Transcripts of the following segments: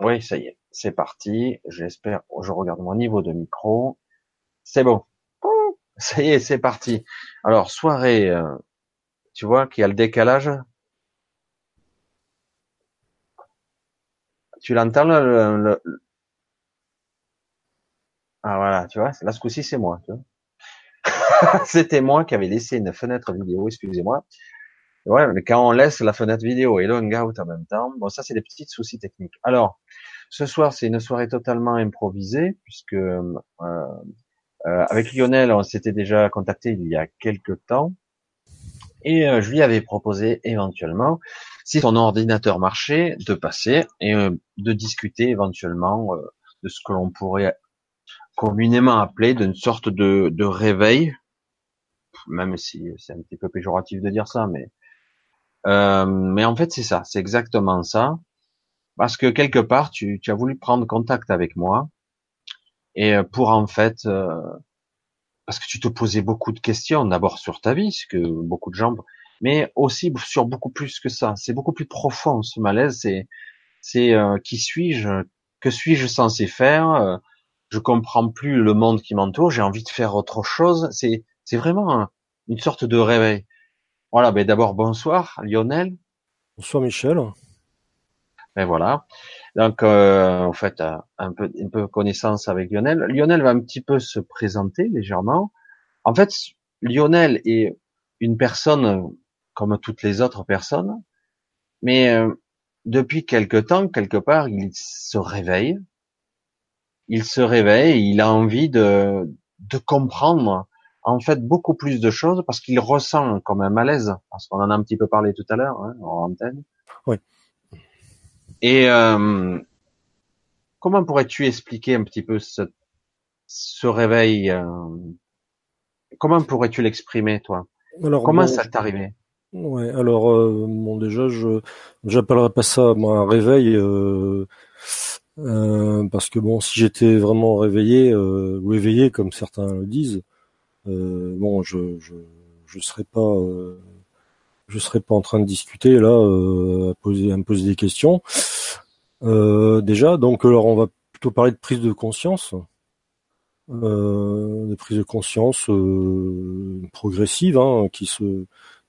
Oui, ça y est, c'est parti. J'espère, je regarde mon niveau de micro. C'est bon. Ça y est, c'est parti. Alors, soirée, euh, tu vois qu'il y a le décalage? Tu l'entends le, Ah voilà, tu vois, là ce coup-ci c'est moi. C'était moi qui avais laissé une fenêtre vidéo, excusez-moi. Ouais, mais quand on laisse la fenêtre vidéo et le hangout en même temps, bon ça c'est des petits soucis techniques. Alors, ce soir c'est une soirée totalement improvisée puisque euh, euh, avec Lionel on s'était déjà contacté il y a quelques temps et euh, je lui avais proposé éventuellement, si son ordinateur marchait, de passer et euh, de discuter éventuellement euh, de ce que l'on pourrait communément appeler d'une sorte de, de réveil, même si c'est un petit peu péjoratif de dire ça, mais euh, mais en fait c'est ça, c'est exactement ça, parce que quelque part tu, tu, as voulu prendre contact avec moi et pour en fait parce que tu te posais beaucoup de questions, d'abord sur ta vie, ce que beaucoup de gens, mais aussi sur beaucoup plus que ça. C'est beaucoup plus profond ce malaise. C'est, c'est euh, qui suis-je Que suis-je censé faire euh, Je comprends plus le monde qui m'entoure. J'ai envie de faire autre chose. C'est, c'est vraiment une sorte de réveil. Voilà. Ben d'abord bonsoir Lionel. Bonsoir Michel. Ben voilà. Donc, euh, en fait, euh, un peu, un peu connaissance avec Lionel. Lionel va un petit peu se présenter légèrement. En fait, Lionel est une personne comme toutes les autres personnes, mais euh, depuis quelque temps, quelque part, il se réveille. Il se réveille, il a envie de, de comprendre en fait beaucoup plus de choses parce qu'il ressent comme un malaise, parce qu'on en a un petit peu parlé tout à l'heure hein, en antenne. Oui. Et euh, comment pourrais-tu expliquer un petit peu ce, ce réveil euh, Comment pourrais-tu l'exprimer, toi? Alors, Comment ça t'est arrivé? Ouais, alors euh, bon déjà je j'appellerais pas ça moi un réveil euh, euh, parce que bon si j'étais vraiment réveillé ou éveillé comme certains le disent bon je je je serais pas je serais pas en train de discuter là, euh, à, poser, à me poser des questions. Euh, déjà, donc alors on va plutôt parler de prise de conscience, euh, de prise de conscience euh, progressive hein, qui se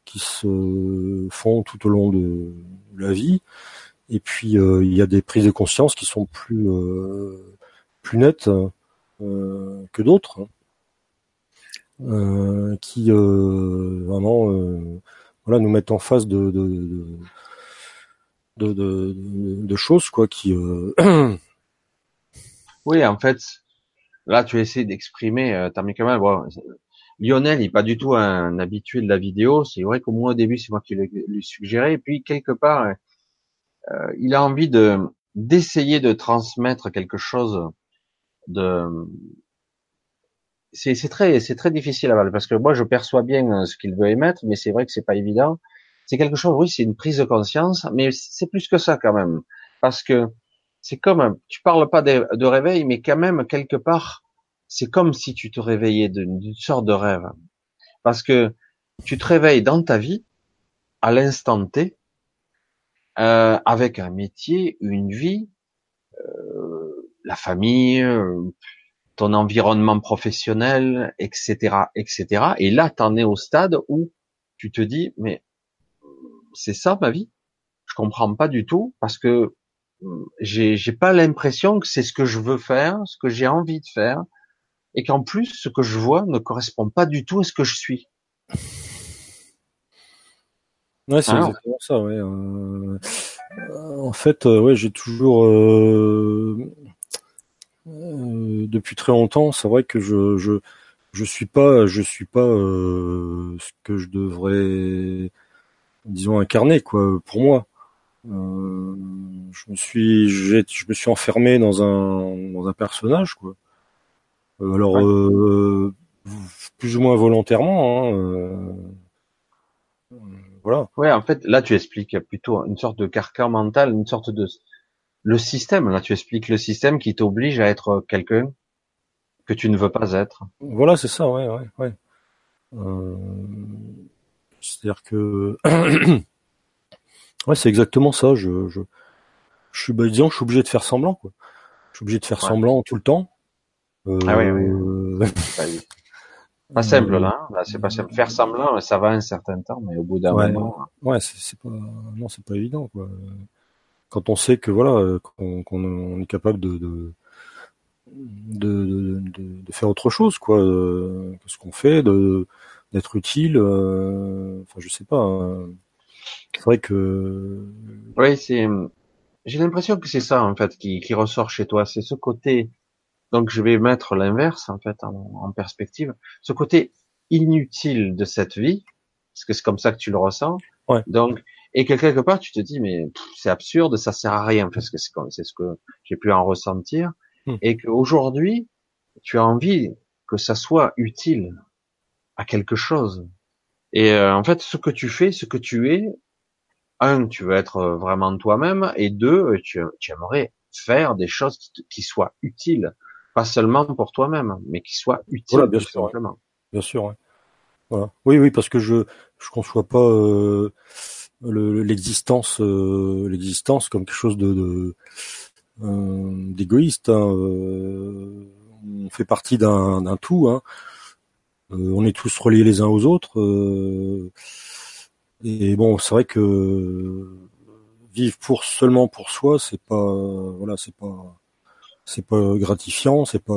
qui se font tout au long de la vie. Et puis euh, il y a des prises de conscience qui sont plus plus nettes que d'autres, hein. Qui vraiment voilà, nous mettre en face de de, de, de, choses quoi qui. Euh... oui, en fait, là tu essaies d'exprimer. Euh, Kamal, bon, Lionel, il n'est pas du tout un habitué de la vidéo. C'est vrai qu'au moins au début, c'est moi qui lui suggéré. Et puis quelque part, euh, il a envie de d'essayer de transmettre quelque chose de c'est très c'est très difficile à voir parce que moi je perçois bien euh, ce qu'il veut émettre, mais c'est vrai que c'est pas évident. C'est quelque chose, oui, c'est une prise de conscience, mais c'est plus que ça quand même, parce que c'est comme tu parles pas de, de, réveil, mais quand même quelque part, c'est comme si tu te réveillais d'une sorte de rêve, parce que tu te réveilles dans ta vie à l'instant T, euh, avec un métier, une vie, euh, la famille, euh, ton environnement professionnel, etc., etc. Et là, tu en es au stade où tu te dis, mais c'est ça ma vie? Je comprends pas du tout parce que hum, j'ai, j'ai pas l'impression que c'est ce que je veux faire, ce que j'ai envie de faire, et qu'en plus, ce que je vois ne correspond pas du tout à ce que je suis. Ouais, c'est exactement ça. Ouais. Euh, en fait, euh, ouais, j'ai toujours euh, depuis très longtemps, c'est vrai que je je je suis pas je suis pas euh, ce que je devrais disons incarner quoi pour moi. Euh, je me suis je me suis enfermé dans un dans un personnage quoi. Euh, alors plus ou moins volontairement. Hein, voilà. Ouais, en fait, là, tu expliques plutôt une sorte de carcan mental, une sorte de le système, là tu expliques le système qui t'oblige à être quelqu'un que tu ne veux pas être. Voilà, c'est ça, ouais, ouais, ouais. Euh, C'est-à-dire que ouais, c'est exactement ça. Je, je, je suis, bah, disons, je suis obligé de faire semblant, quoi. Je suis obligé de faire semblant tout le temps. Euh... Ah oui, oui. pas, simple là, hein. là c'est pas simple. Faire semblant, ça va un certain temps, mais au bout d'un moment. Ouais, c'est pas, non, c'est pas évident, quoi. Quand on sait que voilà, qu'on est capable de, de de, de, de, faire autre chose, quoi, euh, que ce qu'on fait, de d'être utile. Euh, enfin, je sais pas. Hein. C'est vrai que. Oui, c'est. J'ai l'impression que c'est ça en fait qui, qui ressort chez toi. C'est ce côté. Donc, je vais mettre l'inverse en fait en, en, perspective. Ce côté inutile de cette vie, parce que c'est comme ça que tu le ressens. Ouais. Donc, et que quelque part tu te dis mais c'est absurde, ça sert à rien parce que c'est ce que j'ai pu en ressentir, hmm. et qu'aujourd'hui tu as envie que ça soit utile à quelque chose. Et euh, en fait, ce que tu fais, ce que tu es, un, tu veux être euh, vraiment toi-même, et deux, euh, tu, tu, aimerais faire des choses qui, qui, soient utiles, pas seulement pour toi-même, mais qui soient utiles voilà, bien sûr. Bien sûr, ouais. voilà. Oui, oui, parce que je je conçois pas euh, l'existence euh, l'existence comme quelque chose de, de d'égoïste. Hein. on fait partie d'un tout. Hein. Euh, on est tous reliés les uns aux autres. Euh, et bon, c'est vrai que vivre pour seulement pour soi, c'est pas voilà, c'est pas c'est pas gratifiant, c'est pas.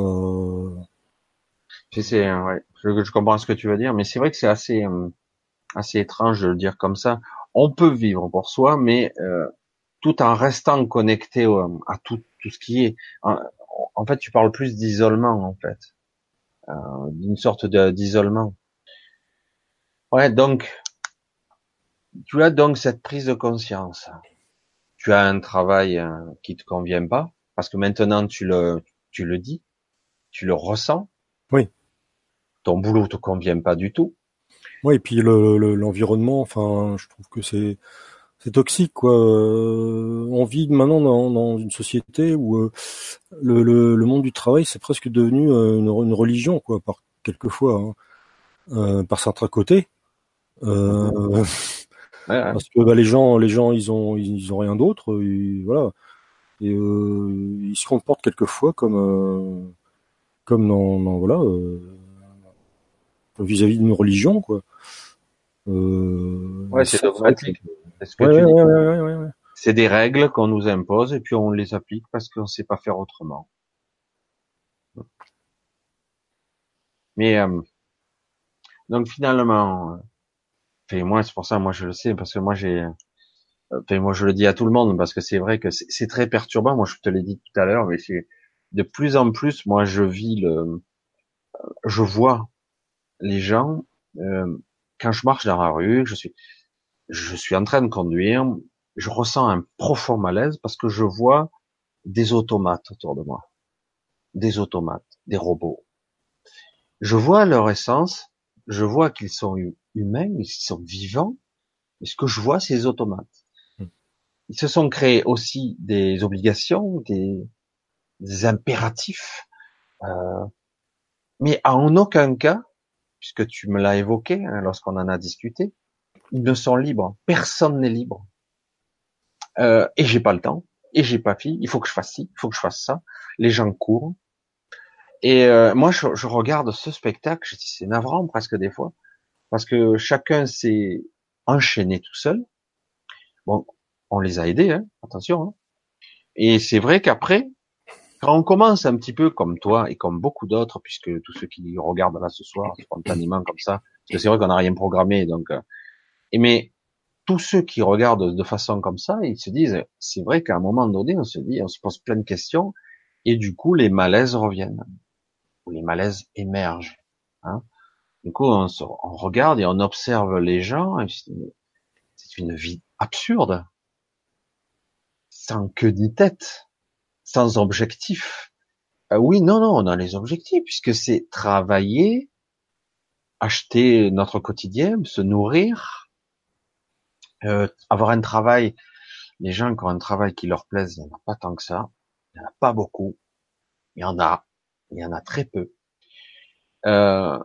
C'est ouais, je, je, comprends ce que tu veux dire, mais c'est vrai que c'est assez euh, assez étrange de le dire comme ça. On peut vivre pour soi, mais euh, tout en restant connecté à tout tout ce qui est. En, en fait, tu parles plus d'isolement en fait. Euh, d'une sorte d'isolement. Ouais, donc tu as donc cette prise de conscience. Tu as un travail euh, qui te convient pas parce que maintenant tu le tu le dis, tu le ressens. Oui. Ton boulot te convient pas du tout. Oui, et puis l'environnement, le, enfin, je trouve que c'est c'est toxique quoi. Euh, on vit maintenant dans, dans une société où euh, le, le, le, monde du travail c'est presque devenu euh, une, une, religion quoi, par quelquefois, hein, euh, par certains côtés. Euh, Parce que bah, les gens, les gens, ils ont, ils ont rien d'autre, voilà, et ils se comportent quelquefois comme, comme dans, dans voilà, vis-à-vis d'une religion quoi. ouais, c'est dogmatique. C'est des règles qu'on nous impose et puis on les applique parce qu'on ne sait pas faire autrement. Mais euh, donc finalement, euh, moi c'est pour ça, moi je le sais parce que moi j'ai, euh, moi je le dis à tout le monde parce que c'est vrai que c'est très perturbant. Moi je te l'ai dit tout à l'heure, mais c'est de plus en plus, moi je vis le, je vois les gens quand je marche dans la rue, je suis, je suis en train de conduire, je ressens un profond malaise parce que je vois des automates autour de moi. Des automates, des robots. Je vois leur essence, je vois qu'ils sont humains, qu'ils sont vivants, et ce que je vois, c'est les automates. Hmm. Ils se sont créés aussi des obligations, des, des impératifs, euh, mais en aucun cas, puisque tu me l'as évoqué hein, lorsqu'on en a discuté, ils ne sont libres. Personne n'est libre. Euh, et j'ai pas le temps. Et j'ai pas fille. Il faut que je fasse ci. Il faut que je fasse ça. Les gens courent. Et euh, moi, je, regarde ce spectacle. Je dis, c'est navrant presque des fois, parce que chacun s'est enchaîné tout seul. Bon, on les a aidés, hein, attention. Hein. Et c'est vrai qu'après, quand on commence un petit peu comme toi et comme beaucoup d'autres, puisque tous ceux qui regardent là ce soir spontanément comme ça, parce que c'est vrai qu'on n'a rien programmé, donc euh, et mais tous ceux qui regardent de façon comme ça, ils se disent, c'est vrai qu'à un moment donné, on se dit, on se pose plein de questions, et du coup, les malaises reviennent, ou les malaises émergent. Hein. Du coup, on, on, regarde et on observe les gens, c'est une vie absurde, sans queue ni tête, sans objectif. Euh, oui, non, non, on a les objectifs, puisque c'est travailler, acheter notre quotidien, se nourrir, euh, avoir un travail, les gens qui ont un travail qui leur plaise, il n'y en a pas tant que ça. Il n'y en a pas beaucoup. Il y en a. Il y en a très peu. Euh,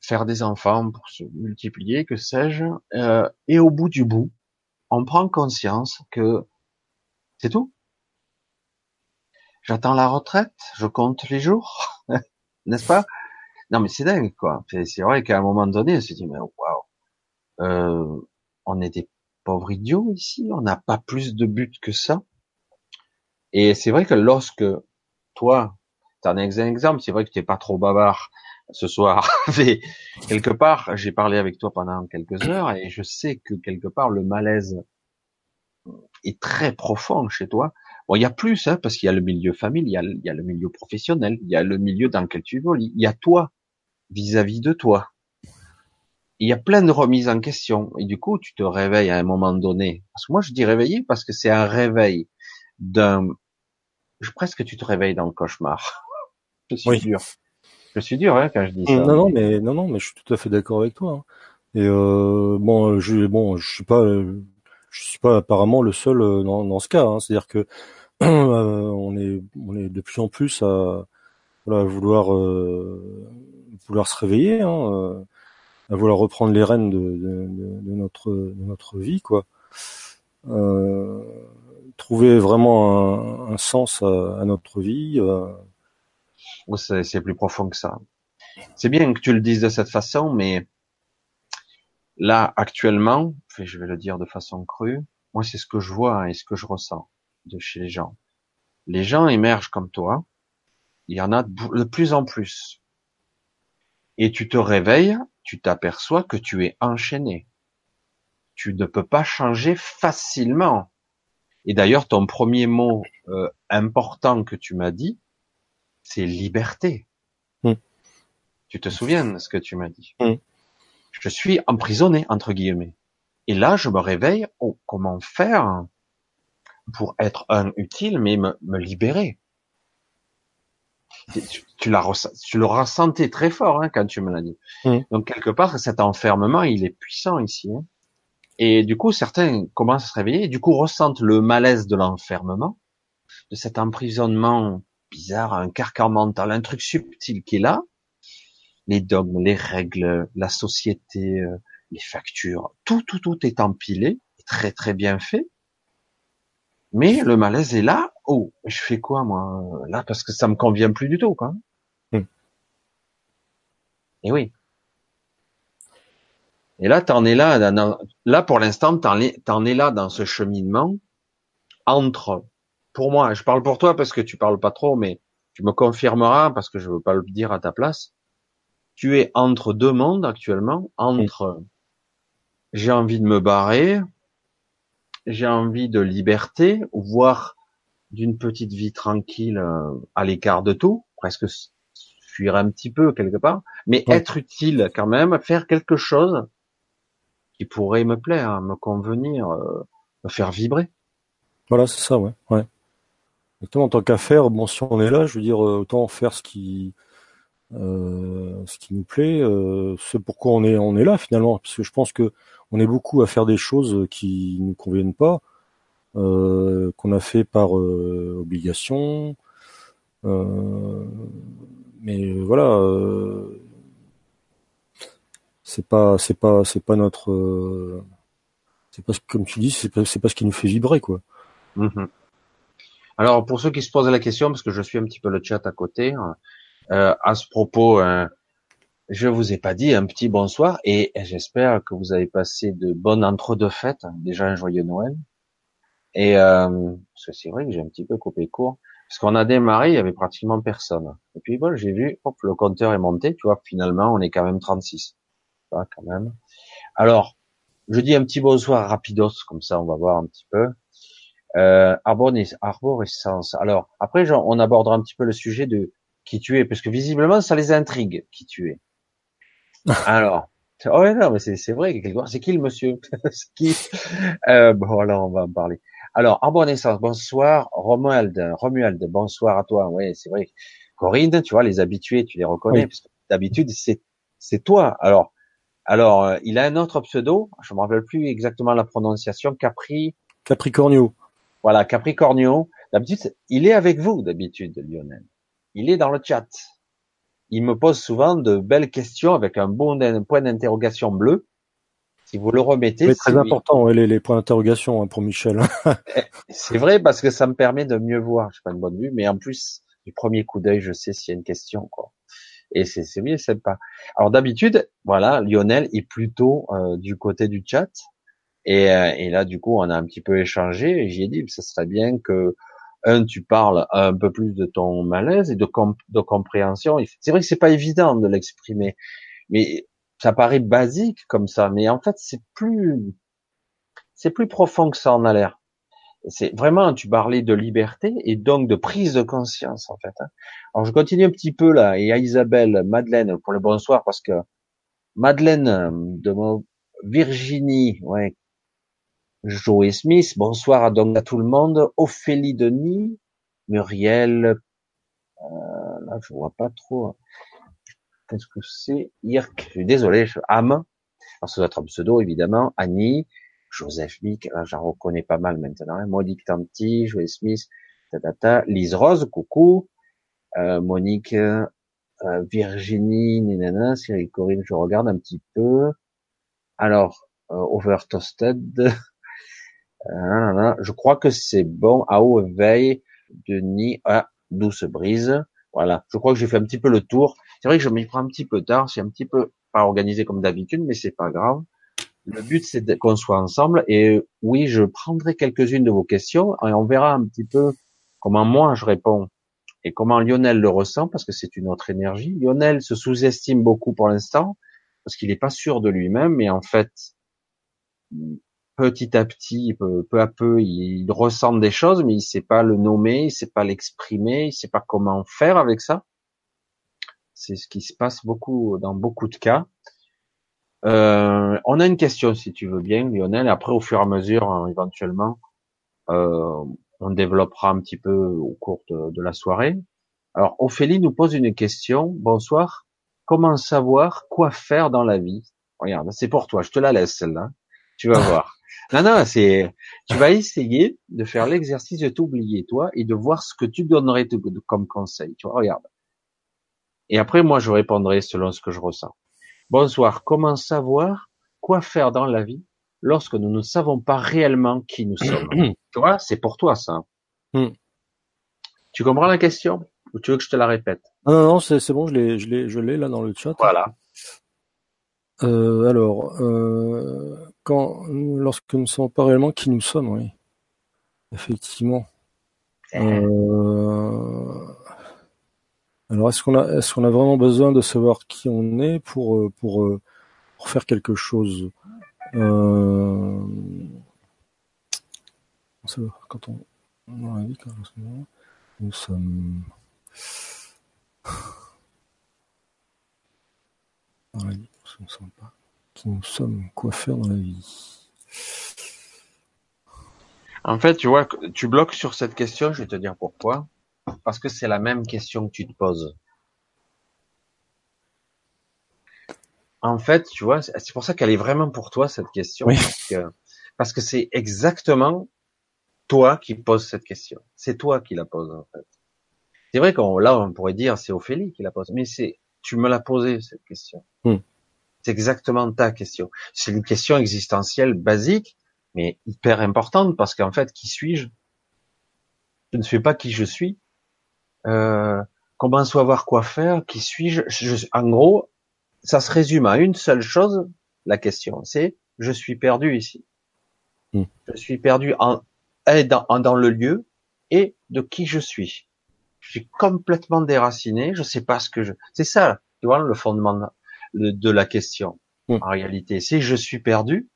faire des enfants pour se multiplier, que sais-je. Euh, et au bout du bout, on prend conscience que c'est tout. J'attends la retraite, je compte les jours, n'est-ce pas? Non mais c'est dingue quoi. C'est vrai qu'à un moment donné, on se dit mais waouh, euh, on est des pauvres idiots ici, on n'a pas plus de but que ça. Et c'est vrai que lorsque toi, t'en es un exemple, c'est vrai que tu n'es pas trop bavard ce soir, mais quelque part, j'ai parlé avec toi pendant quelques heures et je sais que quelque part le malaise est très profond chez toi. Bon, il y a plus, hein, parce qu'il y a le milieu familial, il y a le milieu professionnel, il y a le milieu dans lequel tu voles, il y a toi vis-à-vis de toi. Il y a plein de remises en question et du coup, tu te réveilles à un moment donné. Parce que moi, je dis réveiller parce que c'est un réveil d'un, presque tu te réveilles dans le cauchemar. Je suis dur. Je suis dur hein, quand je dis ça. Non, non, mais non, non, mais je suis tout à fait d'accord avec toi. Hein. Et euh, bon, je, bon, je suis pas, je suis pas apparemment le seul euh, dans, dans ce cas. Hein. C'est-à-dire que on est, on est de plus en plus à, vouloir, euh, vouloir se réveiller, hein, à vouloir reprendre les rênes de, notre, notre vie, quoi. Euh, trouver vraiment un, sens à, à, notre vie. Euh, c'est plus profond que ça. C'est bien que tu le dises de cette façon, mais là, actuellement, je vais le dire de façon crue, moi, c'est ce que je vois et ce que je ressens de chez les gens. Les gens émergent comme toi. Il y en a de plus en plus. Et tu te réveilles, tu t'aperçois que tu es enchaîné. Tu ne peux pas changer facilement. Et d'ailleurs, ton premier mot euh, important que tu m'as dit, c'est liberté. Mm. Tu te souviens de ce que tu m'as dit? Mm. Je suis emprisonné, entre guillemets. Et là, je me réveille, oh, comment faire? Pour être un utile, mais me, libérer tu, tu, tu le ressentais très fort hein, quand tu me l'as dit. Mm. Donc quelque part, cet enfermement, il est puissant ici. Hein. Et du coup, certains commencent à se réveiller, et du coup ressentent le malaise de l'enfermement, de cet emprisonnement bizarre, un carcan mental, un truc subtil qui est là, les dogmes, les règles, la société, euh, les factures, tout, tout, tout est empilé, très, très bien fait. Mais le malaise est là. Oh, je fais quoi moi? Là parce que ça me convient plus du tout, quoi. Hmm. Et oui. Et là, t'en es là, là pour l'instant, t'en es, t'en es là dans ce cheminement entre pour moi, je parle pour toi parce que tu parles pas trop, mais tu me confirmeras parce que je veux pas le dire à ta place. Tu es entre deux mondes actuellement, entre j'ai envie de me barrer, j'ai envie de liberté, voire d'une petite vie tranquille euh, à l'écart de tout, presque fuir un petit peu quelque part, mais être utile quand même, faire quelque chose qui pourrait me plaire, me convenir, euh, me faire vibrer. Voilà, c'est ça, ouais. ouais. Exactement, en tant qu'affaire, bon, si on est là, je veux dire, euh, autant faire ce qui, euh, ce qui nous plaît, euh, c'est pourquoi on est, on est là finalement, parce que je pense que on est beaucoup à faire des choses qui nous conviennent pas, euh, qu'on a fait par euh, obligation, mais voilà, c'est pas, c'est pas, c'est pas notre, c'est pas comme tu dis, c'est pas, c'est pas ce qui nous fait vibrer quoi. Mm-hmm. Alors, pour ceux qui se posent la question, parce que je suis un petit peu le chat à côté, euh, à ce propos, euh, je vous ai pas dit un petit bonsoir et j'espère que vous avez passé de bonnes entre-deux fêtes, déjà un joyeux Noël. Et euh, parce que c'est vrai que j'ai un petit peu coupé court, parce qu'on a démarré, il y avait pratiquement personne. Et puis bon, j'ai vu, hop, le compteur est monté, tu vois, finalement, on est quand même 36. Pas quand même. Alors, je dis un petit bonsoir rapidos, comme ça, on va voir un petit peu. Euh, arborescence. Alors après, on abordera un petit peu le sujet de qui tu es, parce que visiblement, ça les intrigue qui tu es. Alors, oh non, mais c'est vrai c'est qui le monsieur? Qui? Euh, Bon, alors on va en parler. Alors, arborescence, bonsoir, Romuald, Romuald, bonsoir à toi. Oui, c'est vrai. Corinne, tu vois, les habitués, tu les reconnais, parce que d'habitude, c'est c'est toi. Alors, alors, euh, il a un autre pseudo, je me rappelle plus exactement la prononciation, Capri. Capricornio. Voilà, Capricornio. D'habitude, il est avec vous, d'habitude, Lionel. Il est dans le chat. Il me pose souvent de belles questions avec un bon point d'interrogation bleu. Si vous le remettez, c'est très important les, les, points d'interrogation hein, pour Michel. Eh, c'est vrai parce que ça me permet de mieux voir. Je pas une bonne vue, mais en plus du premier coup d'œil, je sais s'il y a une question quoi. Et c'est c'est bien sympa. Alors d'habitude, voilà, Lionel est plutôt euh, du côté du chat. Et, euh, et, là, du coup, on a un petit peu échangé. Et j'ai dit, ce serait bien que un, tu parles un peu plus de ton malaise et de, de compréhension. C'est vrai que c'est pas évident de l'exprimer, mais ça paraît basique comme ça, mais en fait c'est plus, c'est plus profond que ça en a l'air. C'est vraiment, tu parlais de liberté et donc de prise de conscience en fait. Hein. Alors je continue un petit peu là et à Isabelle, Madeleine pour le bonsoir parce que Madeleine de Virginie, ouais, Joey Smith, bonsoir à, donc à tout le monde. Ophélie Denis, Muriel, euh, là je vois pas trop. Qu'est-ce que c'est? Irk, je suis désolé, je... Am, alors ça pseudo évidemment, Annie, Joseph Mick, là j'en reconnais pas mal maintenant, hein. Monique Tanti, Joey Smith, ta, Lise Rose, coucou, euh, Monique, euh, Virginie, Ninana, Cyril Corinne, je regarde un petit peu. Alors, euh, Over Toasted, Euh, je crois que c'est bon. À haut veille, Denis, ah, douce brise. Voilà. Je crois que j'ai fait un petit peu le tour. C'est vrai que je m'y prends un petit peu tard. C'est un petit peu pas organisé comme d'habitude, mais c'est pas grave. Le but, c'est qu'on soit ensemble. Et oui, je prendrai quelques-unes de vos questions et on verra un petit peu comment moi je réponds et comment Lionel le ressent parce que c'est une autre énergie. Lionel se sous-estime beaucoup pour l'instant parce qu'il n'est pas sûr de lui-même, mais en fait, petit à petit, peu, à peu, il ressent des choses, mais il sait pas le nommer, il sait pas l'exprimer, il sait pas comment faire avec ça. C'est ce qui se passe beaucoup dans beaucoup de cas. Euh, on a une question, si tu veux bien, Lionel. Après, au fur et à mesure, hein, éventuellement, euh, on développera un petit peu au cours de, de la soirée. Alors, Ophélie nous pose une question. Bonsoir. Comment savoir quoi faire dans la vie? Regarde, c'est pour toi. Je te la laisse celle-là. Tu vas voir. Non, non, c'est, tu vas essayer de faire l'exercice de t'oublier, toi, et de voir ce que tu donnerais comme conseil. Tu vois, regarde. Et après, moi, je répondrai selon ce que je ressens. Bonsoir. Comment savoir quoi faire dans la vie lorsque nous ne savons pas réellement qui nous sommes? tu vois, c'est pour toi, ça. Hmm. Tu comprends la question? Ou tu veux que je te la répète? Non, non, non, c'est bon, je l'ai, je l'ai, je l'ai là dans le chat. Voilà. Euh, alors, euh, quand, lorsque nous ne savons pas réellement qui nous sommes, oui, effectivement. Euh, alors, est-ce qu'on a, est-ce qu'on a vraiment besoin de savoir qui on est pour pour pour faire quelque chose? Euh, Quand on, quand nous sommes dans la vie ne pas qui nous sommes, dans la vie. En fait, tu vois, tu bloques sur cette question, je vais te dire pourquoi. Parce que c'est la même question que tu te poses. En fait, tu vois, c'est pour ça qu'elle est vraiment pour toi, cette question. Parce que c'est exactement toi qui poses cette question. C'est toi qui la poses, en fait. C'est vrai qu'on, là, on pourrait dire c'est Ophélie qui la pose, mais c'est, tu me l'as posé, cette question. Hmm. C'est exactement ta question. C'est une question existentielle basique, mais hyper importante parce qu'en fait, qui suis-je? Je ne sais pas qui je suis. Euh, comment savoir quoi faire? Qui suis-je? En gros, ça se résume à une seule chose. La question, c'est je suis perdu ici. Hmm. Je suis perdu en, dans, dans le lieu et de qui je suis. Je suis complètement déraciné. Je sais pas ce que je. C'est ça, tu vois, le fondement de la question. Hmm. En réalité, si je suis perdu,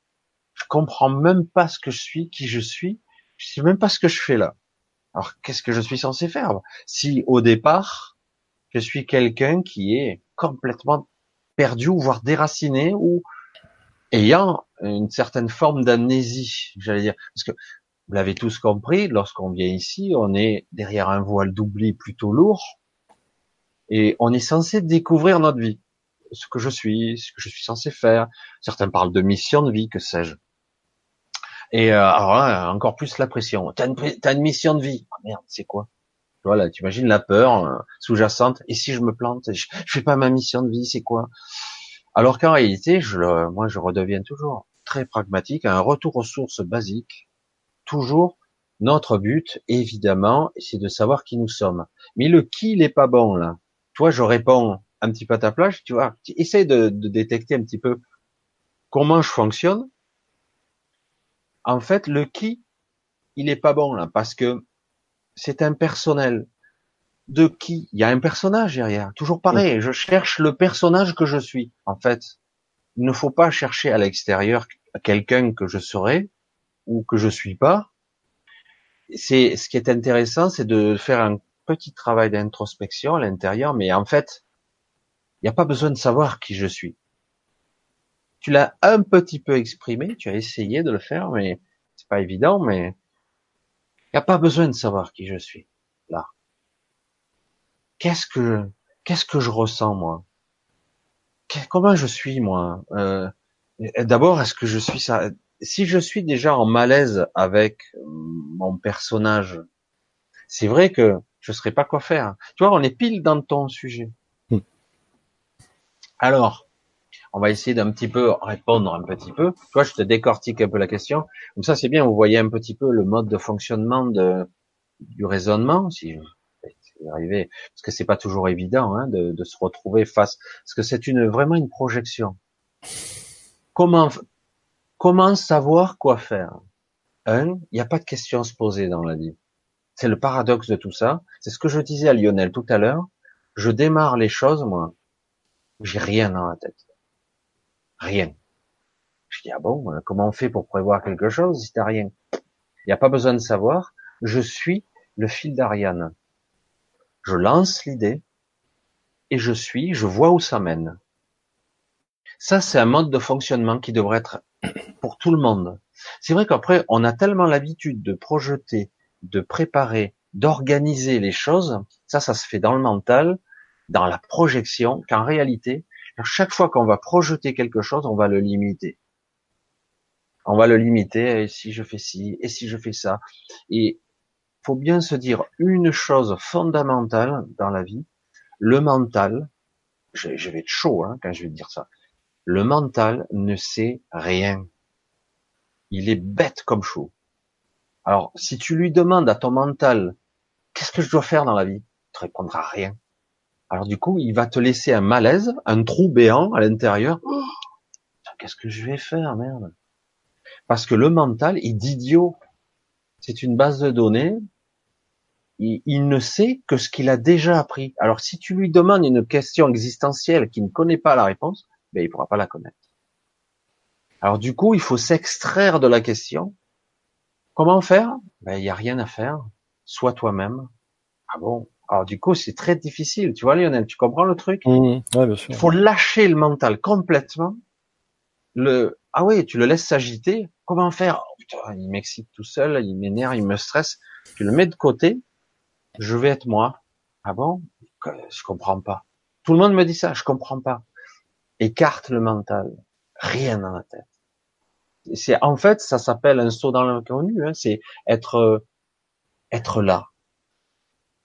je comprends même pas ce que je suis, qui je suis, je sais même pas ce que je fais là. Alors qu'est-ce que je suis censé faire Si au départ, je suis quelqu'un qui est complètement perdu voire déraciné ou ayant une certaine forme d'amnésie, j'allais dire, parce que vous l'avez tous compris, lorsqu'on vient ici, on est derrière un voile d'oubli plutôt lourd et on est censé découvrir notre vie ce que je suis, ce que je suis censé faire. Certains parlent de mission de vie, que sais-je. Et euh, alors encore plus la pression. T'as une, mission de vie. Ah merde, c'est quoi? Voilà, tu imagines la peur euh, sous-jacente. Et si je me plante, je, fais pas ma mission de vie, c'est quoi? Alors qu'en réalité, je moi, je redeviens toujours très pragmatique, un retour aux sources basiques. Toujours, notre but, évidemment, c'est de savoir qui nous sommes. Mais le qui, il pas bon là. Toi, je réponds un petit peu à ta plage, tu vois. Essaye de, de détecter un petit peu comment je fonctionne. En fait, le qui, il est pas bon là, parce que c'est impersonnel. De qui? Il y a un personnage derrière. Toujours pareil. Je cherche le personnage que je suis. En fait, il ne faut pas chercher à l'extérieur quelqu'un que je serai ou que je suis pas. C'est ce qui est intéressant, c'est de faire un petit travail d'introspection à l'intérieur, mais en fait, n'y a pas besoin de savoir qui je suis. Tu l'as un petit peu exprimé, tu as essayé de le faire, mais c'est pas évident, mais il n'y a pas besoin de savoir qui je suis, là. Qu'est-ce que, qu'est-ce que je ressens, moi? Comment je suis, moi? Euh, D'abord, est-ce que je suis ça? Si je suis déjà en malaise avec mon personnage, c'est vrai que je ne saurais pas quoi faire. Tu vois, on est pile dans ton sujet. Alors, on va essayer d'un petit peu répondre un petit peu. Toi, je te décortique un peu la question. Comme ça, c'est bien. Vous voyez un petit peu le mode de fonctionnement du raisonnement, si vous arrivez, parce que c'est pas toujours évident hein, de, se retrouver face, parce que c'est une vraiment une projection. Comment comment savoir quoi faire? Un, il n'y a pas de questions à se poser dans la vie. C'est le paradoxe de tout ça. C'est ce que je disais à Lionel tout à l'heure. Je démarre les choses, moi, j'ai rien dans la tête. Rien. Je dis, ah bon, euh, comment on fait pour prévoir quelque chose si t'as rien? Il n'y a pas besoin de savoir. Je suis le fil d'Ariane. Je lance l'idée et je suis, je vois où ça mène. Ça, c'est un mode de fonctionnement qui devrait être pour tout le monde. C'est vrai qu'après, on a tellement l'habitude de projeter, de préparer, d'organiser les choses. Ça, ça se fait dans le mental, dans la projection, qu'en réalité, chaque fois qu'on va projeter quelque chose, on va le limiter. On va le limiter, et si je fais ci, et si je fais ça. Et faut bien se dire une chose fondamentale dans la vie, le mental, je, vais être chaud hein, quand je vais dire ça, le mental ne sait rien. Il est bête comme chaud. Alors, si tu lui demandes à ton mental, qu'est-ce que je dois faire dans la vie? Il te répondra rien. Alors du coup, il va te laisser un malaise, un trou béant à l'intérieur. Oh, qu'est-ce que je vais faire, merde Parce que le mental est d'idiot. C'est une base de données. Il, ne sait que ce qu'il a déjà appris. Alors si tu lui demandes une question existentielle qu'il ne connaît pas la réponse, ben il pourra pas la connaître. Alors du coup, il faut s'extraire de la question. Comment faire? Ben il n'y a rien à faire. Sois toi-même. Ah bon? Alors du coup, c'est très difficile. Tu vois, Lionel, tu comprends le truc? Mmh, bien sûr. Il faut lâcher le mental complètement. Le ah oui, tu le laisses s'agiter. Comment faire? Oh, putain, Il m'excite tout seul, il m'énerve, il me stresse. Tu le mets de côté. Je vais être moi. Ah bon? Je comprends pas. Tout le monde me dit ça. Je comprends pas. Écarte le mental. Rien dans la tête. C'est en fait, ça s'appelle un saut dans l'inconnu. Hein. C'est être être là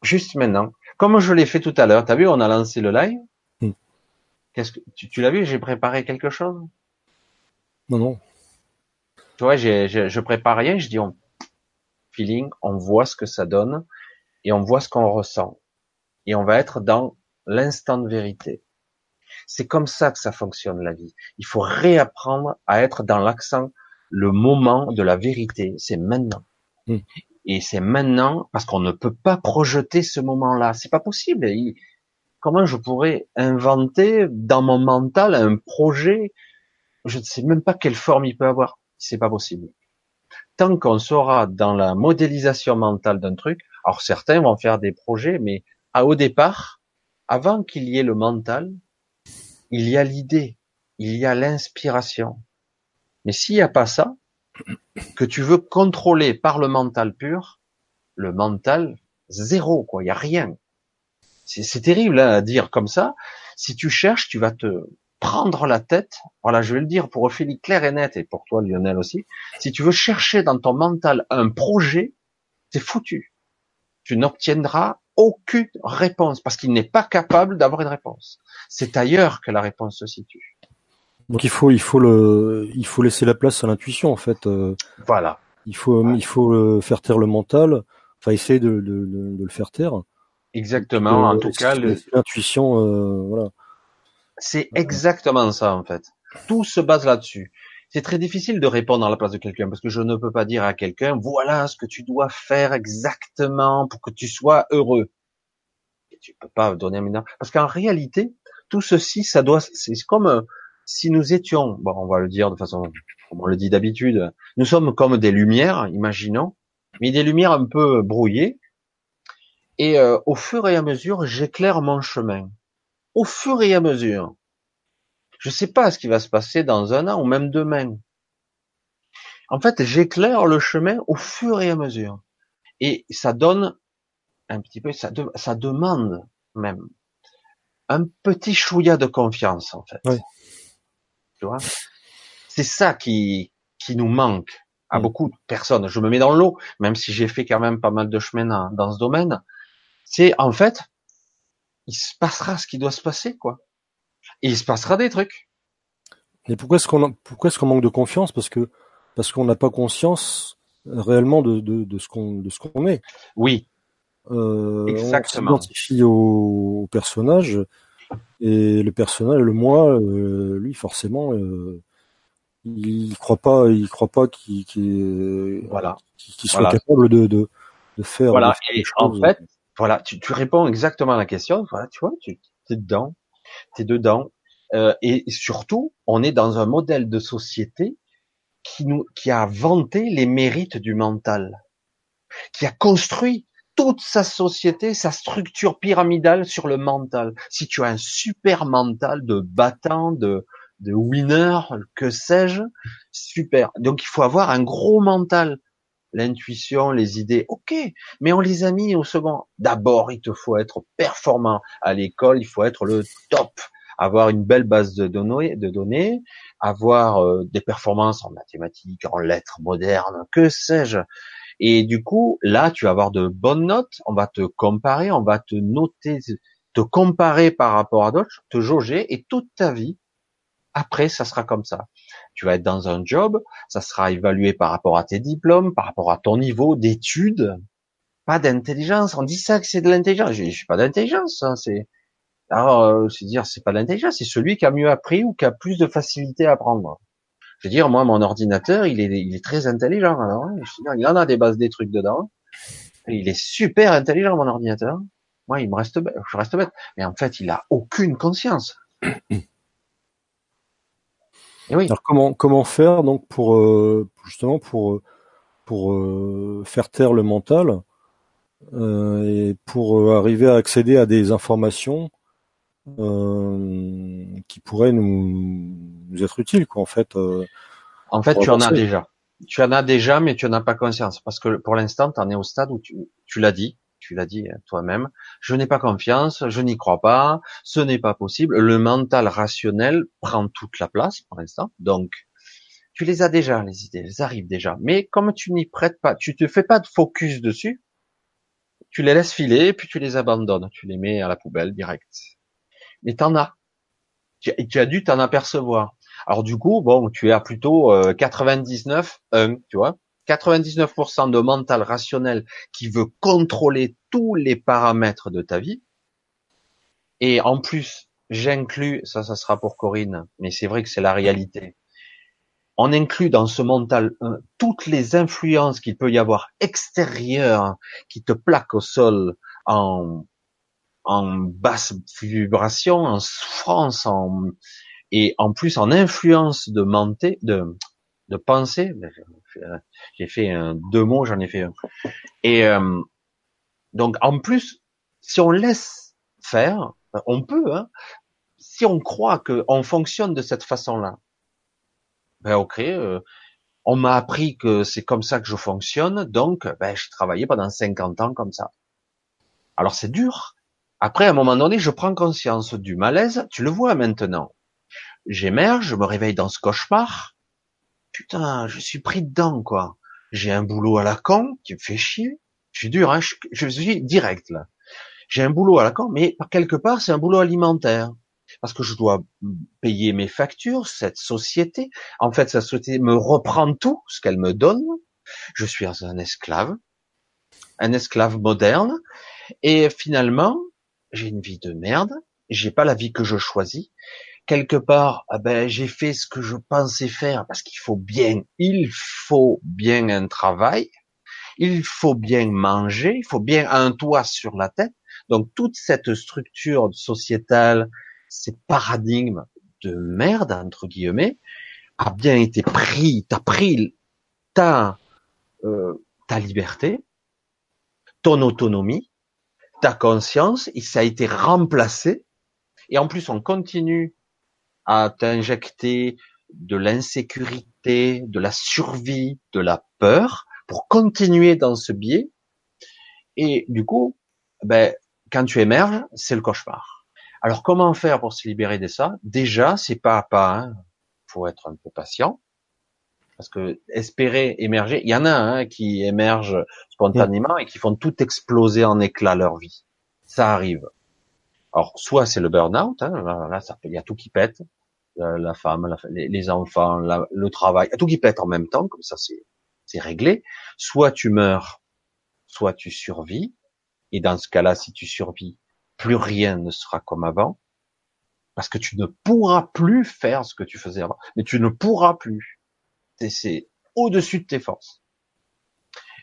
juste maintenant. Comme je l'ai fait tout à l'heure, t'as vu, on a lancé le live. Qu'est-ce que tu, tu l'as vu J'ai préparé quelque chose. Non, non. Tu vois, j'ai, je prépare rien. Je dis on feeling, on voit ce que ça donne et on voit ce qu'on ressent et on va être dans l'instant de vérité. C'est comme ça que ça fonctionne la vie. Il faut réapprendre à être dans l'accent, le moment de la vérité. C'est maintenant. Hmm. Et c'est maintenant parce qu'on ne peut pas projeter ce moment-là. C'est pas possible. comment je pourrais inventer dans mon mental un projet? Je ne sais même pas quelle forme il peut avoir. C'est pas possible. Tant qu'on sera dans la modélisation mentale d'un truc, alors certains vont faire des projets, mais à au départ, avant qu'il y ait le mental, il y a l'idée, il y a l'inspiration. Mais s'il n'y a pas ça, que tu veux contrôler par le mental pur, le mental, zéro, quoi, il y a rien. C'est terrible hein, à dire comme ça. Si tu cherches, tu vas te prendre la tête. Voilà, je vais le dire pour Ophélie clair et net, et pour toi Lionel aussi. Si tu veux chercher dans ton mental un projet, c'est foutu. Tu n'obtiendras aucune réponse parce qu'il n'est pas capable d'avoir une réponse. C'est ailleurs que la réponse se situe. Donc il faut, il faut le, il faut laisser la place à l'intuition en fait. Euh, voilà. Il faut, il faut euh, faire taire le mental, enfin essayer de, de, de, le faire taire. Exactement. en tout cas, l'intuition, euh, voilà. C'est exactement ça en fait. Tout se base là-dessus. C'est très difficile de répondre à la place de quelqu'un parce que je ne peux pas dire à quelqu'un voilà ce que tu dois faire exactement pour que tu sois heureux. Et tu peux pas donner un parce qu'en réalité tout ceci ça doit c'est comme euh, si nous étions bon on va le dire de façon comme on le dit d'habitude nous sommes comme des lumières imaginons mais des lumières un peu brouillées et euh, au fur et à mesure j'éclaire mon chemin au fur et à mesure je ne sais pas ce qui va se passer dans un an ou même demain. En fait, j'éclaire le chemin au fur et à mesure. Et ça donne un petit peu, ça, demande même un petit chouïa de confiance, en fait. Tu vois C'est ça qui, qui nous manque à mm. beaucoup de personnes. Je me mets dans l'eau, même si j'ai fait quand même pas mal de chemin dans, dans ce domaine. C'est, en fait, il se passera ce qui doit se passer, quoi et il se passera des trucs. Mais pourquoi est-ce qu'on pourquoi est-ce qu'on manque de confiance? Parce que parce qu'on n'a pas conscience réellement de, de, de ce qu'on de ce qu'on est. Oui. Euh, Exactement. On s'identifie au, au, personnage et le personnage, le moi, euh, lui forcément, euh, il croit pas, il croit pas qu'il qu voilà. qu'il soit capable de, de, de faire. Voilà. et en fait, voilà, tu, tu réponds exactement à la question. Voilà, tu vois, tu es dedans t'es dedans. Euh, et surtout, on est dans un modèle de société qui nous, qui a vanté les mérites du mental, qui a construit toute sa société, sa structure pyramidale sur le mental. Si tu as un super mental de battant, de, de winner, que sais-je, super. Donc il faut avoir un gros mental. L'intuition, les idées, ok, mais on les a mis au second. D'abord, il te faut être performant. À l'école, il faut être le top avoir une belle base de données, de données avoir euh, des performances en mathématiques, en lettres modernes, que sais-je. Et du coup, là, tu vas avoir de bonnes notes, on va te comparer, on va te noter, te comparer par rapport à d'autres, te jauger, et toute ta vie, après, ça sera comme ça. Tu vas être dans un job, ça sera évalué par rapport à tes diplômes, par rapport à ton niveau d'études, pas d'intelligence. On dit ça que c'est de l'intelligence. Je, suis pas d'intelligence, hein, c'est alors, euh, c'est dire, c'est pas l'intelligence, c'est celui qui a mieux appris ou qui a plus de facilité à apprendre. Je veux dire, moi, mon ordinateur, il est, il est très intelligent. Alors, hein. il en a des bases, des trucs dedans. il est super intelligent, mon ordinateur. Moi, il me reste, je reste bête. Mais en fait, il a aucune conscience. Alors, comment, comment faire donc pour euh, justement pour pour euh, faire taire le mental et pour arriver à accéder à des informations euh, qui pourrait nous, nous, être utile, quoi, en fait. Euh, en fait, tu en as déjà. Tu en as déjà, mais tu n'en as pas conscience. Parce que pour l'instant, tu en es au stade où tu, tu l'as dit, tu l'as dit toi-même, je n'ai pas confiance, je n'y crois pas, ce n'est pas possible. Le mental rationnel prend toute la place pour l'instant. Donc, tu les as déjà, les idées, elles arrivent déjà. Mais comme tu n'y prêtes pas, tu te fais pas de focus dessus, tu les laisses filer, puis tu les abandonnes, tu les mets à la poubelle direct mais t'en as. Tu, as dû t'en apercevoir. Alors du coup, bon, tu es à plutôt 99, euh, tu vois, 99% de mental rationnel qui veut contrôler tous les paramètres de ta vie. Et en plus, j'inclus, ça, ça sera pour Corinne, mais c'est vrai que c'est la réalité. On inclut dans ce mental euh, toutes les influences qu'il peut y avoir extérieures qui te plaquent au sol en en basse vibration, en souffrance, en et en plus en influence de menté, de de pensée. J'ai fait deux mots, j'en ai fait un. Et euh, donc en plus, si on laisse faire, on peut. Hein, si on croit qu'on fonctionne de cette façon-là, ben ok. Euh, on m'a appris que c'est comme ça que je fonctionne, donc ben, je travaillais pendant 50 ans comme ça. Alors c'est dur, après, à un moment donné, je prends conscience du malaise. Tu le vois maintenant. J'émerge, je me réveille dans ce cauchemar. Putain, je suis pris dedans, quoi. J'ai un boulot à la con qui me fait chier. Je suis dur, hein. je, suis direct là. j'ai un boulot à la con, mais quelque part, c'est un boulot alimentaire. Parce que je dois payer mes factures, cette société. En fait, cette société me reprend tout ce qu'elle me donne. Je suis un esclave, un esclave moderne. Et finalement, j'ai une vie de merde. J'ai pas la vie que je choisis. Quelque part, ah ben, j'ai fait ce que je pensais faire parce qu'il faut bien, il faut bien un travail. Il faut bien manger. Il faut bien un toit sur la tête. Donc toute cette structure sociétale, ces paradigmes de merde entre guillemets, a bien été pris, t'as pris ta euh, ta liberté, ton autonomie, ta conscience, et ça a été remplacé. Et en plus, on continue à t'injecter de l'insécurité, de la survie, de la peur, pour continuer dans ce biais. Et du coup, ben, quand tu émerges, c'est le cauchemar. Alors comment faire pour se libérer de ça? Déjà, c'est pas à pas. Hein. Faut être un peu patient parce que espérer émerger, il y en a hein, qui émergent spontanément et qui font tout exploser en éclats leur vie. Ça arrive. Alors soit c'est le burn-out, hein, là, ça, il y a tout qui pète, la, femme, les, enfants, le travail, tout qui pète en même temps, comme ça c'est réglé. Soit tu meurs, soit tu survis, et dans ce cas-là, si tu survis, plus rien ne sera comme avant, parce que tu ne pourras plus faire ce que tu faisais avant. Mais tu ne pourras plus. C'est au-dessus de tes forces.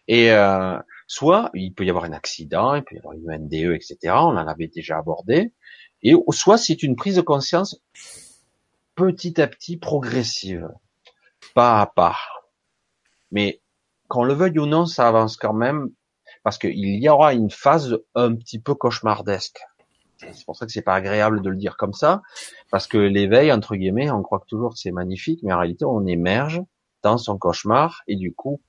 Et euh, soit il peut y avoir un accident, il peut y avoir une NDE, etc. On en avait déjà abordé. Et soit c'est une prise de conscience petit à petit, progressive, pas à pas. Mais qu'on le veuille ou non, ça avance quand même parce qu'il y aura une phase un petit peu cauchemardesque. C'est pour ça que c'est pas agréable de le dire comme ça, parce que l'éveil, entre guillemets, on croit que toujours c'est magnifique, mais en réalité, on émerge dans son cauchemar, et du coup,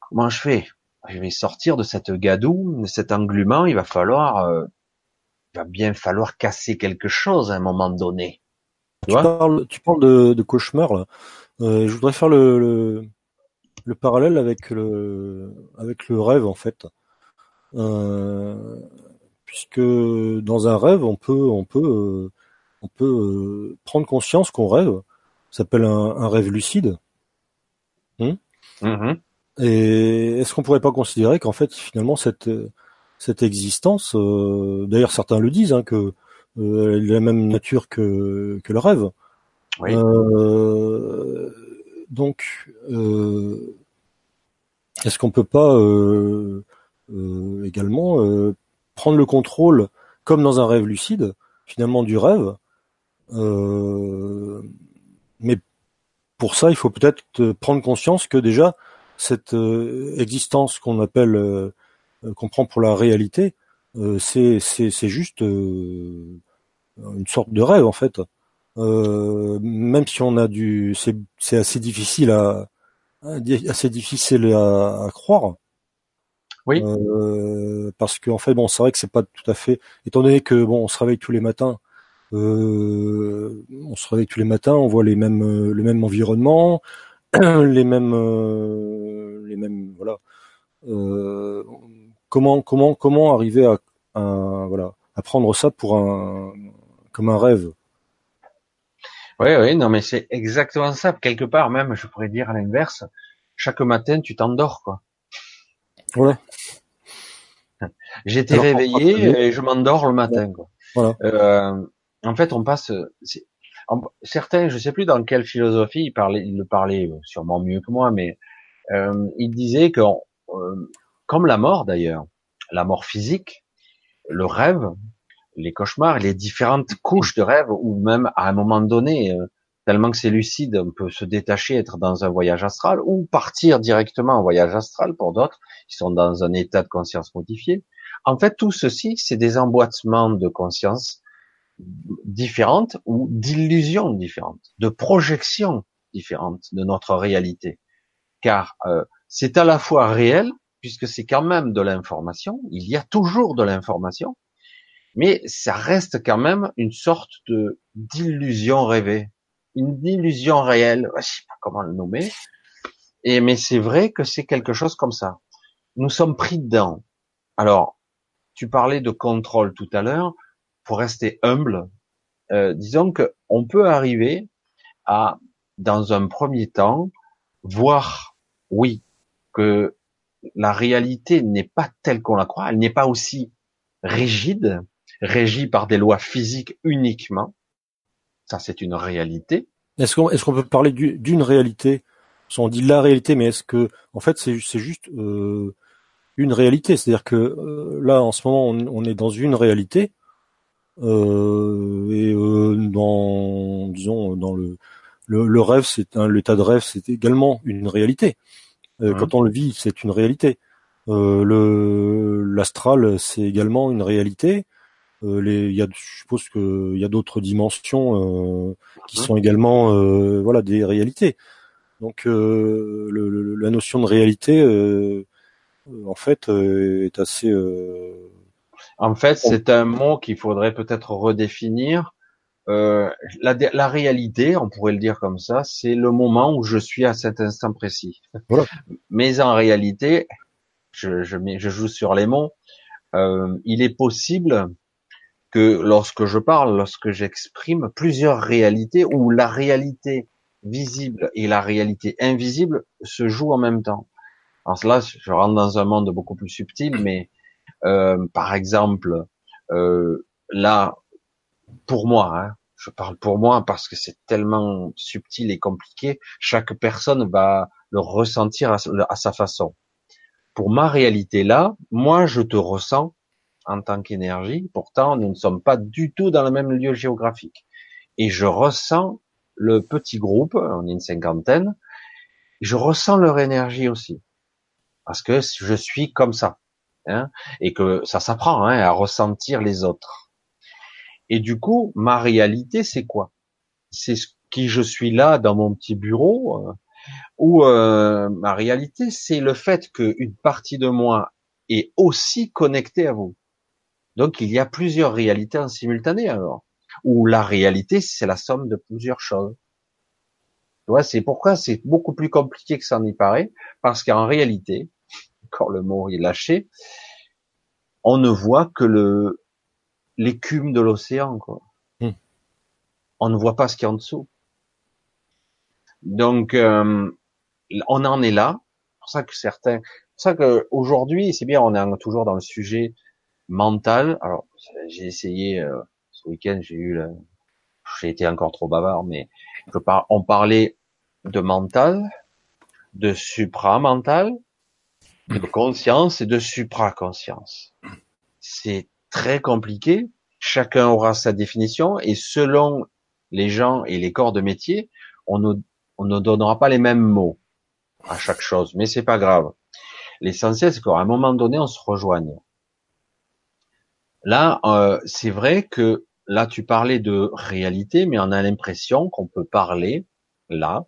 comment je fais? Je vais sortir de cette gadoue, de cet englument, il va falloir, euh, il va bien falloir casser quelque chose à un moment donné. Tu, parles, tu parles de, de cauchemar, là. Euh, je voudrais faire le, le parallèle avec le avec le rêve en fait, euh, puisque dans un rêve on peut on peut on peut prendre conscience qu'on rêve. S'appelle un, rêve lucide. Hmm mm-hmm. Et est-ce qu'on pourrait pas considérer qu'en fait finalement cette cette existence, euh, d'ailleurs certains le disent, hein, que euh, elle est la même nature que que le rêve. Oui. Euh, donc, euh, est-ce qu'on peut pas euh, euh, également prendre le contrôle, comme dans un rêve lucide, finalement du rêve, pour ça, il faut peut-être prendre conscience que déjà cette existence qu'on appelle, qu'on prend pour la réalité, c'est c'est juste une sorte de rêve en fait. Euh, même si on a du, c'est assez difficile à, assez difficile à, à croire. Oui. Euh, parce qu'en en fait, bon, c'est vrai que c'est pas tout à fait. Étant donné que bon, on se réveille tous les matins, euh, on se réveille tous les matins, on voit les mêmes, le même environnement, les mêmes, euh, les mêmes, voilà. Euh, comment, comment, comment arriver à, à, voilà, à prendre ça pour un, comme un rêve? Oui, oui, non, mais c'est exactement ça. Quelque part, même, je pourrais dire à l'inverse, chaque matin, tu t'endors, quoi. Voilà. J'étais réveillé et je m'endors le matin, quoi. Voilà. Euh, en fait, on passe. certains, je sais plus dans quelle philosophie il parlait, il le parlait sûrement mieux que moi, mais euh, il disait que, euh, comme la mort d'ailleurs, la mort physique, le rêve, les cauchemars, les différentes couches de rêve, ou même à un moment donné, euh, tellement que c'est lucide, on peut se détacher, être dans un voyage astral, ou partir directement en voyage astral pour d'autres qui sont dans un état de conscience modifié. En fait, tout ceci, c'est des emboîtements de conscience différentes ou d'illusions différentes, de projections différentes de notre réalité. Car euh, c'est à la fois réel, puisque c'est quand même de l'information, il y a toujours de l'information, mais ça reste quand même une sorte de d'illusion rêvée, une illusion réelle, je sais pas comment le nommer. Et mais c'est vrai que c'est quelque chose comme ça. Nous sommes pris dedans. Alors, tu parlais de contrôle tout à l'heure, pour rester humble, euh, disons que on peut arriver à, dans un premier temps, voir, oui, que la réalité n'est pas telle qu'on la croit, elle n'est pas aussi rigide, régie par des lois physiques uniquement. Ça, c'est une réalité. Est-ce qu'on qu'on peut parler d'une réalité? On dit la réalité, mais est-ce que, en fait, c'est juste euh, une réalité? C'est-à-dire que euh, là, en ce moment, on, est dans une réalité, et euh, dans, disons, dans le le, le rêve, c'est un l'état de rêve, c'est également une réalité. Euh, quand on le vit, c'est une réalité. Euh, le l'astral, c'est également une réalité. Euh, les, y a, je suppose qu'il y a d'autres dimensions euh, qui sont également, euh, voilà, des réalités. Donc, le, le, la notion de réalité, en fait, est assez. En fait, c'est un mot qu'il faudrait peut-être redéfinir euh, la, la, réalité, on pourrait le dire comme ça, c'est le moment où je suis à cet instant précis. Mais en réalité, je, je, je, joue sur les mots. Euh, il est possible que lorsque je parle, lorsque j'exprime plusieurs réalités, où la réalité visible et la réalité invisible se jouent en même temps. Alors là, je rentre dans un monde beaucoup plus subtil, mais euh, par exemple, euh, là, pour moi, hein, je parle pour moi parce que c'est tellement subtil et compliqué, chaque personne va le ressentir à, sa façon. Pour ma réalité là, moi je te ressens en tant qu'énergie, pourtant nous ne sommes pas du tout dans le même lieu géographique. Et je ressens le petit groupe, on est une cinquantaine, je ressens leur énergie aussi. Parce que je suis comme ça. Hein, et que ça s'apprend hein, à ressentir les autres. Et du coup, ma réalité, c'est quoi? C'est ce qui je suis là dans mon petit bureau, euh, ou euh, ma réalité, c'est le fait qu'une partie de moi est aussi connectée à vous. Donc il y a plusieurs réalités en simultané alors, où la réalité, c'est la somme de plusieurs choses. Tu vois, c'est pourquoi c'est beaucoup plus compliqué que ça n'y paraît, parce qu'en réalité, quand le mot est lâché, on ne voit que le, l'écume de l'océan, quoi. Hmm. On ne voit pas ce qu'il y a en dessous. Donc, euh, on en est là. C'est pour ça que certains, c'est pour ça que aujourd'hui, c'est bien, on est toujours dans le sujet mental. Alors, j'ai essayé euh, ce week-end, j'ai eu, j'ai été encore trop bavard, mais on parlait de mental, de supramental, de conscience et de supraconscience. C'est très compliqué. Chacun aura sa définition et selon les gens et les corps de métier, on ne, on ne donnera pas les mêmes mots à chaque chose, mais c'est pas grave. L'essentiel, c'est qu'à un moment donné, on se rejoigne. Là, euh, c'est vrai que là, tu parlais de réalité, mais on a l'impression qu'on peut parler là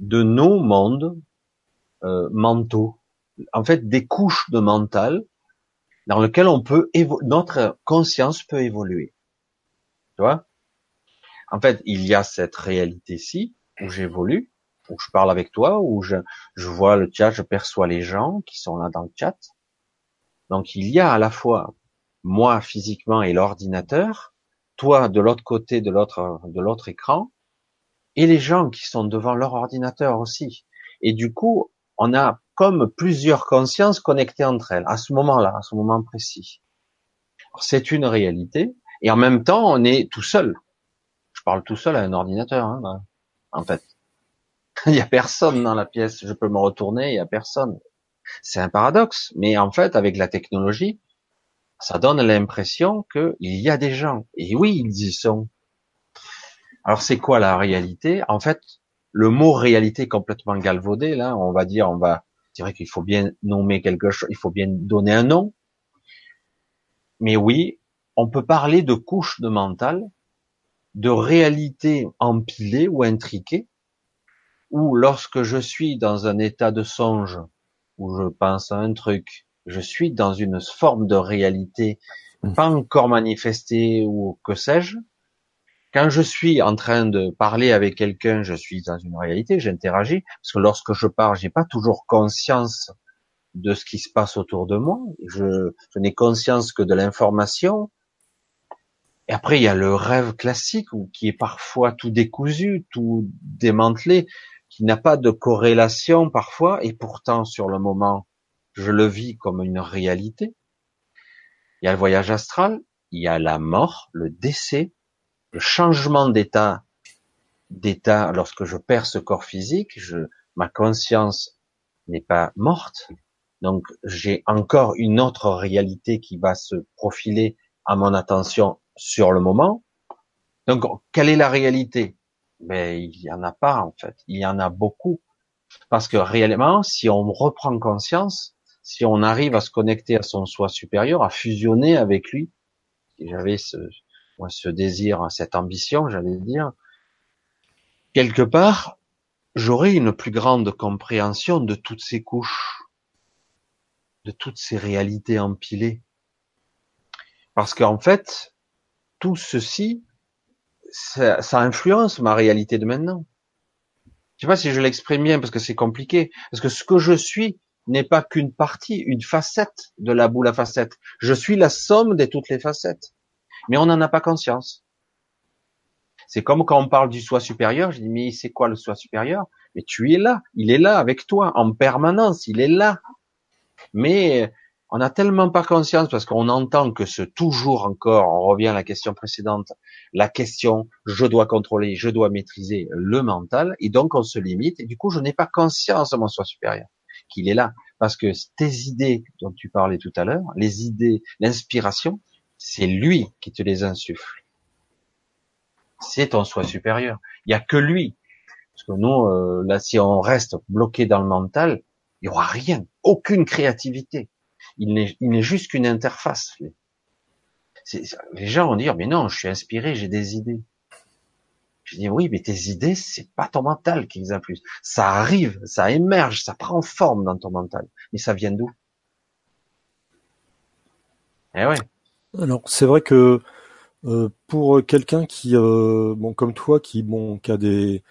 de nos mondes euh, mentaux. En fait, des couches de mental dans lequel on peut notre conscience peut évoluer. Tu vois? En fait, il y a cette réalité-ci où j'évolue, où je parle avec toi, où je, je vois le chat, je perçois les gens qui sont là dans le chat. Donc il y a à la fois moi physiquement et l'ordinateur, toi de l'autre côté de l'autre de l'autre écran, et les gens qui sont devant leur ordinateur aussi. Et du coup, on a comme plusieurs consciences connectées entre elles, à ce moment-là, à ce moment précis. C'est une réalité, et en même temps, on est tout seul. Je parle tout seul à un ordinateur, hein, en fait. il y a personne dans la pièce, je peux me retourner, il y a personne. C'est un paradoxe, mais en fait, avec la technologie, ça donne l'impression qu'il y a des gens. Et oui, ils y sont. Alors c'est quoi la réalité? En fait, le mot réalité complètement galvaudé, là, on va dire, on va c'est vrai qu'il faut bien nommer quelque chose, il faut bien donner un nom. Mais oui, on peut parler de couches de mental, de réalité empilée ou intriquée, ou lorsque je suis dans un état de songe, où je pense à un truc, je suis dans une forme de réalité mmh. pas encore manifestée ou que sais-je, quand je suis en train de parler avec quelqu'un, je suis dans une réalité, j'interagis, parce que lorsque je parle, j'ai pas toujours conscience de ce qui se passe autour de moi. Je, je n'ai conscience que de l'information. Et après, il y a le rêve classique qui est parfois tout décousu, tout démantelé, qui n'a pas de corrélation parfois, et pourtant sur le moment, je le vis comme une réalité. Il y a le voyage astral, il y a la mort, le décès, le changement d'état, d'état lorsque je perds ce corps physique, je, ma conscience n'est pas morte, donc j'ai encore une autre réalité qui va se profiler à mon attention sur le moment. Donc quelle est la réalité? Ben, il y en a pas en fait, il y en a beaucoup, parce que réellement, si on reprend conscience, si on arrive à se connecter à son soi supérieur, à fusionner avec lui, j'avais ce, ce désir, cette ambition, j'allais dire, quelque part, j'aurais une plus grande compréhension de toutes ces couches, de toutes ces réalités empilées. Parce qu'en fait, tout ceci, ça, ça, influence ma réalité de maintenant. Je sais pas si je l'exprime bien parce que c'est compliqué. Parce que ce que je suis n'est pas qu'une partie, une facette de la boule à facettes. Je suis la somme de toutes les facettes. Mais on n'en a pas conscience. C'est comme quand on parle du soi supérieur, je dis mais c'est quoi le soi supérieur? Mais tu es là, il est là avec toi en permanence, il est là. Mais on n'a tellement pas conscience parce qu'on entend que ce toujours encore, on revient à la question précédente, la question je dois contrôler, je dois maîtriser le mental, et donc on se limite, et du coup je n'ai pas conscience de mon soi supérieur, qu'il est là. Parce que tes idées dont tu parlais tout à l'heure, les idées, l'inspiration, c'est lui qui te les insuffle. C'est ton soi supérieur. Il n'y a que lui. Parce que nous, euh, là, si on reste bloqué dans le mental, il n'y aura rien, aucune créativité. Il n'est juste qu'une interface. Les gens vont dire, mais non, je suis inspiré, j'ai des idées. Je dis, oui, mais tes idées, c'est pas ton mental qui les influe. Ça arrive, ça émerge, ça prend forme dans ton mental. Mais ça vient d'où? Eh ouais. Alors c'est vrai que euh, pour quelqu'un qui, euh, bon, comme toi, qui, bon, qui a des,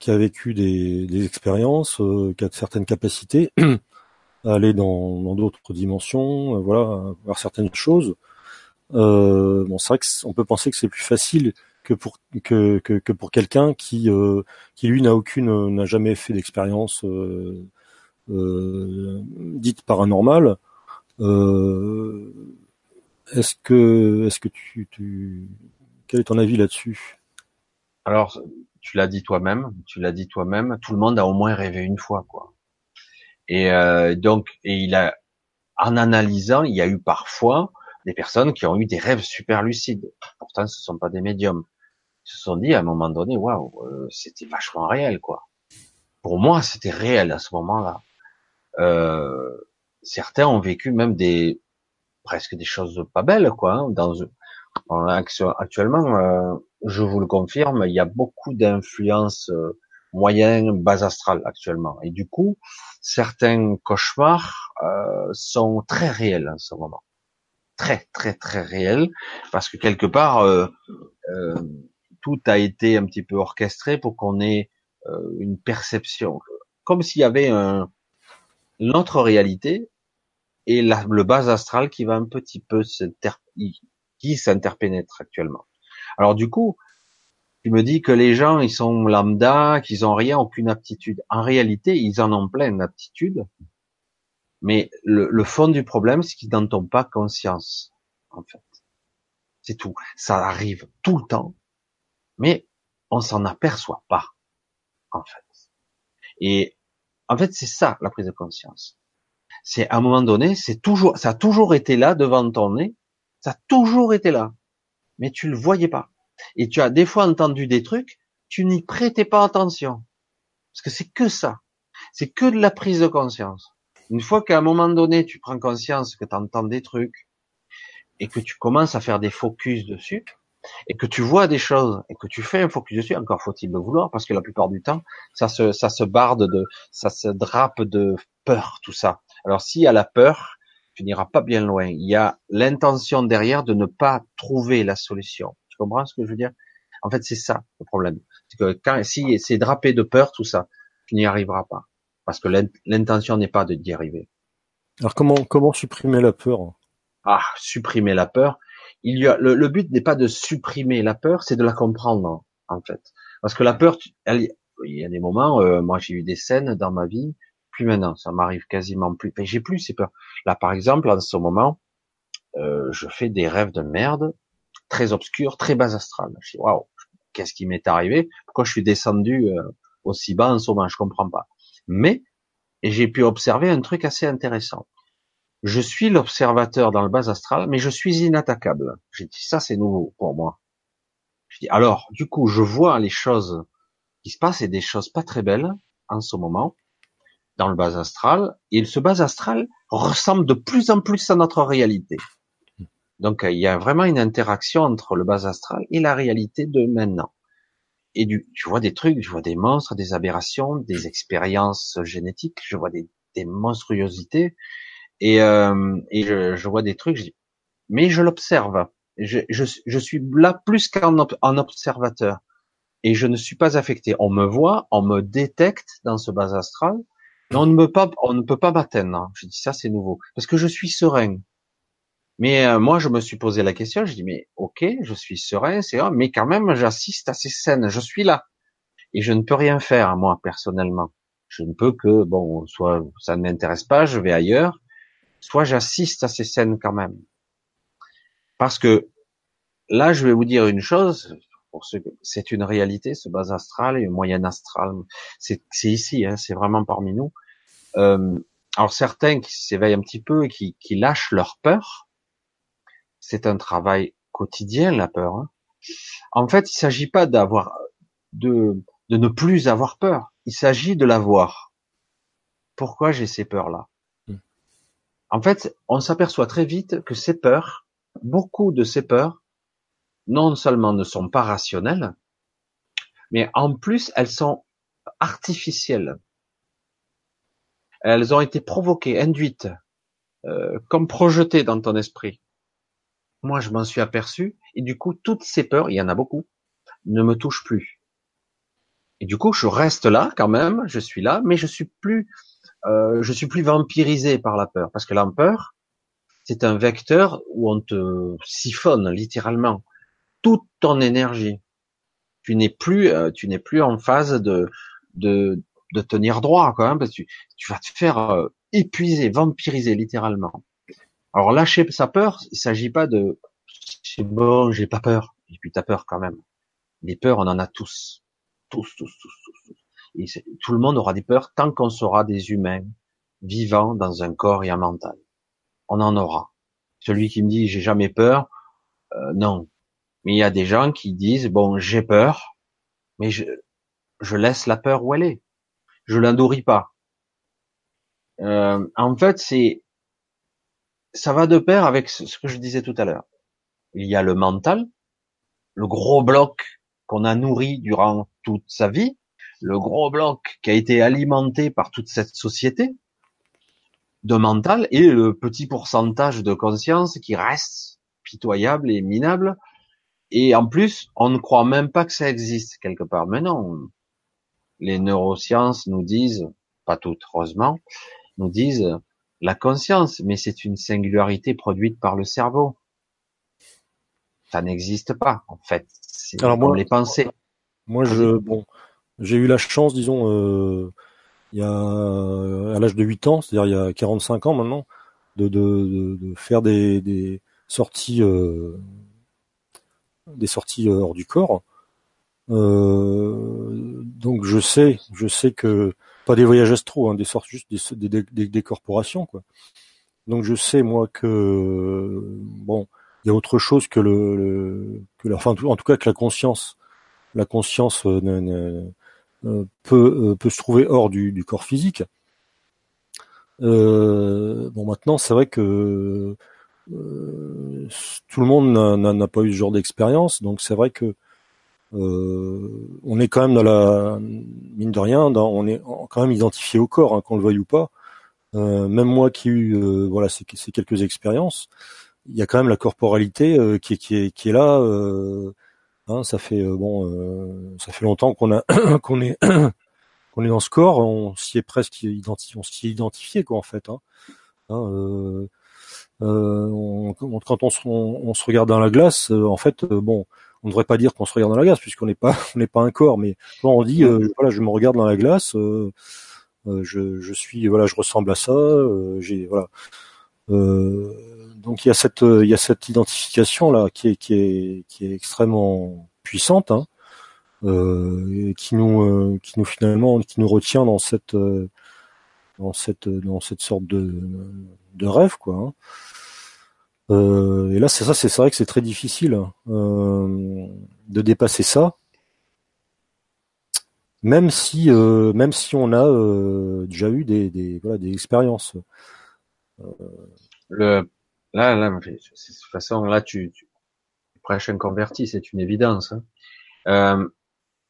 qui a vécu des, des expériences, euh, qui a certaines capacités à aller dans d'autres dimensions, voilà, voir certaines choses. bon, c'est vrai qu'on peut penser que c'est plus facile que pour que, que, que pour quelqu'un qui, qui lui n'a aucune, n'a jamais fait d'expérience dite paranormale. Euh, est-ce que, est-ce que tu, tu, quel est ton avis là-dessus? Alors, tu l'as dit toi-même, tu l'as dit toi-même. Tout le monde a au moins rêvé une fois, quoi. Et euh, donc, et il a, en analysant, il y a eu parfois des personnes qui ont eu des rêves super lucides. Pourtant, ce sont pas des médiums. Ils se sont dit à un moment donné, waouh, euh, c'était vachement réel, quoi. Pour moi, c'était réel à ce moment-là. Euh, certains ont vécu même des presque des choses pas belles, quoi. Hein, dans, actuellement, euh, je vous le confirme, il y a beaucoup d'influences euh, moyennes, bas astrales actuellement. Et du coup, certains cauchemars euh, sont très réels en ce moment. Très, très, très réels. Parce que quelque part, tout a été un petit peu orchestré pour qu'on ait une perception. Comme s'il y avait un, autre réalité et le bas astral qui va un petit peu qui s'interpénètre actuellement. Alors du coup, tu me dis que les gens, ils sont lambda, qu'ils ont rien, aucune aptitude. En réalité, ils en ont plein d'aptitudes, mais le, le, fond du problème, c'est qu'ils n'en ont pas conscience, en fait. C'est tout. Ça arrive tout le temps, mais on s'en aperçoit pas, en fait. Et en fait, c'est ça la prise de conscience c'est à un moment donné, c'est toujours, ça a toujours été là devant ton nez, ça a toujours été là, mais tu le voyais pas. Et tu as des fois entendu des trucs, tu n'y prêtais pas attention, parce que c'est que ça, c'est que de la prise de conscience. Une fois qu'à un moment donné, tu prends conscience que tu entends des trucs et que tu commences à faire des focus dessus, et que tu vois des choses et que tu fais un focus dessus, encore faut-il le vouloir, parce que la plupart du temps, ça se, ça se barde de, ça se drape de peur, tout ça. Alors s'il y a la peur, tu n'iras pas bien loin. Il y a l'intention derrière de ne pas trouver la solution. Tu comprends ce que je veux dire? En fait, c'est ça le problème. C'est que quand si c'est drapé de peur, tout ça, tu n'y arriveras pas, parce que l'intention n'est pas de d'y arriver. Alors comment comment supprimer la peur? Ah, supprimer la peur. Il y a le, le but n'est pas de supprimer la peur, c'est de la comprendre en fait. Parce que la peur, elle, il y a des moments, euh, moi j'ai eu des scènes dans ma vie, plus maintenant, ça m'arrive quasiment plus. J'ai plus ces peurs. Là par exemple, en ce moment, euh, je fais des rêves de merde, très obscurs, très bas astral. Je dis waouh, qu'est-ce qui m'est arrivé? Pourquoi je suis descendu euh, aussi bas en ce moment Je comprends pas. Mais j'ai pu observer un truc assez intéressant. Je suis l'observateur dans le bas astral, mais je suis inattaquable. J'ai dit ça, c'est nouveau pour moi. Je dis alors, du coup, je vois les choses qui se passent et des choses pas très belles en ce moment dans le bas astral. Et ce bas astral ressemble de plus en plus à notre réalité. Donc il y a vraiment une interaction entre le bas astral et la réalité de maintenant. Et du, je vois des trucs, je vois des monstres, des aberrations, des expériences génétiques, je vois des, des monstruosités et, euh, et je, je, vois des trucs. Je dis, mais je l'observe. Je, je, je, suis là plus qu'un observateur et je ne suis pas affecté. On me voit, on me détecte dans ce bas astral, on ne peut pas, on ne peut pas m'atteindre. Je dis ça, c'est nouveau parce que je suis serein. Mais euh, moi, je me suis posé la question, je dis, mais ok, je suis serein, c'est mais quand même, j'assiste à ces scènes, je suis là. Et je ne peux rien faire, moi, personnellement. Je ne peux que, bon, soit ça ne m'intéresse pas, je vais ailleurs, soit j'assiste à ces scènes quand même. Parce que là, je vais vous dire une chose, pour ceux c'est une réalité, ce bas astral et moyen astral, c'est ici, hein, c'est vraiment parmi nous. Euh, alors certains qui s'éveillent un petit peu et qui, qui lâchent leur peur, c'est un travail quotidien la peur. Hein. En fait, il s'agit pas d'avoir de, de ne plus avoir peur. Il s'agit de l'avoir. Pourquoi j'ai ces peurs-là? Hmm. En fait, on s'aperçoit très vite que ces peurs, beaucoup de ces peurs, non seulement ne sont pas rationnelles, mais en plus elles sont artificielles. Elles ont été provoquées, induites, euh, comme projetées dans ton esprit. Moi, je m'en suis aperçu, et du coup, toutes ces peurs, il y en a beaucoup, ne me touchent plus. Et du coup, je reste là quand même, je suis là, mais je suis plus, euh, je suis plus vampirisé par la peur, parce que la peur, c'est un vecteur où on te siphonne littéralement toute ton énergie. Tu n'es plus, euh, tu n'es plus en phase de, de, de tenir droit, quand même, parce que tu, tu vas te faire euh, épuiser, vampiriser littéralement. Alors lâcher sa peur, il s'agit pas de c'est bon, j'ai pas peur. Et puis t'as peur quand même. Les peurs, on en a tous. Tous, tous, tous, tous. Tout le monde aura des peurs tant qu'on sera des humains vivants dans un corps et un mental. On en aura. Celui qui me dit j'ai jamais peur, euh, non. Mais il y a des gens qui disent bon j'ai peur, mais je, laisse la peur où elle est. Je la nourris pas. Euh, en fait, c'est ça va de pair avec ce que je disais tout à l'heure. Il y a le mental, le gros bloc qu'on a nourri durant toute sa vie, le gros bloc qui a été alimenté par toute cette société de mental et le petit pourcentage de conscience qui reste pitoyable et minable. Et en plus, on ne croit même pas que ça existe quelque part. Mais non, les neurosciences nous disent, pas toutes heureusement, nous disent la conscience, mais c'est une singularité produite par le cerveau. Ça n'existe pas, en fait. C'est Alors moi, les pensées. Moi, je, bon, j'ai eu la chance, disons, euh, il y a, à l'âge de 8 ans, c'est-à-dire il y a 45 ans maintenant, de, de, de, faire des, des sorties, euh, des sorties euh, hors du corps. Euh, donc je sais, je sais que pas des voyages astro, hein, des sortes juste des, des, des, corporations quoi. Donc je sais moi que bon, il y a autre chose que le, que la, enfin en tout cas que la conscience, la conscience euh, euh, peut euh, peut se trouver hors du, du corps physique. bon maintenant c'est vrai que tout le monde n'a pas eu ce genre d'expérience, donc c'est vrai que euh, on est quand même dans la mine de rien, on est quand même identifié au corps, hein, qu'on le veuille ou pas. Euh, même moi qui ai eu euh, voilà ces, ces, quelques expériences, il y a quand même la corporalité qui, qui, est, qui est là. Hein, ça fait bon, ça fait longtemps qu'on a qu'on est qu'on est dans ce corps, on s'y est presque identifié, on s'y est identifié quoi en fait. Hein. Hein, quand on se, on, se, regarde dans la glace, en fait, bon, on ne devrait pas dire qu'on se regarde dans la glace puisqu'on n'est pas, on n'est pas un corps, mais quand on dit, voilà, je me regarde dans la glace, je, je, suis, voilà, je ressemble à ça, j'ai, voilà. donc il y a cette, il y a cette identification là qui est, qui est, qui est extrêmement puissante. Hein euh, qui nous euh, qui nous finalement qui nous retient dans cette euh, dans cette dans cette sorte de de rêve quoi. Hein. Euh, et là c'est ça c'est vrai que c'est très difficile euh, de dépasser ça, même si euh, même si on a déjà eu des, des voilà des expériences. Le là là de toute façon là tu, tu prêches un converti c'est une évidence. Hein.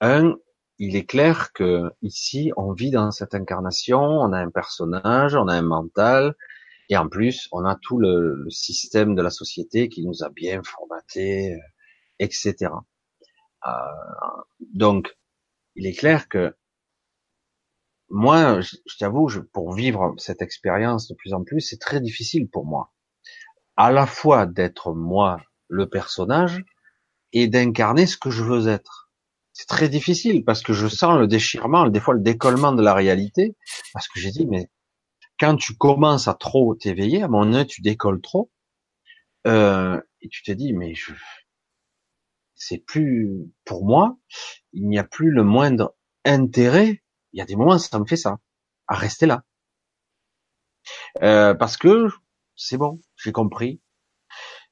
Un, il est clair que ici, on vit dans cette incarnation, on a un personnage, on a un mental, et en plus, on a tout le, système de la société qui nous a bien formaté, etc. Euh, donc, il est clair que moi, je, t'avoue, pour vivre cette expérience de plus en plus, c'est très difficile pour moi. À la fois d'être moi, le personnage, et d'incarner ce que je veux être c'est très difficile parce que je sens le déchirement, des fois le décollement de la réalité, parce que j'ai dit, mais quand tu commences à trop t'éveiller, à mon œil, tu décolles trop, euh, et tu te dis, mais je, c'est plus, pour moi, il n'y a plus le moindre intérêt, il y a des moments, ça me fait ça, à rester là. Euh, parce que c'est bon, j'ai compris,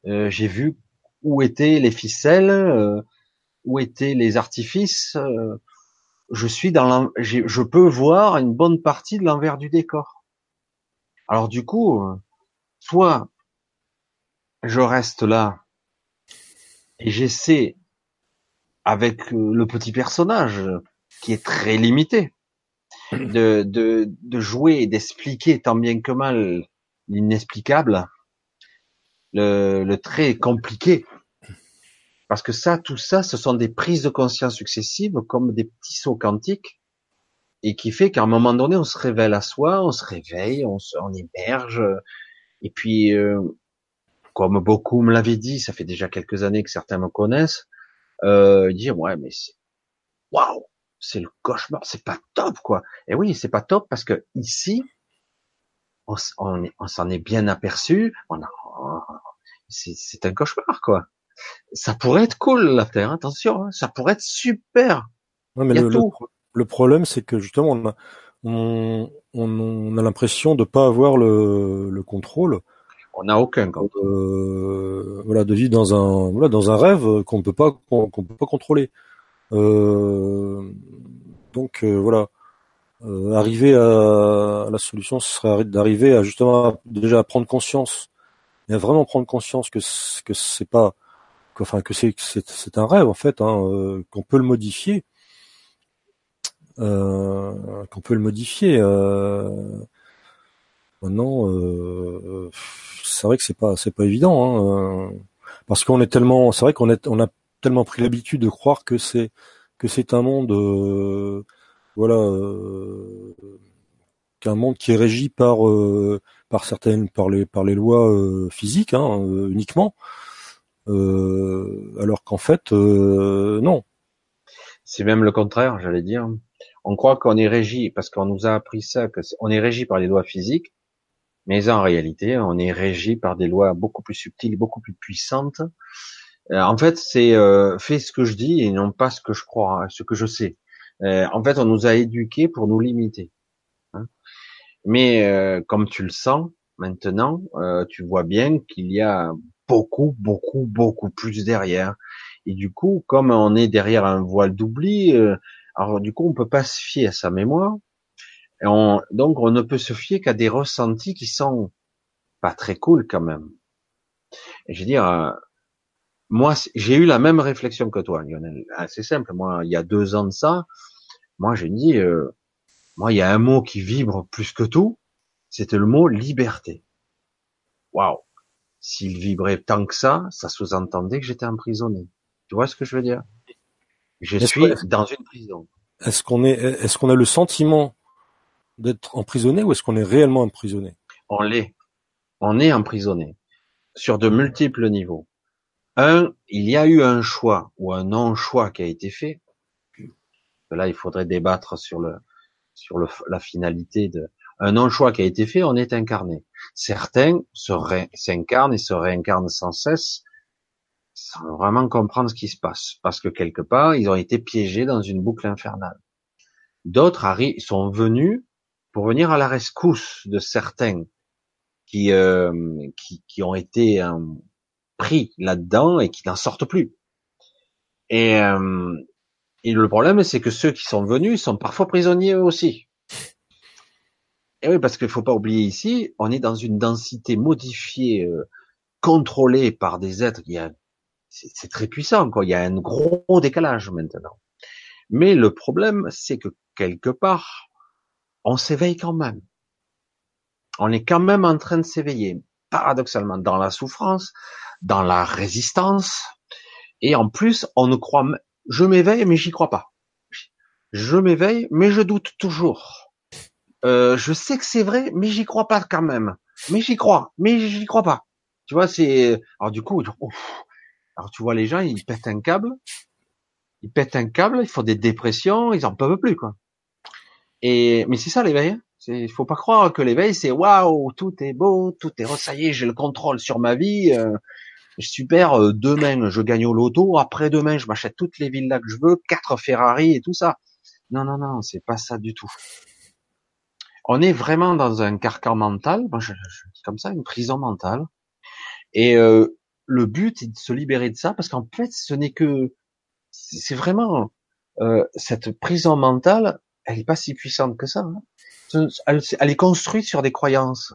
euh, j'ai vu où étaient les ficelles, où étaient les artifices, euh, je suis dans je peux voir une bonne partie de l'envers du décor. Alors du coup, euh, soit je reste là et j'essaie avec euh, le petit personnage qui est très limité de, de, de jouer et d'expliquer tant bien que mal l'inexplicable, le, le très compliqué parce que ça, tout ça, ce sont des prises de conscience successives comme des petits sauts quantiques et qui fait qu'à un moment donné, on se révèle à soi, on se réveille, on, se, on émerge. Et puis, euh, comme beaucoup me l'avaient dit, ça fait déjà quelques années que certains me connaissent, euh, dire ouais, mais c'est waouh, c'est le cauchemar, c'est pas top quoi. Et oui, c'est pas top parce que ici, on, on s'en est bien aperçu. On a, c'est un cauchemar quoi ça pourrait être cool la Terre, attention, hein, ça pourrait être super. mais le, Le, problème, c'est que justement, on a, on, on, a l'impression de pas avoir le, le contrôle. On n'a aucun contrôle. Euh, voilà, de vivre dans un, voilà, dans un rêve qu'on ne peut pas, qu'on peut pas contrôler. Euh, donc euh, voilà, euh, arriver à, la solution, ce serait d'arriver à justement déjà à prendre conscience et à vraiment prendre conscience que que c'est pas enfin que c'est c'est un rêve en fait, hein, euh, qu'on peut le modifier, euh, qu'on peut le modifier. Euh, maintenant, c'est vrai que c'est pas c'est pas évident, hein, parce qu'on est tellement, c'est vrai qu'on est on a tellement pris l'habitude de croire que c'est que c'est un monde, voilà, qu'un monde qui est régi par par certaines par les par les lois physiques hein, uniquement. Euh, alors qu'en fait, euh, non. C'est même le contraire, j'allais dire. On croit qu'on est régi parce qu'on nous a appris ça, que on est régi par les lois physiques, mais en réalité, on est régi par des lois beaucoup plus subtiles, beaucoup plus puissantes. Euh, en fait, c'est euh, fais ce que je dis et non pas ce que je crois, ce que je sais. en fait, on nous a éduqués pour nous limiter. Hein. Mais comme tu le sens maintenant, tu vois bien qu'il y a beaucoup, beaucoup, beaucoup plus derrière. Et du coup, comme on est derrière un voile d'oubli, euh, alors du coup, on peut pas se fier à sa mémoire. Et on, donc, on ne peut se fier qu'à des ressentis qui sont pas très cool quand même. Et je veux dire, euh, moi, j'ai eu la même réflexion que toi, Lionel. Ah, c'est simple. Moi, il y a deux ans de ça, moi, j'ai dit, euh, moi, il y a un mot qui vibre plus que tout. C'était le mot liberté. Waouh s'il vibrait tant que ça, ça sous-entendait que j'étais emprisonné. Tu vois ce que je veux dire? Je suis dans une prison. Est-ce qu'on est, est-ce qu'on a le sentiment d'être emprisonné ou est-ce qu'on est réellement emprisonné? On l'est. On est emprisonné sur de multiples niveaux. Un, il y a eu un choix ou un non-choix qui a été fait. Là, il faudrait débattre sur le sur le, la finalité de un non-choix qui a été fait. On est incarné. Certains s'incarnent et se réincarnent sans cesse sans vraiment comprendre ce qui se passe, parce que quelque part, ils ont été piégés dans une boucle infernale. D'autres sont venus pour venir à la rescousse de certains qui, euh, qui, ont été euh, pris là-dedans et qui n'en sortent plus. Et, euh, et le problème, c'est que ceux qui sont venus sont parfois prisonniers aussi. Et oui, parce qu'il faut pas oublier ici, on est dans une densité modifiée, euh, contrôlée par des êtres. Il y a, c'est très puissant, quoi. Il y a un gros décalage maintenant. Mais le problème, c'est que quelque part, on s'éveille quand même. On est quand même en train de s'éveiller, paradoxalement, dans la souffrance, dans la résistance, et en plus, on ne croit, je m'éveille, mais j'y crois pas. Je m'éveille, mais je doute toujours. Euh, je sais que c'est vrai, mais j'y crois pas quand même. Mais j'y crois, mais j'y crois pas. Tu vois, c'est, alors du coup, alors tu vois les gens, ils pètent un câble, ils pètent un câble, ils font des dépressions, ils en peuvent plus quoi. Et mais c'est ça l'éveil. Hein. Il faut pas croire que l'éveil c'est waouh, tout est beau, tout est y est, j'ai le contrôle sur ma vie. Euh, super, euh, demain je gagne au loto, après demain je m'achète toutes les villas que je veux, quatre Ferrari et tout ça. Non non non, c'est pas ça du tout. On est vraiment dans un carcan mental, moi je, je dis comme ça, une prison mentale. Et euh, le but est de se libérer de ça parce qu'en fait ce n'est que c'est vraiment euh, cette prison mentale elle est pas si puissante que ça. Hein. Elle, est construite sur des croyances.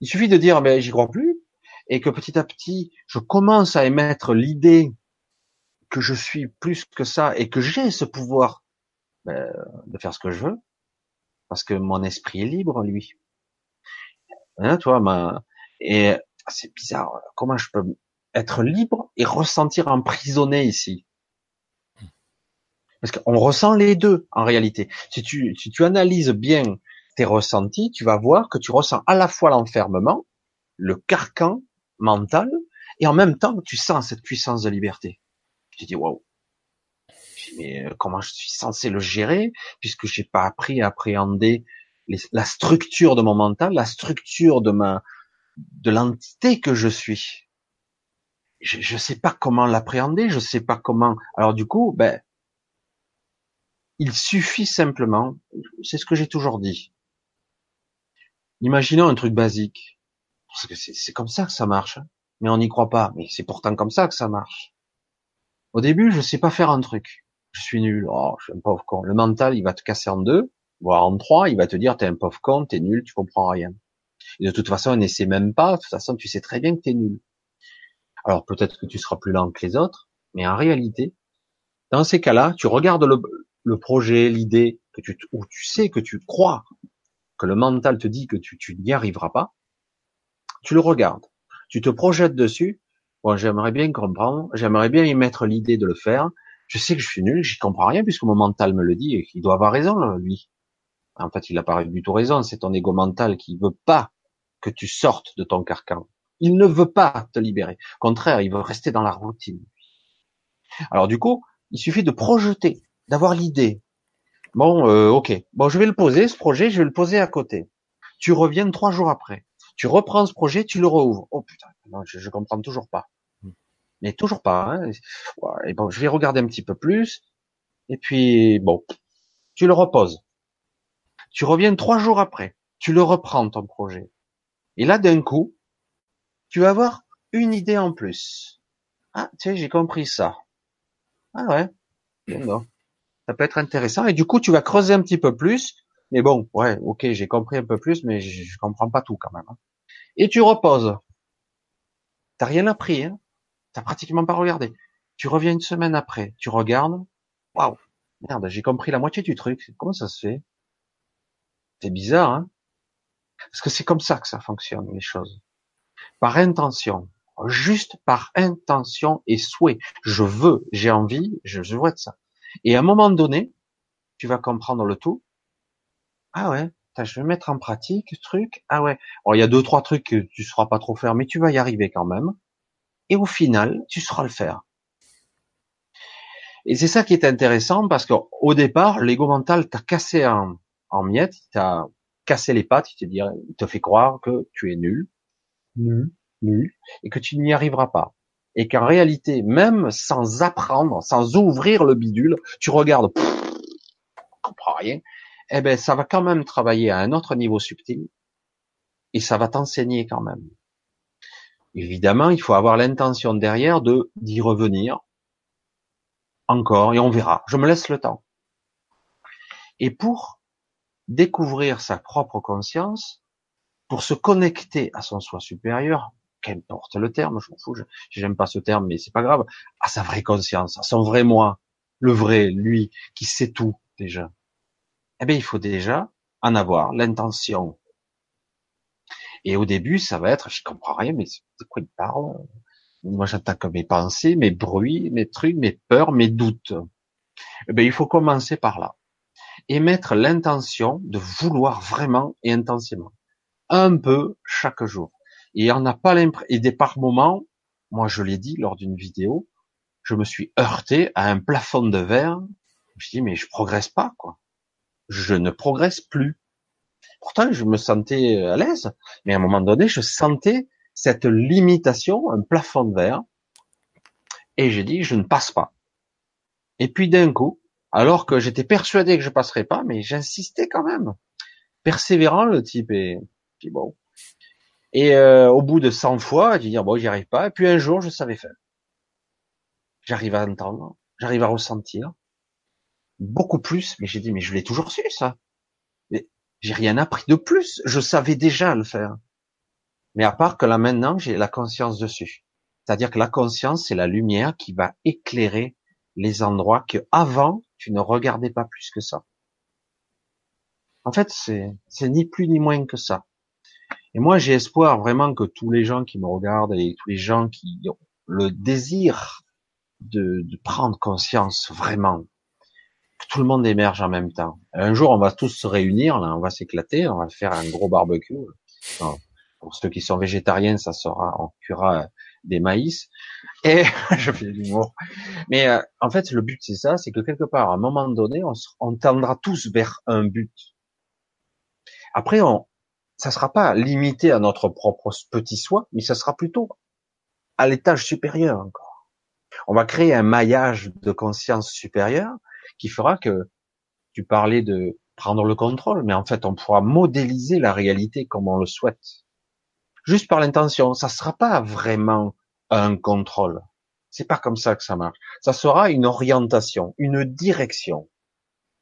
Il suffit de dire, mais j'y crois plus, et que petit à petit, je commence à émettre l'idée que je suis plus que ça et que j'ai ce pouvoir ben, de faire ce que je veux, parce que mon esprit est libre, lui. Hein, toi, ma... et c'est bizarre. Comment je peux être libre et ressentir emprisonné ici? Parce qu'on ressent les deux en réalité. Si tu, si tu analyses bien tes ressentis, tu vas voir que tu ressens à la fois l'enfermement, le carcan mental, et en même temps tu sens cette puissance de liberté. Tu dis waouh. Mais euh, comment je suis censé le gérer puisque j'ai pas appris à appréhender la structure de mon mental, la structure de ma de l'entité que je suis. Je, je sais pas comment l'appréhender, je sais pas comment. Alors du coup, ben il suffit simplement, c'est ce que j'ai toujours dit. Imaginons un truc basique. Parce que c'est comme ça que ça marche. Hein. Mais on n'y croit pas. Mais c'est pourtant comme ça que ça marche. Au début, je sais pas faire un truc. Je suis nul. Oh, je suis un pauvre con. Le mental, il va te casser en deux, voire en trois. Il va te dire, t'es un pauvre con, t'es nul, tu comprends rien. De toute façon, on n'essaie même pas. De toute façon, tu sais très bien que t'es nul. Alors peut-être que tu seras plus lent que les autres, mais en réalité, dans ces cas-là, tu regardes le, le projet, l'idée que tu, où tu sais que tu crois, que le mental te dit que tu, tu n'y arriveras pas, tu le regardes, tu te projettes dessus. Bon, j'aimerais bien comprendre, j'aimerais bien y mettre l'idée de le faire. Je sais que je suis nul, j'y comprends rien puisque mon mental me le dit et qu'il doit avoir raison, lui. En fait, il n'a pas du tout raison. C'est ton ego mental qui veut pas que tu sortes de ton carcan. Il ne veut pas te libérer. Au contraire, il veut rester dans la routine. Alors du coup, il suffit de projeter d'avoir l'idée. Bon, euh, ok. Bon, je vais le poser, ce projet, je vais le poser à côté. Tu reviens trois jours après. Tu reprends ce projet, tu le rouvres. Oh putain, non, je, je comprends toujours pas. Mais toujours pas. Hein. Et bon, je vais regarder un petit peu plus. Et puis, bon, tu le reposes. Tu reviens trois jours après. Tu le reprends, ton projet. Et là, d'un coup, tu vas avoir une idée en plus. Ah, tu sais, j'ai compris ça. Ah ouais. Bon ça peut être intéressant. Et du coup, tu vas creuser un petit peu plus. Mais bon, ouais, ok, j'ai compris un peu plus, mais je, je comprends pas tout quand même. Hein. Et tu reposes. T'as rien appris, hein T'as pratiquement pas regardé. Tu reviens une semaine après, tu regardes. Waouh, merde, j'ai compris la moitié du truc. Comment ça se fait? C'est bizarre, hein? Parce que c'est comme ça que ça fonctionne les choses. Par intention, juste par intention et souhait. Je veux, j'ai envie, je, veux être ça. Et à un moment donné, tu vas comprendre le tout. Ah ouais, je vais mettre en pratique ce truc. Ah ouais. il y a deux, trois trucs que tu sauras pas trop faire, mais tu vas y arriver quand même. Et au final, tu sauras le faire. Et c'est ça qui est intéressant parce qu'au départ, l'ego mental t'a cassé en, en miettes, t'a cassé les pattes, il te dit, il te fait croire que tu es nul, nul, nul, et que tu n'y arriveras pas. Et qu'en réalité, même sans apprendre, sans ouvrir le bidule, tu regardes, pff, comprends rien, eh ben, ça va quand même travailler à un autre niveau subtil, et ça va t'enseigner quand même. Évidemment, il faut avoir l'intention derrière de d'y revenir, encore, et on verra. Je me laisse le temps. Et pour découvrir sa propre conscience, pour se connecter à son soi supérieur, qu'importe le terme, je m'en fous, j'aime pas ce terme, mais c'est pas grave, à sa vraie conscience, à son vrai moi, le vrai, lui, qui sait tout, déjà. Eh bien, il faut déjà en avoir l'intention. Et au début, ça va être, je comprends rien, mais de quoi il parle? Moi, j'attaque mes pensées, mes bruits, mes trucs, mes peurs, mes doutes. Eh bien, il faut commencer par là. Et mettre l'intention de vouloir vraiment et intensément. Un peu chaque jour. Et on n'a pas l'impression, et des par moments, moi je l'ai dit lors d'une vidéo, je me suis heurté à un plafond de verre. Je dit, mais je progresse pas, quoi. Je ne progresse plus. Pourtant, je me sentais à l'aise, mais à un moment donné, je sentais cette limitation, un plafond de verre, et j'ai dit, je ne passe pas. Et puis d'un coup, alors que j'étais persuadé que je passerais pas, mais j'insistais quand même. Persévérant, le type est, puis bon. Et euh, au bout de 100 fois, j'ai dit, bon, j'y arrive pas. Et puis un jour, je savais faire. J'arrive à entendre, j'arrive à ressentir beaucoup plus. Mais j'ai dit, mais je l'ai toujours su ça. J'ai rien appris de plus. Je savais déjà le faire. Mais à part que là maintenant, j'ai la conscience dessus. C'est-à-dire que la conscience, c'est la lumière qui va éclairer les endroits que avant tu ne regardais pas plus que ça. En fait, c'est, ni plus ni moins que ça. Et moi, j'ai espoir vraiment que tous les gens qui me regardent et tous les gens qui ont le désir de prendre conscience vraiment, tout le monde émerge en même temps. Un jour, on va tous se réunir, là, on va s'éclater, on va faire un gros barbecue. Pour ceux qui sont végétariens, ça sera, on cuira des maïs. Et je fais du l'humour. Mais euh, en fait, le but c'est ça, c'est que quelque part, à un moment donné, on, on tendra tous vers un but. Après, on, ça sera pas limité à notre propre petit soi, mais ça sera plutôt à l'étage supérieur encore. On va créer un maillage de conscience supérieure qui fera que tu parlais de prendre le contrôle, mais en fait, on pourra modéliser la réalité comme on le souhaite juste par l'intention. Ça sera pas vraiment un contrôle. C'est pas comme ça que ça marche. Ça sera une orientation, une direction.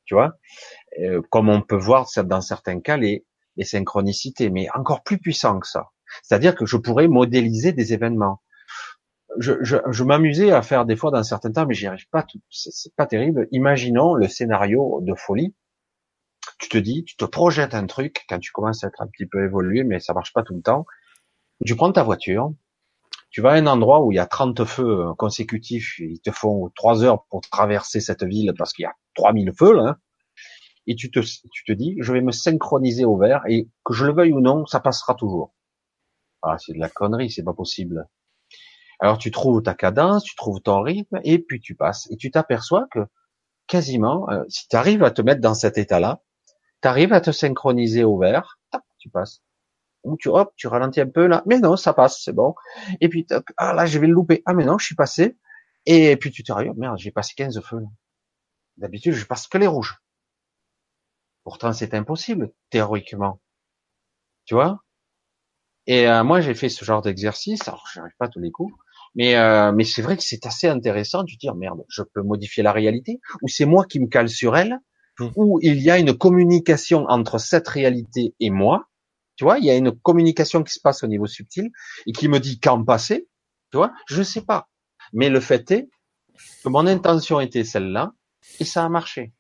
Tu vois, euh, comme on peut voir dans certains cas les, les synchronicités, mais encore plus puissant que ça. C'est-à-dire que je pourrais modéliser des événements. Je, m'amusais à faire des fois dans certains temps, mais j'y arrive pas. C'est pas terrible. Imaginons le scénario de folie. Tu te dis, tu te projettes un truc quand tu commences à être un petit peu évolué, mais ça marche pas tout le temps. Tu prends ta voiture, tu vas à un endroit où il y a 30 feux consécutifs, ils te font 3 heures pour traverser cette ville parce qu'il y a 3000 feux là, et tu te, tu te dis, je vais me synchroniser au vert et que je le veuille ou non, ça passera toujours. Ah, c'est de la connerie, c'est pas possible. Alors tu trouves ta cadence, tu trouves ton rythme, et puis tu passes. Et tu t'aperçois que quasiment, euh, si tu arrives à te mettre dans cet état-là, tu arrives à te synchroniser au vert, tu passes ou tu hop, tu ralentis un peu là, mais non, ça passe, c'est bon. Et puis ah là, je vais le louper. Ah mais non, je suis passé. Et puis tu te dis, merde, j'ai passé 15 feux. D'habitude, je passe que les rouges. Pourtant, c'est impossible théoriquement. Tu vois? Et euh, moi, j'ai fait ce genre d'exercice. Alors, je n'arrive pas tous les coups, mais euh, mais c'est vrai que c'est assez intéressant de dire merde, je peux modifier la réalité, ou c'est moi qui me cale sur elle, mmh. ou il y a une communication entre cette réalité et moi tu vois, il y a une communication qui se passe au niveau subtil et qui me dit quand passer. Tu vois, je sais pas. Mais le fait est que mon intention était celle-là et ça a marché.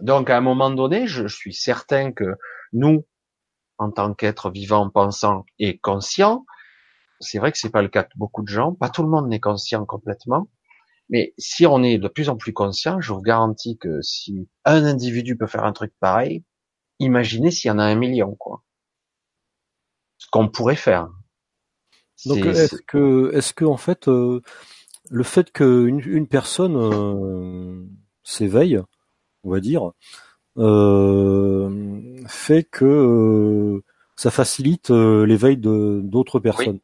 Donc, à un moment donné, je, suis certain que nous, en tant qu'êtres vivants, pensants et conscients, c'est vrai que c'est pas le cas de beaucoup de gens. Pas tout le monde n'est conscient complètement. Mais si on est de plus en plus conscient, je vous garantis que si un individu peut faire un truc pareil, Imaginez s'il y en a un million, quoi. Ce qu'on pourrait faire. Donc est-ce que, est-ce que en fait, euh, le fait qu'une une personne euh, s'éveille, on va dire, euh, fait que ça facilite l'éveil de d'autres personnes?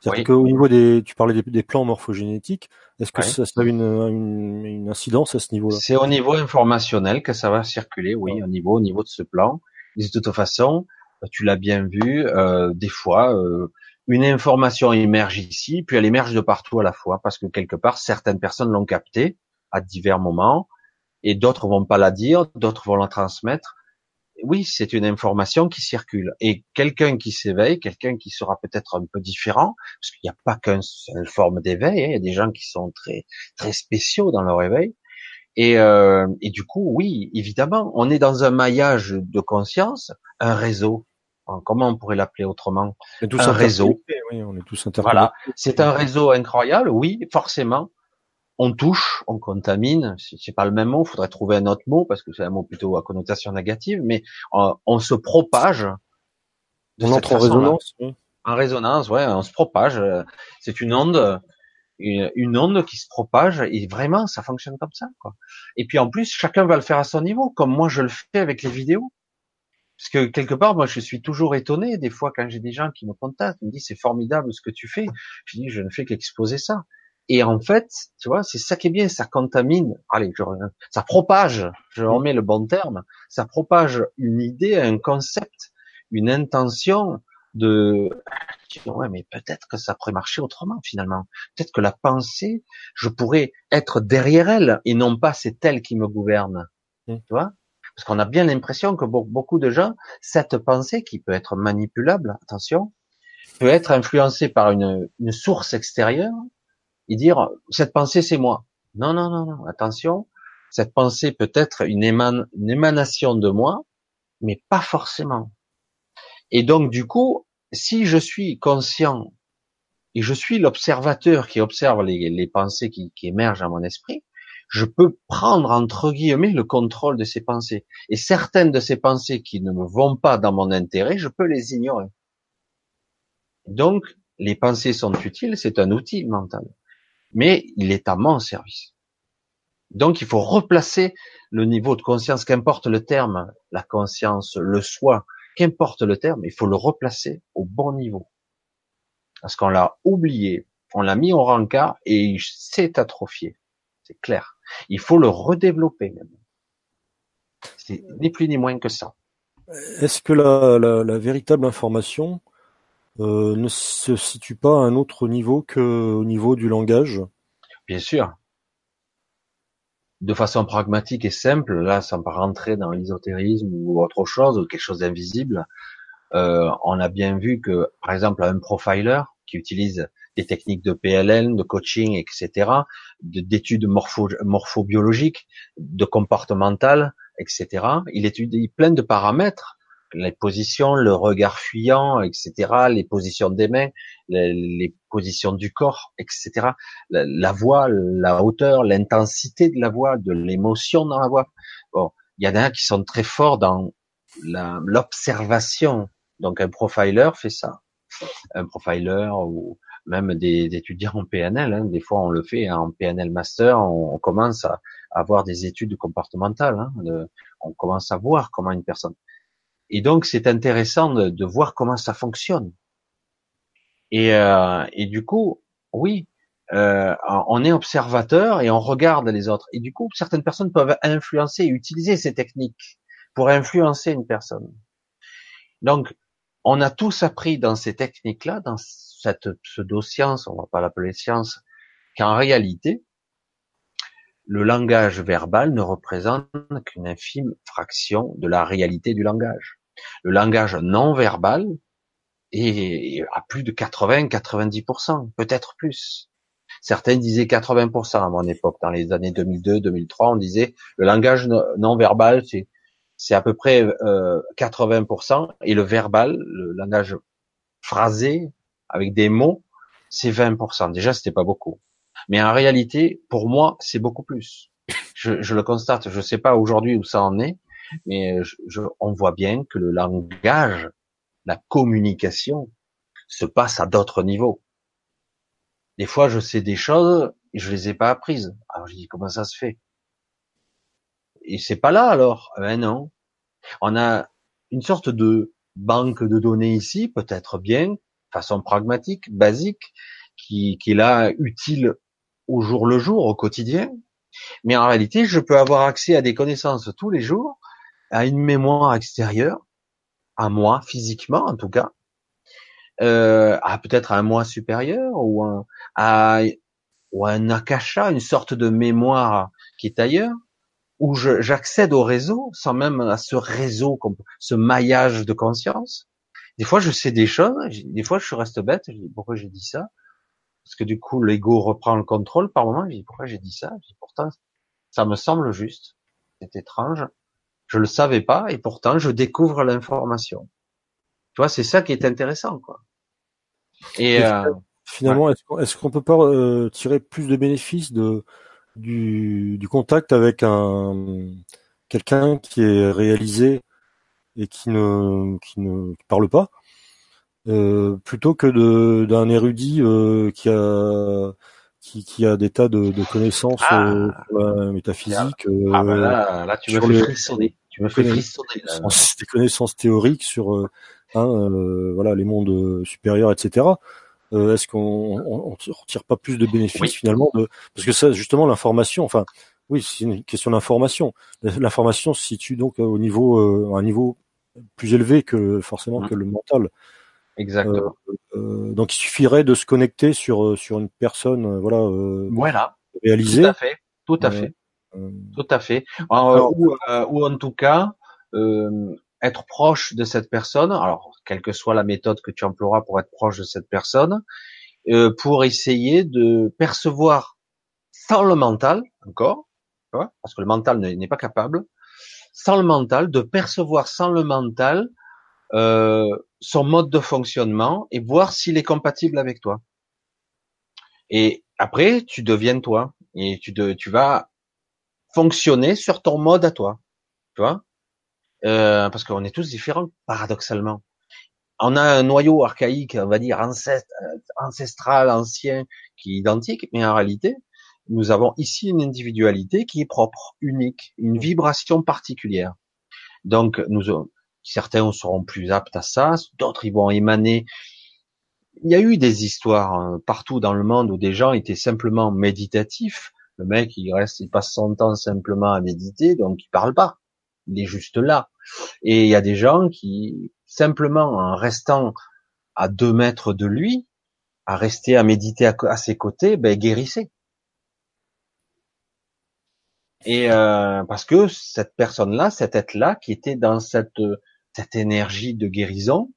C'est-à-dire qu'au niveau des, tu parlais des, plans morphogénétiques, est-ce que ça, a une, une, incidence à ce niveau-là? C'est au niveau informationnel que ça va circuler, oui, au niveau, au niveau de ce plan. de toute façon, tu l'as bien vu, euh, des fois, euh, une information émerge ici, puis elle émerge de partout à la fois, parce que quelque part, certaines personnes l'ont captée à divers moments, et d'autres vont pas la dire, d'autres vont la transmettre oui, c'est une information qui circule. Et quelqu'un qui s'éveille, quelqu'un qui sera peut-être un peu différent, parce qu'il n'y a pas qu'une seule forme d'éveil, hein, il y a des gens qui sont très très spéciaux dans leur éveil. Et, euh, et du coup, oui, évidemment, on est dans un maillage de conscience, un réseau. Comment on pourrait l'appeler autrement? Un réseau. Oui, on est tous voilà, c'est un réseau incroyable. Oui, forcément on touche, on contamine, c'est pas le même mot, il faudrait trouver un autre mot parce que c'est un mot plutôt à connotation négative, mais euh, on, se propage. on entre en résonance. En résonance, ouais, on se propage. C'est une onde, une, onde qui se propage et vraiment ça fonctionne comme ça. Quoi. Et puis en plus, chacun va le faire à son niveau, comme moi je le fais avec les vidéos. Parce que quelque part, moi, je suis toujours étonné des fois quand j'ai des gens qui me contactent, ils me disent c'est formidable ce que tu fais. Je dis je ne fais qu'exposer ça. Et en fait, tu vois, c'est ça qui est bien, ça contamine, allez, je, ça propage, je mm. remets le bon terme, ça propage une idée, un concept, une intention de, ouais, mais peut-être que ça pourrait marcher autrement finalement. Peut-être que la pensée, je pourrais être derrière elle et non pas c'est elle qui me gouverne. Mm. Tu vois? Parce qu'on a bien l'impression que beaucoup de gens, cette pensée qui peut être manipulable, attention, peut être influencée par une, une source extérieure et dire cette pensée c'est moi. Non, non, non, non. Attention, cette pensée peut être une, une émanation de moi, mais pas forcément. Et donc du coup, si je suis conscient et je suis l'observateur qui observe les, les pensées qui, qui, émergent à mon esprit, je peux prendre entre guillemets le contrôle de ces pensées. Et certaines de ces pensées qui ne me vont pas dans mon intérêt, je peux les ignorer. Donc, les pensées sont utiles, c'est un outil mental mais il est à mon service. Donc il faut replacer le niveau de conscience, qu'importe le terme, la conscience, le soi, qu'importe le terme, il faut le replacer au bon niveau. Parce qu'on l'a oublié, on l'a mis au rencard et il s'est atrophié. C'est clair. Il faut le redévelopper même. C'est ni plus ni moins que ça. Est-ce que la, véritable information ne se situe pas à un autre niveau qu'au niveau du langage Bien sûr. De façon pragmatique et simple, là, sans pas rentrer dans l'ésotérisme ou autre chose, ou quelque chose d'invisible, euh, on a bien vu que, par exemple, un profiler qui utilise des techniques de PLN, de coaching, etc., d'études morpho, morphobiologiques, de comportemental, etc., il étudie plein de paramètres les positions, le regard fuyant, etc., les positions des mains, les, positions du corps, etc., la, voix, la hauteur, l'intensité de la voix, de l'émotion dans la voix. Bon, il y en a qui sont très forts dans l'observation. Donc un profiler fait ça. Un profiler ou même des, étudiants en PNL, hein, des fois on le fait hein, en PNL master, on, commence à, avoir des études comportementales, hein, on commence à voir comment une personne. Et donc c'est intéressant de, voir comment ça fonctionne. Et, euh, et du coup, oui, euh, on est observateur et on regarde les autres. Et du coup, certaines personnes peuvent influencer et utiliser ces techniques pour influencer une personne. Donc, on a tous appris dans ces techniques-là, dans cette pseudo-science, on va pas l'appeler science, qu'en réalité, le langage verbal ne représente qu'une infime fraction de la réalité du langage. Le langage non verbal est à plus de 80-90%, peut-être plus. Certains disaient 80% à mon époque, dans les années 2002-2003, on disait le langage non verbal, c'est à peu près euh, 80%, et le verbal, le langage phrasé avec des mots, c'est 20%. Déjà, c'était pas beaucoup. Mais en réalité, pour moi, c'est beaucoup plus. Je, je, le constate. Je sais pas aujourd'hui où ça en est, mais je, on voit bien que le langage, la communication, se passe à d'autres niveaux. Des fois, je sais des choses et je les ai pas apprises. Alors je dis comment ça se fait? Et c'est pas là alors eh Ben non. On a une sorte de banque de données ici, peut-être bien, façon pragmatique, basique, qui, qui est là utile au jour le jour, au quotidien. Mais en réalité, je peux avoir accès à des connaissances tous les jours, à une mémoire extérieure, à moi physiquement en tout cas, euh, à peut-être un moi supérieur ou un, à, ou un akasha, une sorte de mémoire qui est ailleurs, où j'accède au réseau sans même à ce réseau, ce maillage de conscience. Des fois, je sais des choses, des fois, je reste bête, pourquoi j'ai dit ça? Parce que du coup, l'ego reprend le contrôle par moment, je dis, pourquoi j'ai dit ça? Je dis, Pourtant, ça me semble juste. C'est étrange. Je le savais pas, et pourtant, je découvre l'information. Tu vois, c'est ça qui est intéressant, quoi. Et, euh, finalement, est-ce qu'on peut pas euh, tirer plus de bénéfices de du, du contact avec un quelqu'un qui est réalisé et qui ne qui ne parle pas, euh, plutôt que de d'un érudit euh, qui a qui, qui a des tas de, de connaissances ah, euh, sur la métaphysique. Euh, ah ben là, là tu me fais frissonner. Tu me fais frissonner. Des connaissances théoriques sur euh, hein, voilà les mondes supérieurs, etc. Euh, est-ce qu'on on, retire pas plus de bénéfices finalement de parce que ça justement l'information enfin oui c'est une question d'information l'information se situe donc au niveau euh, un niveau plus élevé que forcément mmh. que le mental exactement. Euh, donc il suffirait de se connecter sur sur une personne voilà voilà. réalisée. Tout à fait. Tout à fait. tout à fait. Ou, ou en tout cas être proche de cette personne, alors quelle que soit la méthode que tu emploieras pour être proche de cette personne, euh, pour essayer de percevoir sans le mental, encore, parce que le mental n'est pas capable, sans le mental, de percevoir sans le mental euh, son mode de fonctionnement et voir s'il est compatible avec toi. Et après, tu deviens toi et tu, de, tu vas fonctionner sur ton mode à toi. Tu vois? Euh, parce qu'on est tous différents, paradoxalement. On a un noyau archaïque, on va dire ancestral, ancien, qui est identique, mais en réalité, nous avons ici une individualité qui est propre, unique, une vibration particulière. Donc, nous, certains seront plus aptes à ça, d'autres ils vont émaner. Il y a eu des histoires hein, partout dans le monde où des gens étaient simplement méditatifs. Le mec, il reste, il passe son temps simplement à méditer, donc il parle pas il est juste là. Et il y a des gens qui, simplement en restant à deux mètres de lui, à rester à méditer à, ses côtés, ben guérissaient. Et euh, parce que cette personne-là, cet être-là, qui était dans cette cette énergie de guérison,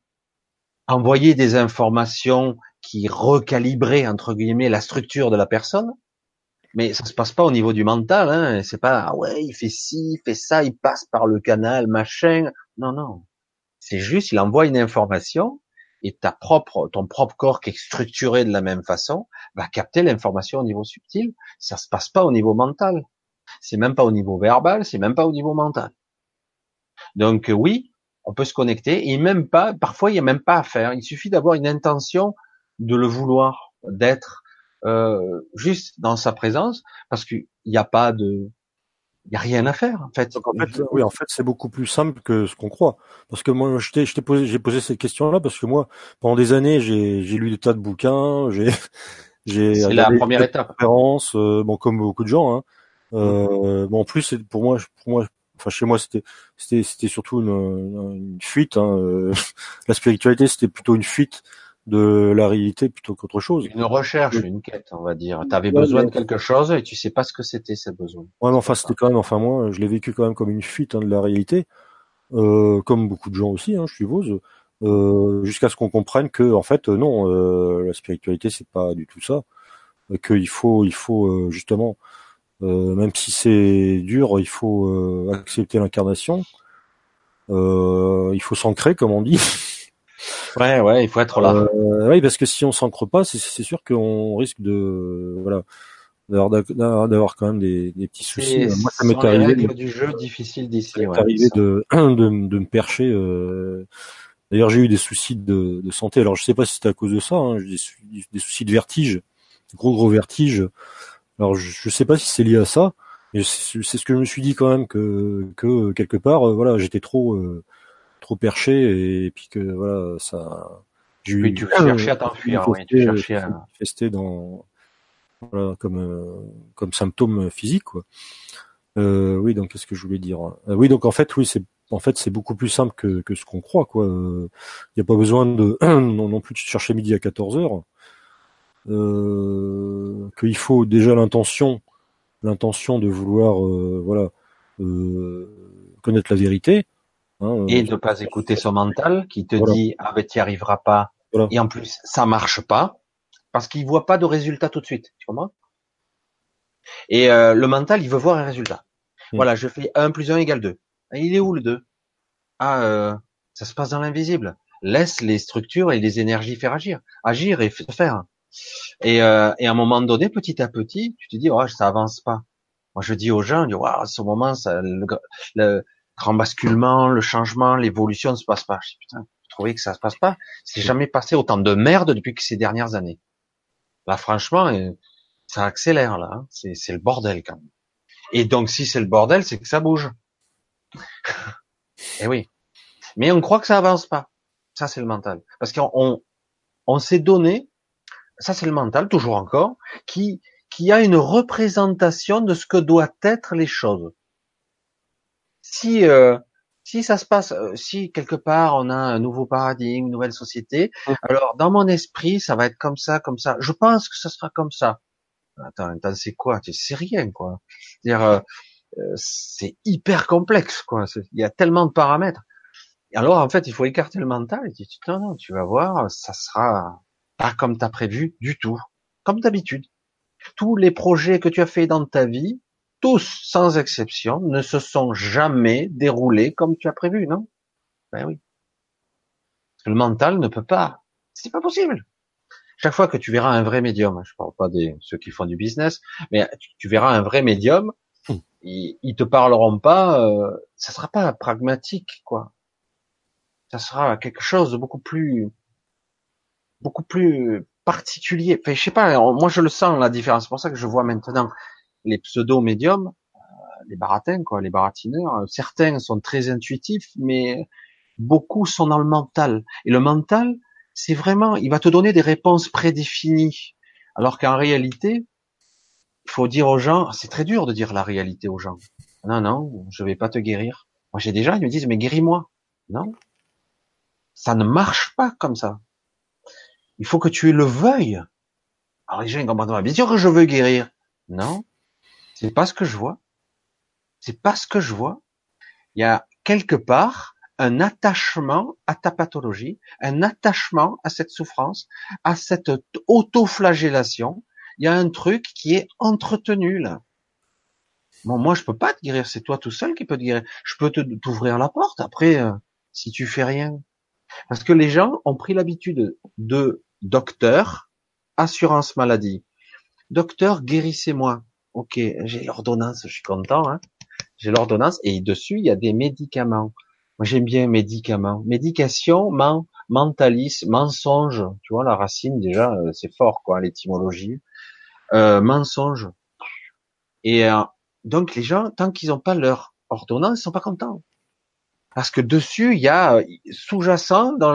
envoyait des informations qui recalibraient entre guillemets la structure de la personne, mais ça se passe pas au niveau du mental, hein. C'est pas ah ouais, il fait ci, il fait ça, il passe par le canal, machin. Non, non. C'est juste, il envoie une information et ta propre, ton propre corps qui est structuré de la même façon va capter l'information au niveau subtil. Ça se passe pas au niveau mental. C'est même pas au niveau verbal, c'est même pas au niveau mental. Donc oui, on peut se connecter et même pas, parfois il n'y a même pas à faire. Il suffit d'avoir une intention de le vouloir, d'être euh, juste dans sa présence, parce qu'il n'y a pas de, il y a rien à faire en fait. en fait, oui, en fait, c'est beaucoup plus simple que ce qu'on croit. Parce que moi, je t'ai, je t'ai posé, j'ai posé cette question-là parce que moi, pendant des années, j'ai, j'ai lu des tas de bouquins, j'ai, j'ai. C'est la première étape. Conférences, euh, bon, comme beaucoup de gens. Hein. Euh, bon, en plus, pour moi, pour moi, enfin chez moi, c'était, c'était, c'était surtout une, une fuite. Hein. Euh, la spiritualité, c'était plutôt une fuite de la réalité plutôt qu'autre chose. Une recherche, une quête, on va dire. Tu avais besoin de quelque chose et tu sais pas ce que c'était ce besoin. Ouais, mais enfin c'était quand même, enfin moi, je l'ai vécu quand même comme une fuite hein, de la réalité, euh, comme beaucoup de gens aussi, hein, je suppose, euh, jusqu'à ce qu'on comprenne que en fait non, euh, la spiritualité c'est pas du tout ça, qu'il faut, il faut justement, même si c'est dur, il faut accepter l'incarnation, il faut s'ancrer comme on dit. Ouais, ouais, il faut être là. Euh, oui, parce que si on s'ancre pas, c'est sûr qu'on risque de, voilà, d'avoir quand même des, des petits soucis. Moi, ça m'est arrivé du jeu difficile d'ici. Ouais, arrivé de, de, de me percher. Euh... D'ailleurs, j'ai eu des soucis de, de, santé. Alors, je sais pas si c'était à cause de ça. Hein. J'ai des, des, soucis de vertige, de gros gros vertiges. Alors, je, je sais pas si c'est lié à ça. Mais c'est ce que je me suis dit quand même que que quelque part, euh, voilà, j'étais trop euh, trop perché et, puis que voilà, ça. Eu. tu cherchais à t'enfuir. Oui, tu cherchais à manifester dans voilà, comme euh, comme symptôme physique quoi. Euh, oui, donc qu'est-ce que je voulais dire? Euh, Oui, donc en fait, oui, c'est en fait c'est beaucoup plus simple que, que ce qu'on croit quoi. Il euh, n'y a pas besoin de non, non, plus de chercher midi à 14 heures. Euh, qu'il faut déjà l'intention, l'intention de vouloir voilà connaître la vérité. Hein, et de ne pas écouter son mental qui te dit ah ben tu n'y arriveras pas. Et en plus ça marche pas parce qu'il voit pas de résultat tout de suite. Tu comprends? Et euh, le mental, il veut voir un résultat. Hmm. Voilà, je fais 1 plus 1 égale 2. il est où le 2 Ah, euh, ça se passe dans l'invisible. Laisse les structures et les énergies faire agir. Agir et faire. Et, euh, et à un moment donné, petit à petit, tu te dis, oh, ça avance pas. Moi, je dis aux gens, je dis, wow, ce moment, ça, le, le grand basculement, le changement, l'évolution ne se passe pas. Je dis, putain, vous trouvez que ça se passe pas? C'est jamais passé autant de merde depuis que ces dernières années. Là, franchement, euh, ça accélère là. Hein. C'est le bordel quand même. Et donc, si c'est le bordel, c'est que ça bouge. Eh oui. Mais on croit que ça avance pas. Ça, c'est le mental. Parce qu'on on, s'est donné, ça c'est le mental, toujours encore, qui, qui a une représentation de ce que doivent être les choses. Si euh, si ça se passe, euh, si quelque part on a un nouveau paradigme, une nouvelle société, mmh. alors dans mon esprit, ça va être comme ça, comme ça. Je pense que ça sera comme ça. Attends, attends c'est quoi? C'est rien, quoi. dire euh, euh, c'est hyper complexe, quoi. Il y a tellement de paramètres. alors, en fait, il faut écarter le mental et dire, non, non, tu vas voir, ça sera pas comme tu as prévu du tout. Comme d'habitude. Tous les projets que tu as fait dans ta vie, tous, sans exception, ne se sont jamais déroulés comme tu as prévu, non? Ben oui. Parce que le mental ne peut pas. C'est pas possible. Chaque fois que tu verras un vrai médium, je parle pas des ceux qui font du business, mais tu, verras un vrai médium, hmm. ils, ils, te parleront pas, euh, ça sera pas pragmatique, quoi. Ça sera quelque chose de beaucoup plus, beaucoup plus particulier. Enfin, je sais pas, moi je le sens la différence. C'est pour ça que je vois maintenant les pseudo-médiums, euh, les baratins, quoi, les baratineurs, certains sont très intuitifs, mais beaucoup sont dans le mental. Et le mental, c'est vraiment, il va te donner des réponses prédéfinies. Alors qu'en réalité, il faut dire aux gens, c'est très dur de dire la réalité aux gens. Non, non, je vais pas te guérir. Moi, j'ai des gens, ils me disent, mais guéris-moi. Non. Ça ne marche pas comme ça. Il faut que tu le veuilles. Alors les gens, ils comprennent. Bien sûr que je veux guérir. Non. C'est pas ce que je vois. C'est pas ce que je vois. Il y a quelque part un attachement à ta pathologie, un attachement à cette souffrance, à cette autoflagellation. Il y a un truc qui est entretenu là. Bon, moi je peux pas te guérir, c'est toi tout seul qui peux te guérir. Je peux te t'ouvrir la porte après euh, si tu fais rien. Parce que les gens ont pris l'habitude de docteur, assurance maladie. Docteur, guérissez-moi. Ok, j'ai l'ordonnance, je suis content. Hein j'ai l'ordonnance et dessus il y a des médicaments. Moi j'aime bien médicaments. Médication, mentalisme, mensonge. Tu vois la racine déjà, euh, c'est fort quoi, l'étymologie. Euh, mensonge. Et euh, donc les gens, tant qu'ils n'ont pas leur ordonnance, ils sont pas contents. Parce que dessus, il y a euh, sous-jacent dans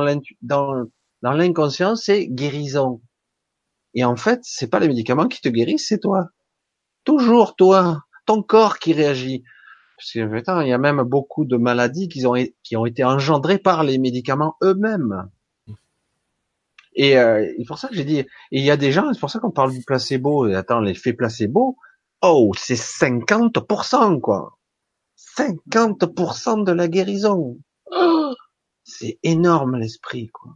l'inconscient, c'est guérison. Et en fait, c'est pas les médicaments qui te guérissent, c'est toi toujours toi, ton corps qui réagit. Parce que, il y a même beaucoup de maladies qui ont, été engendrées par les médicaments eux-mêmes. Et euh, c'est pour ça que j'ai dit, il y a des gens, c'est pour ça qu'on parle du placebo, et attends, l'effet placebo, oh, c'est 50%, quoi. 50% de la guérison. Oh, c'est énorme l'esprit, quoi.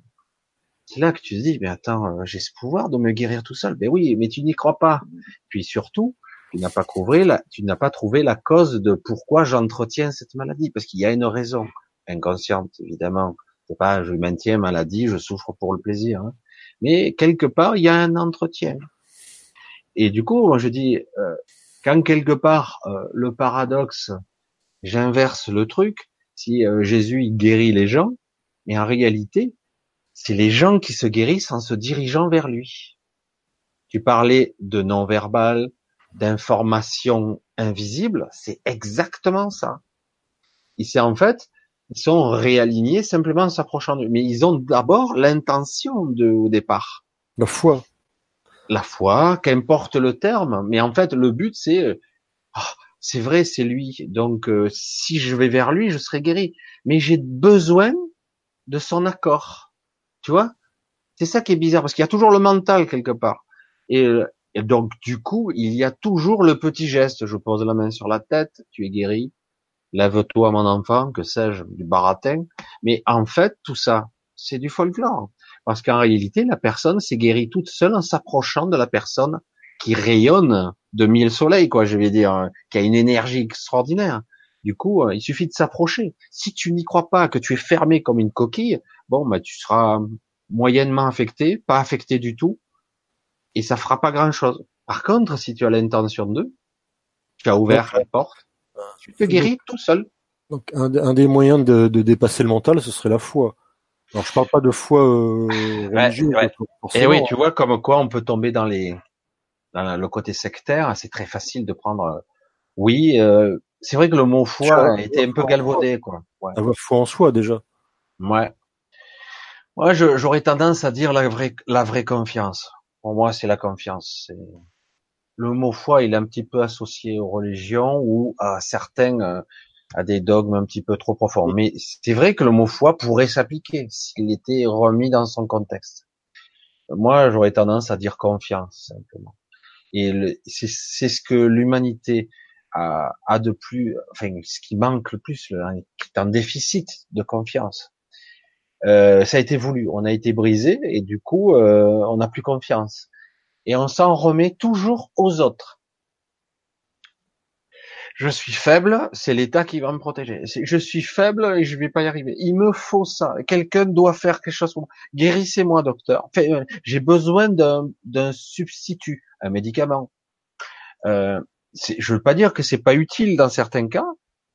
C'est là que tu te dis, mais attends, euh, j'ai ce pouvoir de me guérir tout seul. Ben oui, mais tu n'y crois pas. Puis surtout, tu n'as pas trouvé la, tu n'as pas trouvé la cause de pourquoi j'entretiens cette maladie, parce qu'il y a une raison inconsciente, évidemment. C'est pas, je maintiens maladie, je souffre pour le plaisir. Hein. Mais quelque part, il y a un entretien. et du coup, je dis, euh, quand quelque part euh, le paradoxe, j'inverse le truc, si euh, Jésus guérit les gens, mais en réalité, c'est les gens qui se guérissent en se dirigeant vers lui. Tu parlais de non-verbal, d'informations invisibles, c'est exactement ça. Ici, en fait, ils sont réalignés simplement en s'approchant de lui. Mais ils ont d'abord l'intention de, au départ. La foi. La foi, qu'importe le terme. Mais en fait, le but, c'est, euh, ah, c'est vrai, c'est lui. Donc, euh, si je vais vers lui, je serai guéri. Mais j'ai besoin de son accord. Tu vois? C'est ça qui est bizarre, parce qu'il y a toujours le mental quelque part. Et, et donc, du coup, il y a toujours le petit geste. Je pose la main sur la tête, tu es guéri lève-toi mon enfant, que sais-je, du baratin. Mais en fait, tout ça, c'est du folklore. Parce qu'en réalité, la personne s'est guérie toute seule en s'approchant de la personne qui rayonne de mille soleils, quoi, je vais dire, hein, qui a une énergie extraordinaire. Du coup, euh, il suffit de s'approcher. Si tu n'y crois pas, que tu es fermé comme une coquille, bon, bah, tu seras moyennement affecté, pas affecté du tout, et ça fera pas grand chose. Par contre, si tu as l'intention de, tu as ouvert la porte, tu te guéris tout seul. Donc un, un des moyens de, de, dépasser le mental, ce serait la foi. Alors je parle pas de foi euh, religieuse. Ouais, Et oui, tu vois comme quoi on peut tomber dans les dans le côté sectaire. C'est très facile de prendre. Euh, oui, euh, c'est vrai que le mot foi été un peu galvaudé, quoi. Ouais. La foi en soi déjà. Ouais. Moi, j'aurais tendance à dire la vraie la vraie confiance. Pour moi, c'est la confiance. C'est le mot foi, il est un petit peu associé aux religions ou à certains, euh, à des dogmes un petit peu trop profonds. Mais c'est vrai que le mot foi pourrait s'appliquer s'il était remis dans son contexte. Moi, j'aurais tendance à dire confiance, simplement. Et c'est ce que l'humanité a, a, de plus, enfin, ce qui manque le plus, qui est en déficit de confiance. Euh, ça a été voulu, on a été brisé et du coup, euh, on n'a plus confiance et on s'en remet toujours aux autres. Je suis faible, c'est l'État qui va me protéger. Je suis faible et je vais pas y arriver. Il me faut ça. Quelqu'un doit faire quelque chose pour moi. Guérissez-moi, docteur. Euh, j'ai besoin d'un substitut, un médicament. Euh, je veux pas dire que c'est pas utile dans certains cas,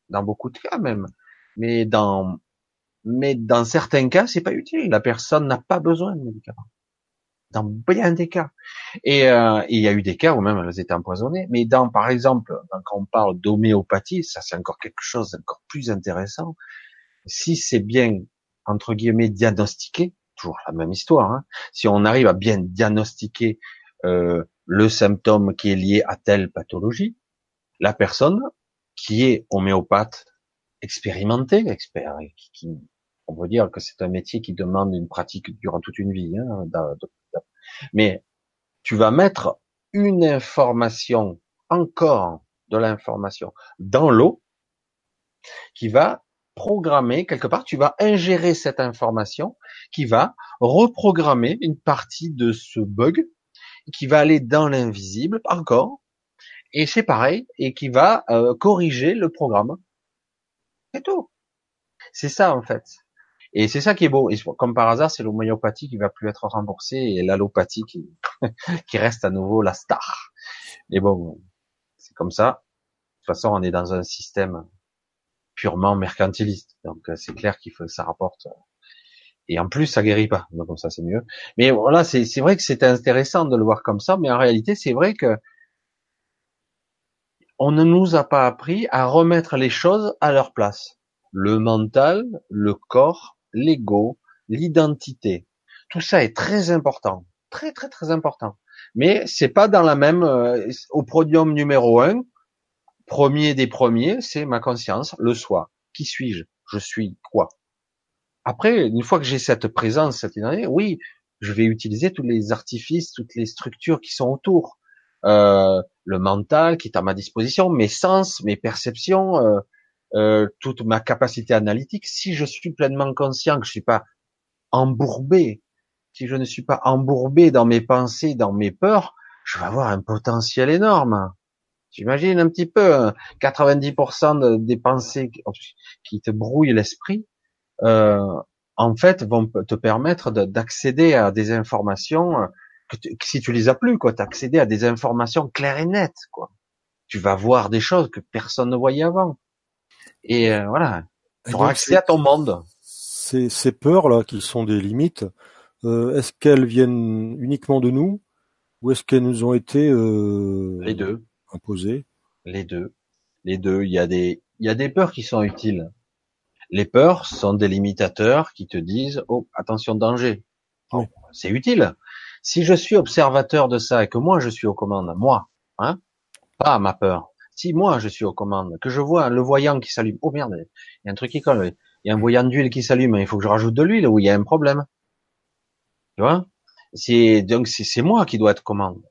dans beaucoup de cas même, mais dans mais dans certains cas, c'est pas utile. La personne n'a pas besoin de médicament dans bien des cas. Et euh, il y a eu des cas où même elles étaient empoisonnées. Mais dans, par exemple, quand on parle d'homéopathie, ça c'est encore quelque chose d'encore plus intéressant. Si c'est bien entre guillemets diagnostiqué, toujours la même histoire. Hein, si on arrive à bien diagnostiquer euh, le symptôme qui est lié à telle pathologie, la personne qui est homéopathe expérimenté, expert, qui, on peut dire que c'est un métier qui demande une pratique durant toute une vie. Hein, mais tu vas mettre une information, encore de l'information, dans l'eau, qui va programmer quelque part, tu vas ingérer cette information qui va reprogrammer une partie de ce bug qui va aller dans l'invisible encore et c'est pareil et qui va euh, corriger le programme. C'est tout. C'est ça en fait. Et c'est ça qui est beau. Et comme par hasard, c'est l'homéopathie qui va plus être remboursée et l'allopathie qui, reste à nouveau la star. Mais bon, c'est comme ça. De toute façon, on est dans un système purement mercantiliste. Donc euh, c'est clair qu'il faut ça rapporte. Et en plus, ça guérit pas. Donc comme ça, c'est mieux. Mais voilà, c'est vrai que c'est intéressant de le voir comme ça. Mais en réalité, c'est vrai que on ne nous a pas appris à remettre les choses à leur place. Le mental, le corps l'ego, l'identité. Tout ça est très important, très très très important. Mais c'est pas dans la même euh, au podium numéro un, premier des premiers, c'est ma conscience, le soi. Qui suis-je? Je suis quoi? Après, une fois que j'ai cette présence, cette identité, oui, je vais utiliser tous les artifices, toutes les structures qui sont autour. Euh, le mental qui est à ma disposition, mes sens, mes perceptions, euh, euh, toute ma capacité analytique, si je suis pleinement conscient que je suis pas embourbé, si je ne suis pas embourbé dans mes pensées, dans mes peurs, je vais avoir un potentiel énorme. J'imagine un petit peu 90% des pensées qui te brouillent l'esprit, euh, en fait, vont te permettre d'accéder à des informations que, si tu les as plus, quoi, t'as accédé à des informations claires et nettes, quoi. Tu vas voir des choses que personne ne voyait avant. Et euh, voilà, tu auras accès à ton monde. Ces, ces peurs là, qui sont des limites, euh, est-ce qu'elles viennent uniquement de nous ou est-ce qu'elles nous ont été euh, les deux imposées? Les deux, les deux. Il y a des, il y a des peurs qui sont utiles. Les peurs sont des limitateurs qui te disent oh attention danger. Oh, c'est utile. Si je suis observateur de ça et que moi je suis aux commandes, moi, hein, pas ma peur. Si moi je suis aux commandes, que je vois le voyant qui s'allume, oh merde, il y a un truc qui colle, il y a un voyant d'huile qui s'allume, il faut que je rajoute de l'huile ou il y a un problème. Tu vois? C'est donc c'est moi qui dois être commande.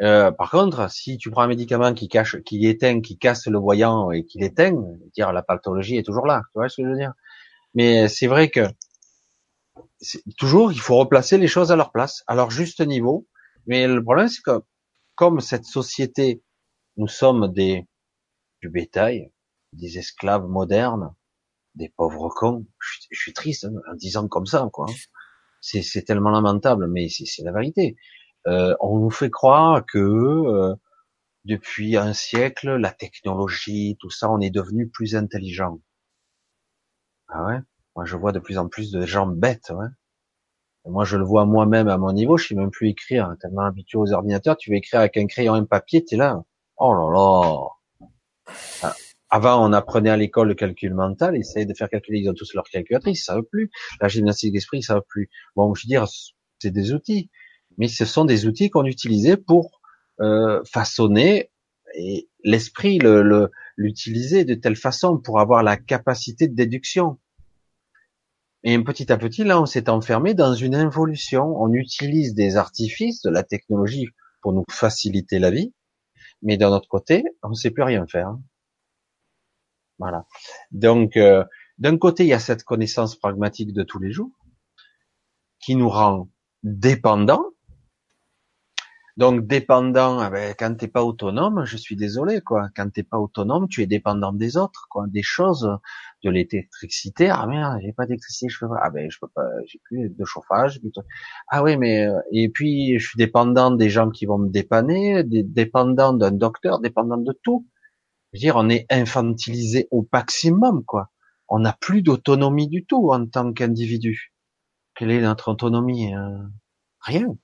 Euh, par contre, si tu prends un médicament qui cache, qui éteint, qui casse le voyant et qui l'éteint, dire la pathologie est toujours là. Tu vois ce que je veux dire? Mais c'est vrai que toujours il faut replacer les choses à leur place, à leur juste niveau. Mais le problème c'est que comme cette société, nous sommes des du bétail, des esclaves modernes, des pauvres cons. Je, suis triste hein, en disant comme ça, quoi. C'est tellement lamentable, mais c'est la vérité. Euh, on nous fait croire que euh, depuis un siècle, la technologie, tout ça, on est devenu plus intelligent. Ah ouais? Moi, je vois de plus en plus de gens bêtes. Ouais moi, je le vois moi-même à mon niveau. Je sais même plus écrire. Hein, tellement habitué aux ordinateurs. Tu veux écrire avec un crayon et un papier, t'es là. Oh là là. Ah, avant, on apprenait à l'école le calcul mental, essayer de faire calculer, ils ont tous leur calculatrice, ça veut plus. La gymnastique d'esprit, ça veut plus. Bon, je veux dire, c'est des outils, mais ce sont des outils qu'on utilisait pour euh, façonner et l'esprit, le, l'utiliser de telle façon pour avoir la capacité de déduction. Et petit à petit, là, on s'est enfermé dans une involution. On utilise des artifices, de la technologie pour nous faciliter la vie, mais d'un autre côté, on ne sait plus rien faire. Voilà. Donc, euh, d'un côté, il y a cette connaissance pragmatique de tous les jours qui nous rend dépendants. Donc, dépendant, eh ben, quand t'es pas autonome, je suis désolé, quoi. Quand t'es pas autonome, tu es dépendant des autres, quoi, des choses, de l'électricité. Ah merde, j'ai pas d'électricité, je peux pas. Ah ben, je peux pas, j'ai plus de chauffage. Ah oui, mais euh, et puis je suis dépendant des gens qui vont me dépanner, dépendant d'un docteur, dépendant de tout. Je veux dire, on est infantilisé au maximum, quoi. On n'a plus d'autonomie du tout en tant qu'individu. Quelle est notre autonomie euh, Rien.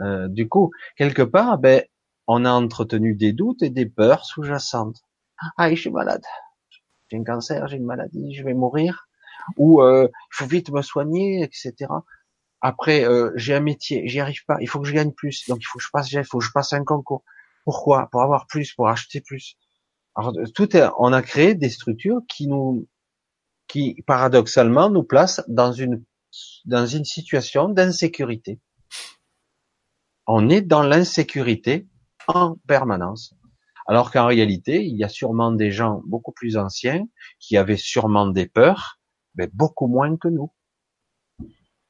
Euh, du coup, quelque part, ben, on a entretenu des doutes et des peurs sous-jacentes. Ah, je suis malade. J'ai un cancer, j'ai une maladie, je vais mourir. Ou euh, il faut vite me soigner, etc. Après, euh, j'ai un métier, j'y arrive pas. Il faut que je gagne plus, donc il faut que je passe, il faut que je passe un concours. Pourquoi? Pour avoir plus, pour acheter plus. Alors, tout est, on a créé des structures qui nous, qui paradoxalement nous placent dans une, dans une situation d'insécurité. On est dans l'insécurité en permanence. Alors qu'en réalité, il y a sûrement des gens beaucoup plus anciens qui avaient sûrement des peurs, mais beaucoup moins que nous.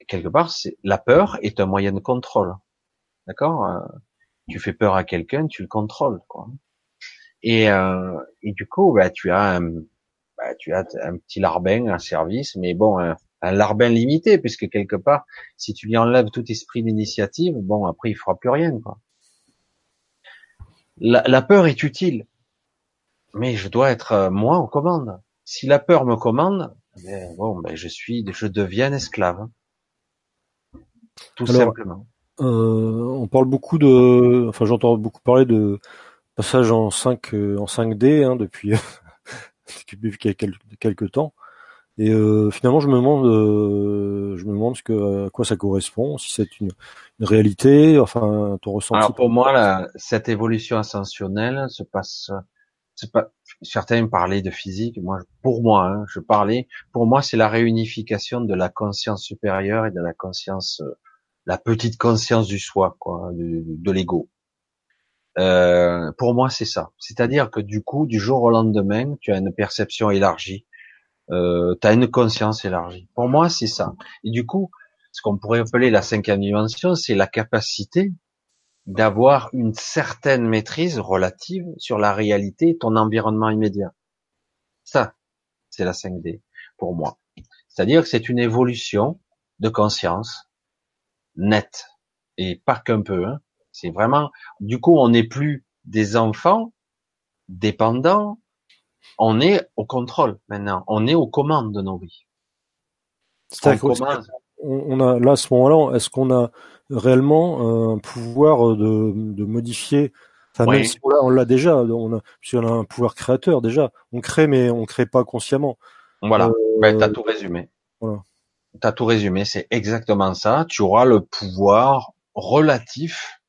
quelque part, la peur est un moyen de contrôle. D'accord euh, Tu fais peur à quelqu'un, tu le contrôles. Quoi. Et, euh, du coup, bah, tu as un, bah, tu as un petit larbin, un service, mais bon, un, larbin limité, puisque quelque part, si tu lui enlèves tout esprit d'initiative, bon, après, il fera plus rien. Quoi. La, la peur est utile, mais je dois être euh, moi en commande. Si la peur me commande, ben, bon, ben, je suis, je deviens esclave. Tout simplement. Euh, on parle beaucoup de, enfin, j'entends beaucoup parler de passage en 5 euh, en 5D hein, depuis depuis quelques, temps. Et euh, finalement, je me demande, euh, je me demande ce que à quoi ça correspond, si c'est une, une, réalité, enfin ton ressenti. Alors pour moi, la, cette évolution ascensionnelle se passe. Pas certains parlaient de physique. Moi, pour moi, hein, je parlais. Pour moi, c'est la réunification de la conscience supérieure et de la conscience, la petite conscience du soi, quoi, de, de l'ego. Euh, pour moi, c'est ça. C'est-à-dire que du coup, du jour au lendemain, tu as une perception élargie, euh, tu une conscience élargie. Pour moi, c'est ça. Et du coup, ce qu'on pourrait appeler la cinquième dimension, c'est la capacité d'avoir une certaine maîtrise relative sur la réalité ton environnement immédiat. Ça, c'est la 5D pour moi. C'est-à-dire que c'est une évolution de conscience nette et pas qu'un peu. Hein. C'est vraiment, du coup, on n'est plus des enfants dépendants, on est au contrôle maintenant, on est aux commandes de nos vies. On, a là à ce moment-là, est-ce qu'on a réellement un pouvoir de, de modifier? Enfin, même si on l'a déjà, on a, on a un pouvoir créateur déjà. On crée, mais on crée pas consciemment. Voilà. Euh, ben, t'as tout résumé. Voilà. T'as tout résumé. C'est exactement ça. Tu auras le pouvoir relatif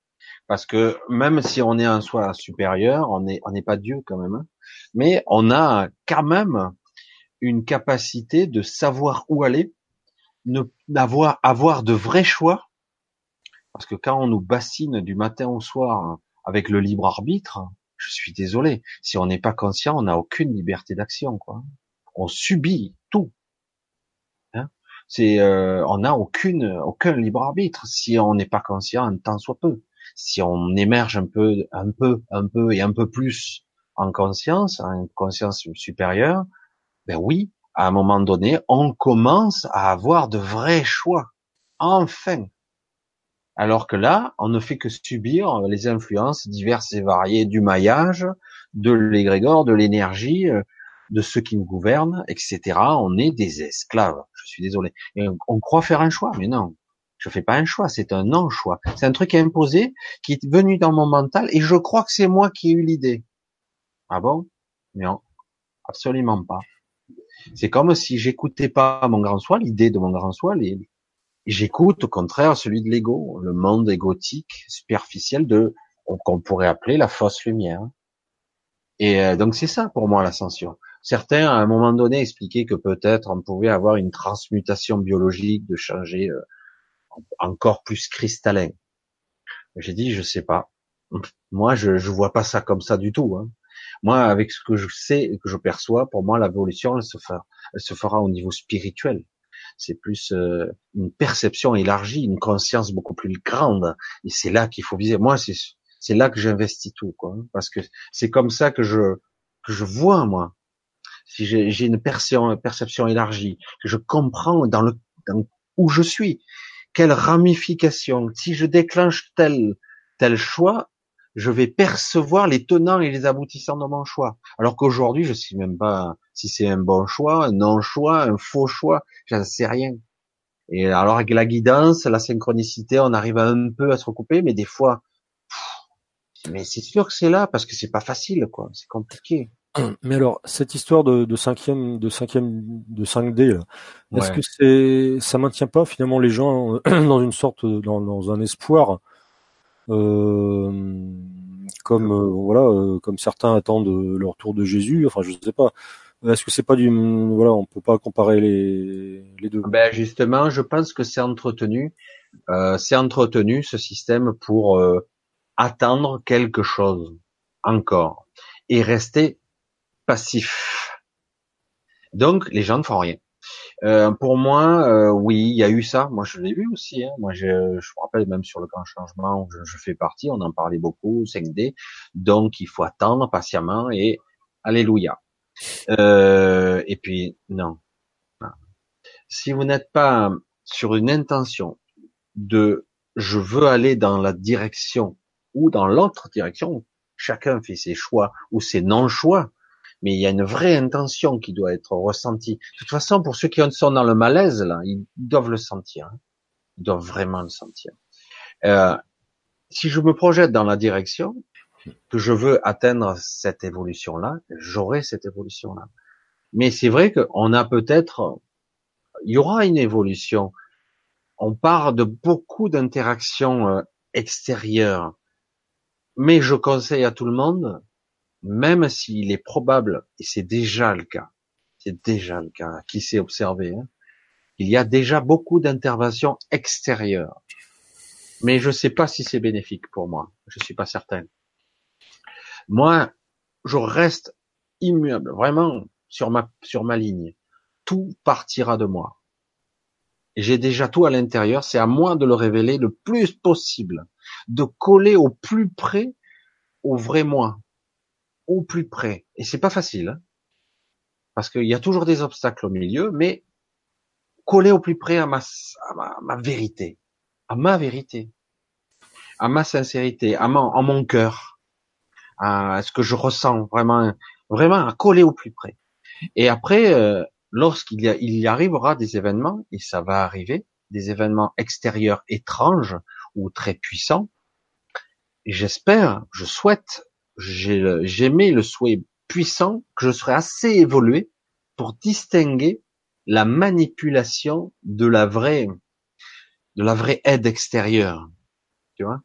parce que même si on est un soi supérieur, on n'est on n'est pas Dieu quand même, hein. Mais on a quand même une capacité de savoir où aller, ne avoir de vrais choix, parce que quand on nous bassine du matin au soir avec le libre arbitre, je suis désolé, si on n'est pas conscient, on n'a aucune liberté d'action. On subit tout. Hein c'est, euh, on n'a aucun libre arbitre si on n'est pas conscient un temps soit peu si on émerge un peu, un peu, un peu et un peu plus en conscience, en conscience supérieure, ben oui, à un moment donné, on commence à avoir de vrais choix. Enfin. Alors que là, on ne fait que subir les influences diverses et variées du maillage, de l'égrégore, de l'énergie, de ceux qui nous gouvernent, etc. On est des esclaves. Je suis désolé. On croit faire un choix, mais non. Je fais pas un choix, c'est un non-choix. C'est un truc imposé qui est venu dans mon mental et je crois que c'est moi qui ai eu l'idée. Ah bon? Non, absolument pas. C'est comme si j'écoutais pas mon grand soi, l'idée de mon grand soi, et j'écoute au contraire celui de l'ego, le monde égotique, superficiel de qu'on pourrait appeler la fausse lumière. Et euh, donc c'est ça pour moi l'ascension. Certains à un moment donné expliquaient que peut-être on pouvait avoir une transmutation biologique, de changer euh, encore plus cristallin. J'ai dit, je sais pas. Moi, je, je vois pas ça comme ça du tout. Hein. Moi, avec ce que je sais et que je perçois, pour moi, l'évolution, elle se fera, elle se fera au niveau spirituel. C'est plus euh, une perception élargie, une conscience beaucoup plus grande. Et c'est là qu'il faut viser. Moi, c'est c'est là que j'investis tout, quoi. Parce que c'est comme ça que je que je vois moi. Si j'ai une perception, perception élargie, que je comprends dans le dans où je suis, quelle ramification. Si je déclenche tel, tel choix, je vais percevoir les tenants et les aboutissants de mon choix. Alors qu'aujourd'hui, je sais même pas si c'est un bon choix, un non-choix, un faux choix, j'en sais rien. Et alors avec la guidance, la synchronicité, on arrive un peu à se recouper, mais des fois, mais c'est sûr que c'est là parce que c'est pas facile, quoi. C'est compliqué. Mais alors, cette histoire de, de cinquième, de cinquième, de 5D, est-ce que c'est, ça maintient pas finalement les gens dans une sorte, dans, dans un espoir, comme euh, voilà, euh, comme certains attendent le retour de Jésus. Enfin, je sais pas. Est-ce que c'est pas du, voilà, on peut pas comparer les, les deux? Ben justement, je pense que c'est entretenu, euh, c'est entretenu ce système pour attendre quelque chose encore et rester passif. Donc les gens ne font rien. Euh, pour moi, euh, oui, il y a eu ça. Moi, je l'ai vu aussi. Hein. Moi, je, je me rappelle même sur le grand changement où je, fais partie, on en parlait beaucoup, 5D. Donc, il faut attendre patiemment et alléluia. Euh, et puis, non. Si vous n'êtes pas sur une intention de je veux aller dans la direction ou dans l'autre direction, chacun fait ses choix ou ses non-choix mais il y a une vraie intention qui doit être ressentie. De toute façon, pour ceux qui sont dans le malaise, là, ils doivent le sentir. Hein. Ils doivent vraiment le sentir. Euh, si je me projette dans la direction que je veux atteindre cette évolution-là, j'aurai cette évolution-là. Mais c'est vrai qu'on a peut-être, il y aura une évolution. On part de beaucoup d'interactions euh, extérieures. Mais je conseille à tout le monde même s'il est probable, et c'est déjà le cas, c'est déjà le cas, qui s'est observé, hein, il y a déjà beaucoup d'interventions extérieures. Mais je ne sais pas si c'est bénéfique pour moi. Je suis pas certain. Moi, je reste immuable, vraiment sur ma sur ma ligne. Tout partira de moi. J'ai déjà tout à l'intérieur. C'est à moi de le révéler le plus possible, de coller au plus près au vrai moi, au plus près. Et c'est pas facile, hein, parce qu'il y a toujours des obstacles au milieu, mais coller au plus près à ma, à ma, vérité, à ma vérité. à ma sincérité, à mon, en mon cœur, à ce que je ressens vraiment, vraiment à coller au plus près. Et après, euh, lorsqu'il y, y arrivera des événements, et ça va arriver, des événements extérieurs étranges ou très puissants, j'espère, je souhaite, j'aimais le souhait puissant que je serai assez évolué pour distinguer la manipulation de la vraie, de la vraie aide extérieure. Tu vois?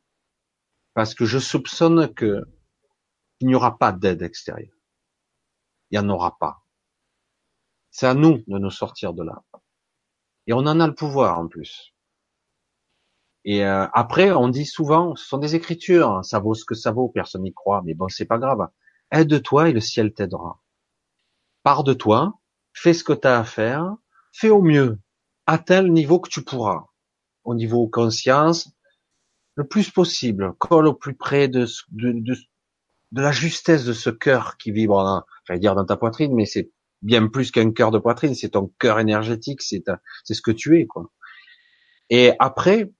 Parce que je soupçonne que il n'y aura pas d'aide extérieure. Il n'y en aura pas. C'est à nous de nous sortir de là. Et on en a le pouvoir en plus. Et euh, après, on dit souvent, ce sont des écritures, hein, ça vaut ce que ça vaut, personne n'y croit, mais bon, c'est pas grave. Aide-toi et le ciel t'aidera. Pars de toi, fais ce que tu as à faire, fais au mieux, à tel niveau que tu pourras, au niveau conscience, le plus possible, colle au plus près de, de, de, la justesse de ce cœur qui vibre, dans, j'allais dire dans ta poitrine, mais c'est bien plus qu'un cœur de poitrine, c'est ton cœur énergétique, c'est c'est ce que tu es, quoi. Et après,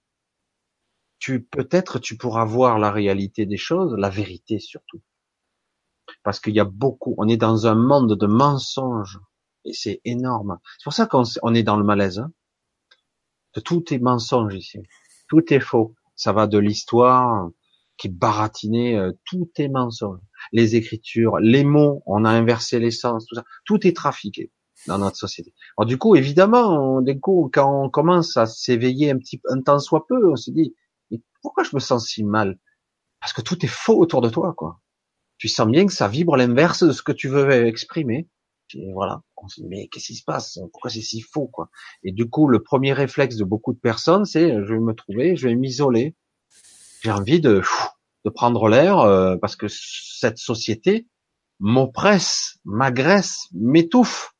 tu peut-être tu pourras voir la réalité des choses, la vérité surtout, parce qu'il y a beaucoup. On est dans un monde de mensonges et c'est énorme. C'est pour ça qu'on est dans le malaise. Hein. Tout est mensonge ici, tout est faux. Ça va de l'histoire qui est baratinée, euh, tout est mensonge les écritures, les mots, on a inversé les sens, tout ça, tout est trafiqué dans notre société. Alors du coup, évidemment, on, du coup, quand on commence à s'éveiller un petit, un temps soit peu, on se dit, pourquoi je me sens si mal? Parce que tout est faux autour de toi, quoi. Tu sens bien que ça vibre l'inverse de ce que tu veux exprimer. Et voilà, mais qu'est-ce qui se passe? Pourquoi c'est si faux, quoi? Et du coup, le premier réflexe de beaucoup de personnes, c'est, je vais me trouver, je vais m'isoler. J'ai envie de, de prendre l'air euh, parce que cette société m'oppresse, m'agresse, m'étouffe,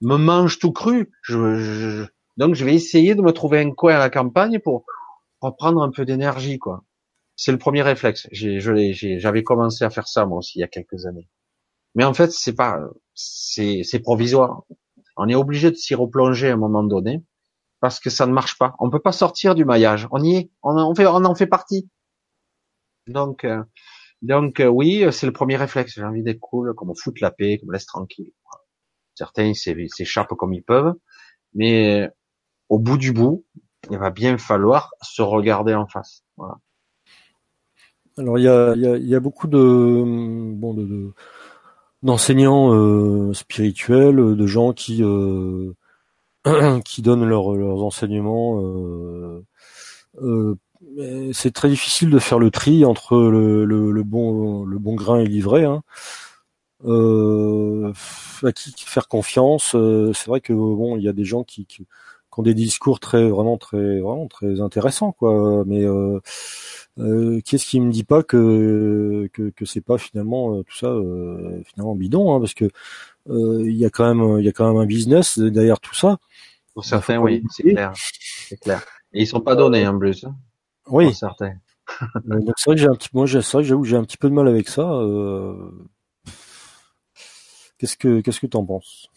me mange tout cru. Je, donc je vais essayer de me trouver un coin à la campagne pour reprendre un peu d'énergie, quoi. C'est le premier réflexe. J'avais commencé à faire ça moi aussi il y a quelques années. Mais en fait, c'est pas, c'est provisoire. On est obligé de s'y replonger à un moment donné parce que ça ne marche pas. On peut pas sortir du maillage. On y est. On fait, on en fait partie. Donc, euh, donc euh, oui, c'est le premier réflexe. J'ai envie d'être cool, qu'on me foute la paix, qu'on me laisse tranquille. Certains s'échappent comme ils peuvent, mais au bout du bout, il va bien falloir se regarder en face. Voilà. Alors il y a, y, a, y a, beaucoup de bon de, d'enseignants euh, spirituels, de gens qui euh, qui donnent leurs leurs enseignements euh, euh, c'est très difficile de faire le tri entre le, le, bon le bon grain et l'ivraie. Hein. Euh, à qui faire confiance euh, C'est vrai que bon, il y a des gens qui, qui, ont des discours très vraiment très vraiment très intéressants quoi. Mais euh, euh, qu'est-ce qui me dit pas que que, que c'est pas finalement tout ça finalement bidon hein, parce que il y a quand même il y a quand même un business derrière tout ça. Pour certains, oui, c'est clair, c'est clair. Et ils sont pas donnés en plus. Hein. Oui. Certains. Donc c'est vrai que j'ai un petit, moi, c'est vrai que j'avoue, j'ai un petit peu de mal avec ça. Euh... Qu'est-ce que, qu'est-ce que t'en penses?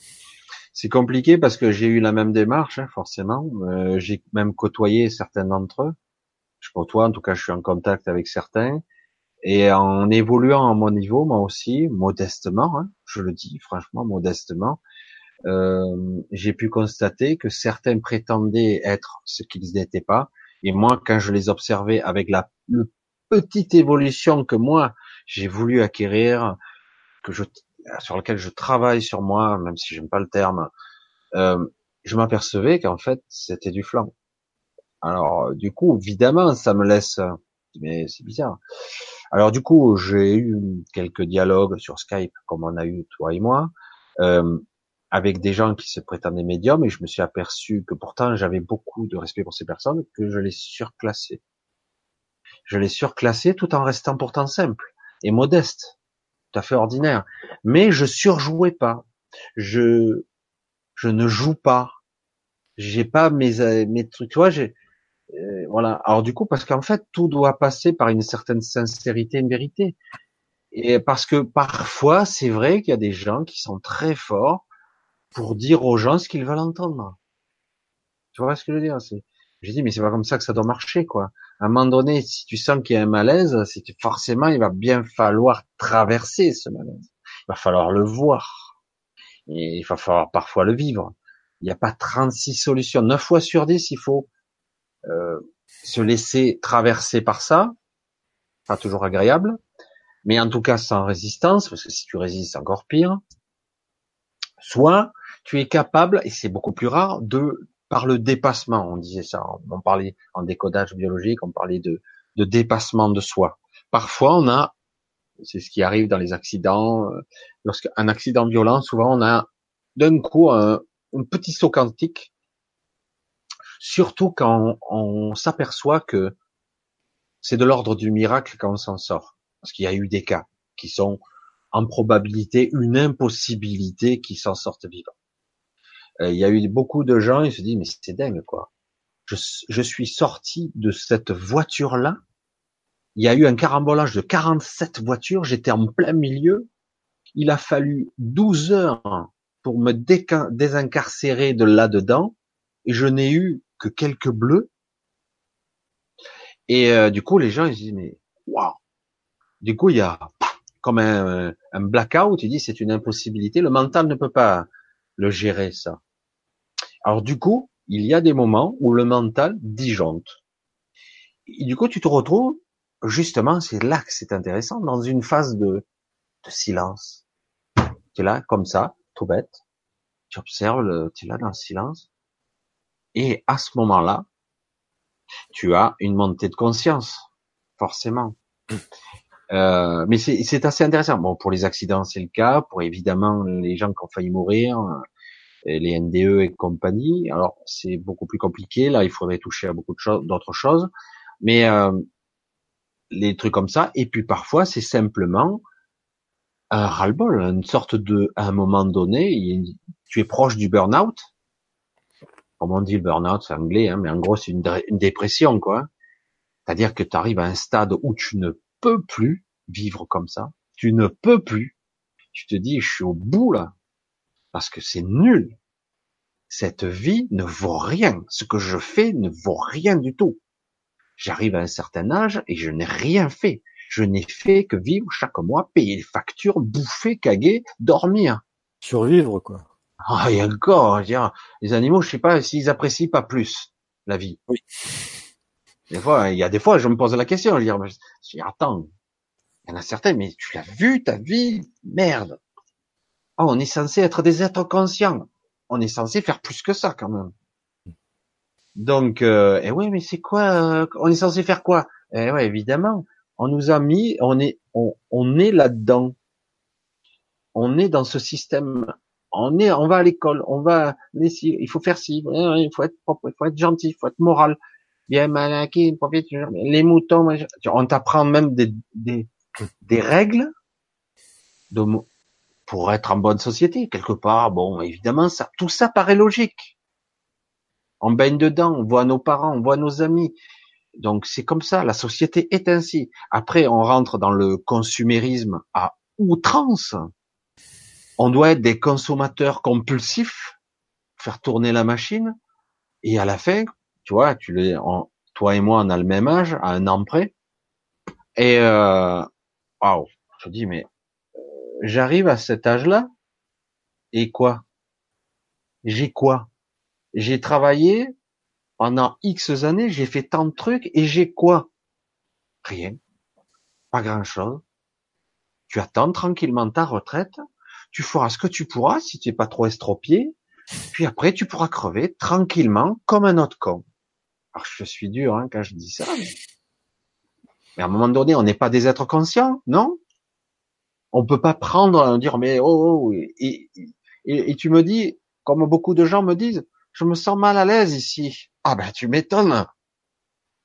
C'est compliqué parce que j'ai eu la même démarche, hein, forcément. Euh, j'ai même côtoyé certains d'entre eux. Je côtoie, en tout cas, je suis en contact avec certains. Et en évoluant à mon niveau, moi aussi, modestement, hein, je le dis franchement, modestement, euh, j'ai pu constater que certains prétendaient être ce qu'ils n'étaient pas, et moi, quand je les observais avec la petite évolution que moi j'ai voulu acquérir, que je sur lequel je travaille sur moi, même si j'aime pas le terme, euh, je m'apercevais qu'en fait c'était du flanc. Alors du coup, évidemment, ça me laisse, mais c'est bizarre. Alors du coup, j'ai eu quelques dialogues sur Skype, comme on a eu toi et moi. Euh, avec des gens qui se prétendaient médiums et je me suis aperçu que pourtant j'avais beaucoup de respect pour ces personnes, que je les surclassais. Je les surclassais tout en restant pourtant simple et modeste, tout à fait ordinaire. Mais je surjouais pas. Je, je ne joue pas. J'ai pas mes, mes trucs, tu vois, j'ai, euh, voilà. Alors du coup, parce qu'en fait, tout doit passer par une certaine sincérité, une vérité. Et parce que parfois, c'est vrai qu'il y a des gens qui sont très forts pour dire aux gens ce qu'ils veulent entendre. Tu vois ce que je veux dire? C'est J'ai dit, mais c'est pas comme ça que ça doit marcher, quoi. À un moment donné, si tu sens qu'il y a un malaise, c'est forcément, il va bien falloir traverser ce malaise. Il va falloir le voir. Et il va falloir parfois le vivre. Il n'y a pas 36 solutions. 9 fois sur 10, il faut euh, se laisser traverser par ça. Pas toujours agréable. Mais en tout cas, sans résistance, parce que si tu résistes, c'est encore pire. Soit tu es capable, et c'est beaucoup plus rare, de par le dépassement, on disait ça, on parlait en décodage biologique, on parlait de, dépassement de soi. Parfois, on a, c'est ce qui arrive dans les accidents, euh, lorsqu'un accident violent, souvent on a d'un coup un, petit saut quantique, surtout quand on, s'aperçoit que c'est de l'ordre du miracle quand on s'en sort. Parce qu'il y a eu des cas qui sont en probabilité une impossibilité qui s'en sortent vivants. Euh, il y a eu beaucoup de gens, ils se disent, mais c'est dingue, quoi. Je, je suis sorti de cette voiture-là. Il y a eu un carambolage de 47 voitures. J'étais en plein milieu. Il a fallu 12 heures pour me désincarcérer de là-dedans. Et je n'ai eu que quelques bleus. Et euh, du coup, les gens, ils se disent, mais waouh. Du coup, il y a comme un, un blackout. Il dit, c'est une impossibilité. Le mental ne peut pas le gérer, ça. Alors du coup, il y a des moments où le mental disjoncte. Et du coup, tu te retrouves, justement, c'est là que c'est intéressant, dans une phase de, de silence. Tu es là, comme ça, tout bête. Tu observes, tu es là dans le silence. Et à ce moment-là, tu as une montée de conscience, forcément. Euh, mais c'est assez intéressant. Bon, pour les accidents, c'est le cas. Pour évidemment les gens qui ont failli mourir, les NDE et compagnie. Alors c'est beaucoup plus compliqué. Là, il faudrait toucher à beaucoup d'autres choses. Mais euh, les trucs comme ça. Et puis parfois, c'est simplement un ras-le-bol, une sorte de, à un moment donné, tu es proche du burn-out. Comme on dit le burn-out, c'est anglais, hein, mais en gros, c'est une, dépression, quoi. C'est-à-dire que tu arrives à un stade où tu ne peux plus vivre comme ça. Tu ne peux plus. Tu te dis, je suis au bout là parce que c'est nul. Cette vie ne vaut rien. Ce que je fais ne vaut rien du tout. J'arrive à un certain âge et je n'ai rien fait. Je n'ai fait que vivre chaque mois, payer les factures, bouffer, caguer, dormir. Survivre, quoi. Ah, et encore, dire, les animaux, je sais pas s'ils apprécient pas plus la vie. Oui. Des fois, il y a des fois, je me pose la question, je dis, je attends, il y en a certains, mais tu l'as vu, ta vie, merde. Oh, on est censé être des êtres conscients. On est censé faire plus que ça quand même. Donc, euh, eh ouais, mais c'est quoi euh, On est censé faire quoi? Eh ouais, évidemment. On nous a mis, on est, on, on est là-dedans. On est dans ce système. On est, on va à l'école, on va, il faut faire ci, il faut être propre, il faut être gentil, il faut être moral. Bien malaqué, les moutons, on t'apprend même des, des, des règles de, pour être en bonne société quelque part. Bon, évidemment, ça, tout ça paraît logique. On baigne dedans, on voit nos parents, on voit nos amis. Donc c'est comme ça, la société est ainsi. Après, on rentre dans le consumérisme à outrance. On doit être des consommateurs compulsifs, faire tourner la machine, et à la fin, tu vois, tu les, toi et moi, on a le même âge, à un an près, et euh, waouh, je dis mais j'arrive à cet âge-là, et quoi? J'ai quoi? J'ai travaillé pendant X années, j'ai fait tant de trucs, et j'ai quoi? Rien. Pas grand-chose. Tu attends tranquillement ta retraite, tu feras ce que tu pourras si tu n'es pas trop estropié, puis après tu pourras crever tranquillement comme un autre con. Alors je suis dur hein, quand je dis ça. mais à un moment donné, on n'est pas des êtres conscients, non? On peut pas prendre, dire mais oh, oh et, et, tu me dis, comme beaucoup de gens me disent, je me sens mal à l'aise ici. Ah ben tu m'étonnes,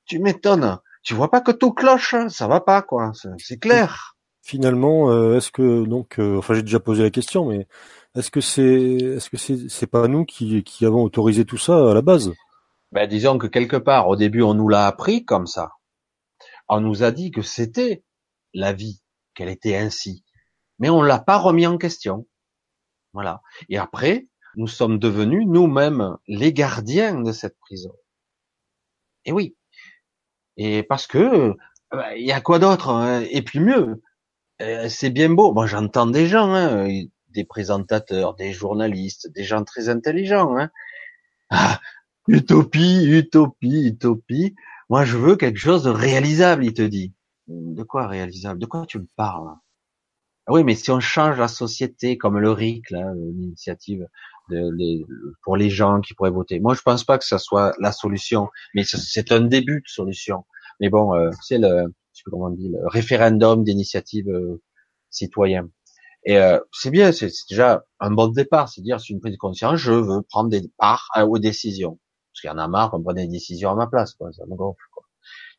tu m'étonnes. Tu vois pas que tout cloche, hein, ça va pas quoi, c'est clair. Finalement, euh, est-ce que donc, euh, enfin j'ai déjà posé la question, mais est-ce que c'est, est-ce que c'est, c'est pas nous qui, qui avons autorisé tout ça à la base? Ben disons que quelque part, au début, on nous l'a appris comme ça. On nous a dit que c'était la vie, qu'elle était ainsi mais on l'a pas remis en question. Voilà. Et après, nous sommes devenus nous-mêmes les gardiens de cette prison. Et oui. Et parce que bah, il y a quoi d'autre hein? Et puis mieux, euh, c'est bien beau. Moi, j'entends des gens, hein, des présentateurs, des journalistes, des gens très intelligents. Hein. Ah, utopie, utopie, utopie. Moi, je veux quelque chose de réalisable, il te dit. De quoi réalisable? De quoi tu me parles? Oui, mais si on change la société, comme le RIC, là, l'initiative de, pour les gens qui pourraient voter. Moi, je pense pas que ça soit la solution, mais c'est un début de solution. Mais bon, euh, c'est le, je sais comment on dit, le référendum d'initiative euh, citoyen. Et euh, c'est bien, c'est déjà un bon départ, c'est dire c'est une prise de conscience, je veux prendre des parts aux décisions. Parce qu'il y en a marre qu'on prenne des décisions à ma place, quoi. Ça me gonfle.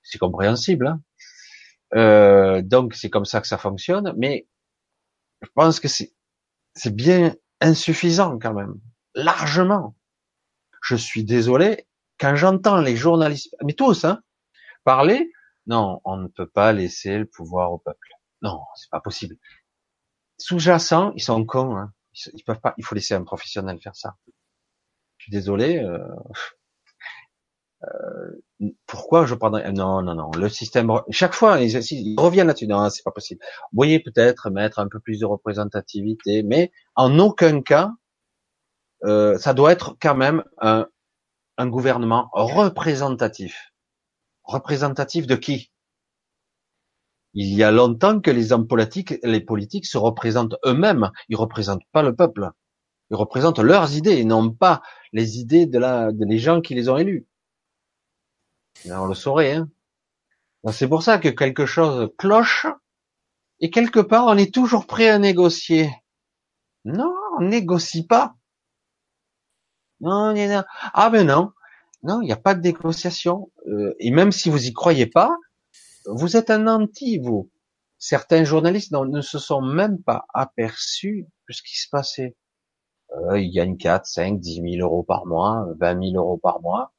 C'est compréhensible, hein. Euh, donc c'est comme ça que ça fonctionne, mais je pense que c'est bien insuffisant quand même, largement. Je suis désolé quand j'entends les journalistes, mais tous, hein, parler. Non, on ne peut pas laisser le pouvoir au peuple. Non, c'est pas possible. Sous-jacent, ils sont cons. Hein. Ils peuvent pas. Il faut laisser un professionnel faire ça. Je suis désolé. Euh, euh, pourquoi je prendrais Non, non, non. Le système. Chaque fois, ils, ils reviennent là-dessus. Non, c'est pas possible. Vous voyez peut-être mettre un peu plus de représentativité, mais en aucun cas, euh, ça doit être quand même un, un gouvernement représentatif. Représentatif de qui? Il y a longtemps que les hommes politiques, les politiques se représentent eux-mêmes. Ils représentent pas le peuple. Ils représentent leurs idées et non pas les idées de la, des gens qui les ont élus. On le saurait, hein. C'est pour ça que quelque chose cloche et quelque part on est toujours prêt à négocier. Non, on négocie pas. Non, ah ben non, non, il n'y a pas de négociation. Euh, et même si vous y croyez pas, vous êtes un anti, vous. Certains journalistes ne se sont même pas aperçus de ce qui se passait. Euh, ils gagnent 4, 5, 10 000 euros par mois, 20 000 euros par mois.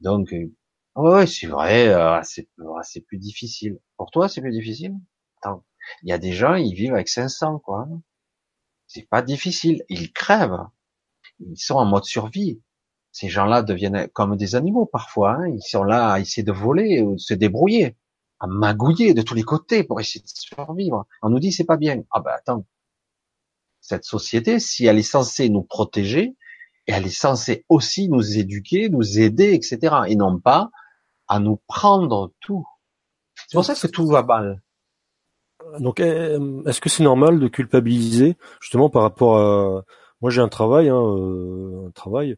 Donc, euh, ouais, c'est vrai, euh, c'est plus difficile. Pour toi, c'est plus difficile? Attends, il y a des gens, ils vivent avec 500, quoi. C'est pas difficile. Ils crèvent. Ils sont en mode survie ces gens-là deviennent comme des animaux parfois. Hein. Ils sont là à essayer de voler ou de se débrouiller, à magouiller de tous les côtés pour essayer de survivre. On nous dit c'est pas bien. Ah ben attends, cette société, si elle est censée nous protéger, elle est censée aussi nous éduquer, nous aider, etc. Et non pas à nous prendre tout. C'est pour ça que tout va mal. Donc, est-ce que c'est normal de culpabiliser justement par rapport à moi j'ai un travail, hein, euh, un travail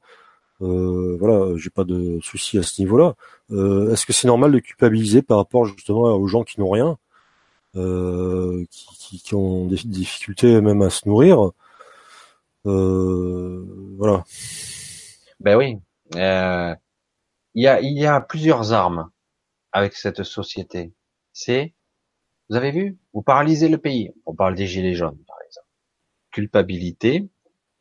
euh, voilà, j'ai pas de soucis à ce niveau-là. Euh, est-ce que c'est normal de culpabiliser par rapport justement aux gens qui n'ont rien, euh, qui, qui, ont des difficultés même à se nourrir Voilà. Ben oui. Il y a, il y a plusieurs armes avec cette société. C'est, vous avez vu, vous paralysez le pays. On parle des gilets jaunes, par exemple. Culpabilité,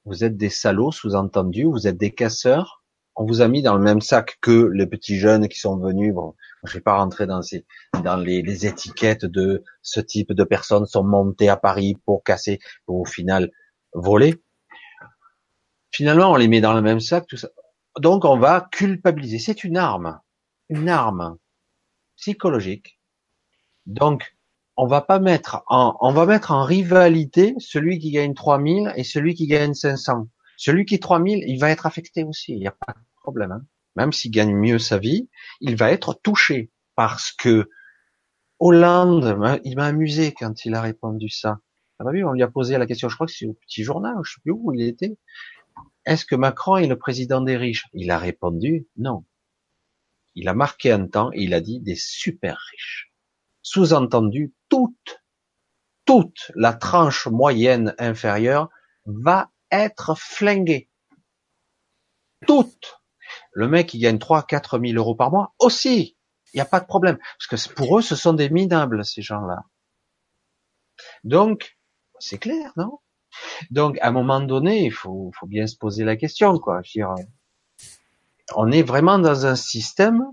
vous êtes des salauds, sous-entendu, vous êtes des casseurs. On vous a mis dans le même sac que les petits jeunes qui sont venus. Bon, je vais pas rentrer dans ces, dans les, les, étiquettes de ce type de personnes sont montées à Paris pour casser, pour au final voler. Finalement, on les met dans le même sac, tout ça. Donc, on va culpabiliser. C'est une arme, une arme psychologique. Donc, on va pas mettre en, on va mettre en rivalité celui qui gagne 3000 et celui qui gagne 500. Celui qui 3000, il va être affecté aussi, il n'y a pas de problème. Hein. Même s'il gagne mieux sa vie, il va être touché parce que Hollande, il m'a amusé quand il a répondu ça. Ah bah on lui a posé la question, je crois que c'est au petit journal, je sais plus où il était. Est-ce que Macron est le président des riches? Il a répondu non. Il a marqué un temps il a dit des super riches. Sous-entendu, toute, toute la tranche moyenne inférieure va être flinguée. Toute. Le mec qui gagne 3 4 000 euros par mois aussi. Il n'y a pas de problème. Parce que pour eux, ce sont des minables, ces gens-là. Donc, c'est clair, non? Donc, à un moment donné, il faut, bien se poser la question, quoi. on est vraiment dans un système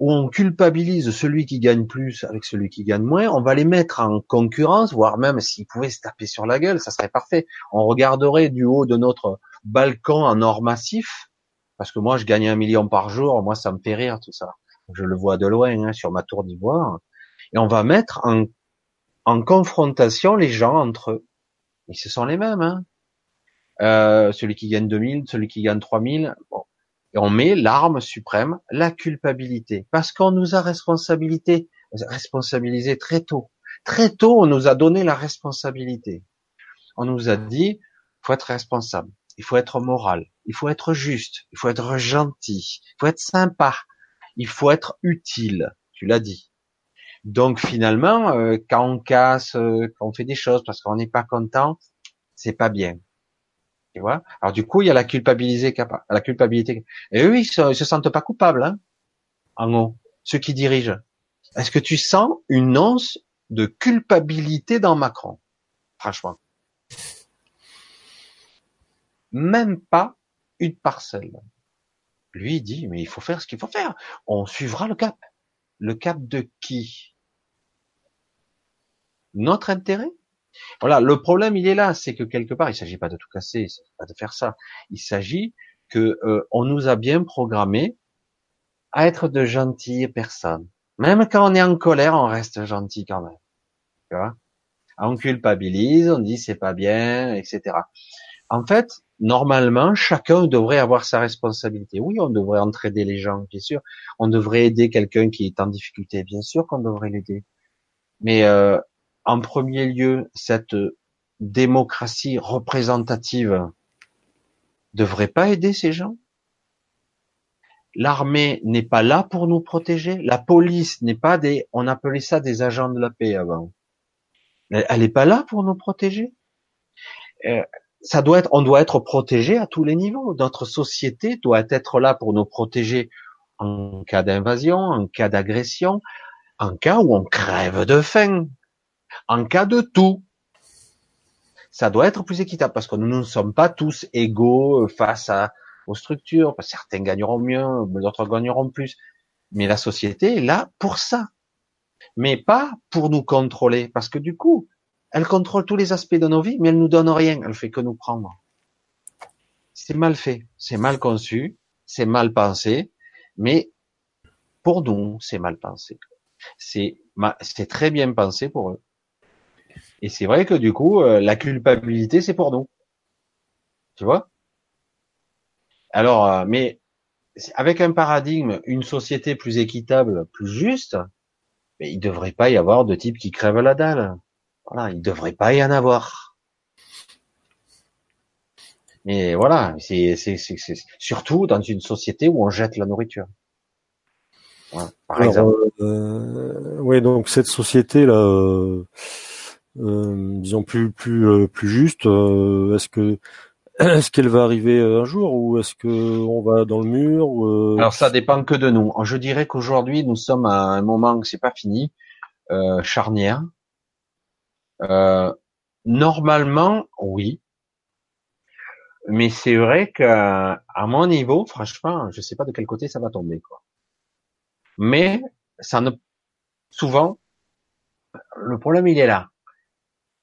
où on culpabilise celui qui gagne plus avec celui qui gagne moins, on va les mettre en concurrence, voire même s'ils pouvaient se taper sur la gueule, ça serait parfait. On regarderait du haut de notre balcon en or massif, parce que moi, je gagne un million par jour, moi, ça me fait rire tout ça. Je le vois de loin hein, sur ma tour d'ivoire. Et on va mettre en confrontation les gens entre eux. Ce sont les mêmes. Hein. Euh, celui qui gagne 2000, celui qui gagne 3000. Bon. Et on met l'arme suprême, la culpabilité. Parce qu'on nous a responsabilité, responsabilisé très tôt. Très tôt, on nous a donné la responsabilité. On nous a dit, faut être responsable, il faut être moral, il faut être juste, il faut être gentil, il faut être sympa, il faut être utile. Tu l'as dit. Donc finalement, euh, quand on casse, euh, quand on fait des choses parce qu'on n'est pas content, c'est pas bien. Tu vois? Alors du coup, il y a la culpabilité, la culpabilité. Et eux, ils se, se sentent pas coupables, hein, en haut, ceux qui dirigent. Est-ce que tu sens une once de culpabilité dans Macron? Franchement. Même pas une parcelle. Lui dit, mais il faut faire ce qu'il faut faire. On suivra le cap. Le cap de qui? Notre intérêt? Voilà, le problème il est là, c'est que quelque part, il s'agit pas de tout casser, il s'agit pas de faire ça. Il s'agit que euh, on nous a bien programmé à être de gentilles personnes. Même quand on est en colère, on reste gentil quand même. On culpabilise, on dit c'est pas bien, etc. En fait, normalement, chacun devrait avoir sa responsabilité. Oui, on devrait entraider les gens, bien sûr. On devrait aider quelqu'un qui est en difficulté, bien sûr qu'on devrait l'aider. Mais euh, en premier lieu, cette démocratie représentative devrait pas aider ces gens L'armée n'est pas là pour nous protéger. La police n'est pas des, on appelait ça des agents de la paix avant. Elle n'est pas là pour nous protéger. Euh, ça doit être, on doit être protégé à tous les niveaux. Notre société doit être là pour nous protéger en cas d'invasion, en cas d'agression, en cas où on crève de faim, en cas de tout. Ça doit être plus équitable parce que nous ne sommes pas tous égaux face à, aux structures. Certains gagneront mieux, d'autres gagneront plus. Mais la société est là pour ça. Mais pas pour nous contrôler. Parce que du coup, elle contrôle tous les aspects de nos vies, mais elle nous donne rien. Elle fait que nous prendre. C'est mal fait. C'est mal conçu. C'est mal pensé. Mais pour nous, c'est mal pensé. C'est, c'est très bien pensé pour eux. Et c'est vrai que du coup, euh, la culpabilité, c'est pour nous. Tu vois? Alors, euh, mais avec un paradigme, une société plus équitable, plus juste, mais il devrait pas y avoir de type qui crève la dalle. Voilà, il devrait pas y en avoir. Mais voilà, c'est surtout dans une société où on jette la nourriture. par exemple. Euh, oui, donc cette société là, euh, euh disons plus plus plus juste, est-ce que est-ce qu'elle va arriver un jour ou est-ce que on va dans le mur euh, Alors ça dépend que de nous. Je dirais qu'aujourd'hui nous sommes à un moment que c'est pas fini, euh, charnière. Euh, normalement, oui, mais c'est vrai qu'à mon niveau, franchement, je sais pas de quel côté ça va tomber, quoi. Mais ça ne, souvent, le problème il est là.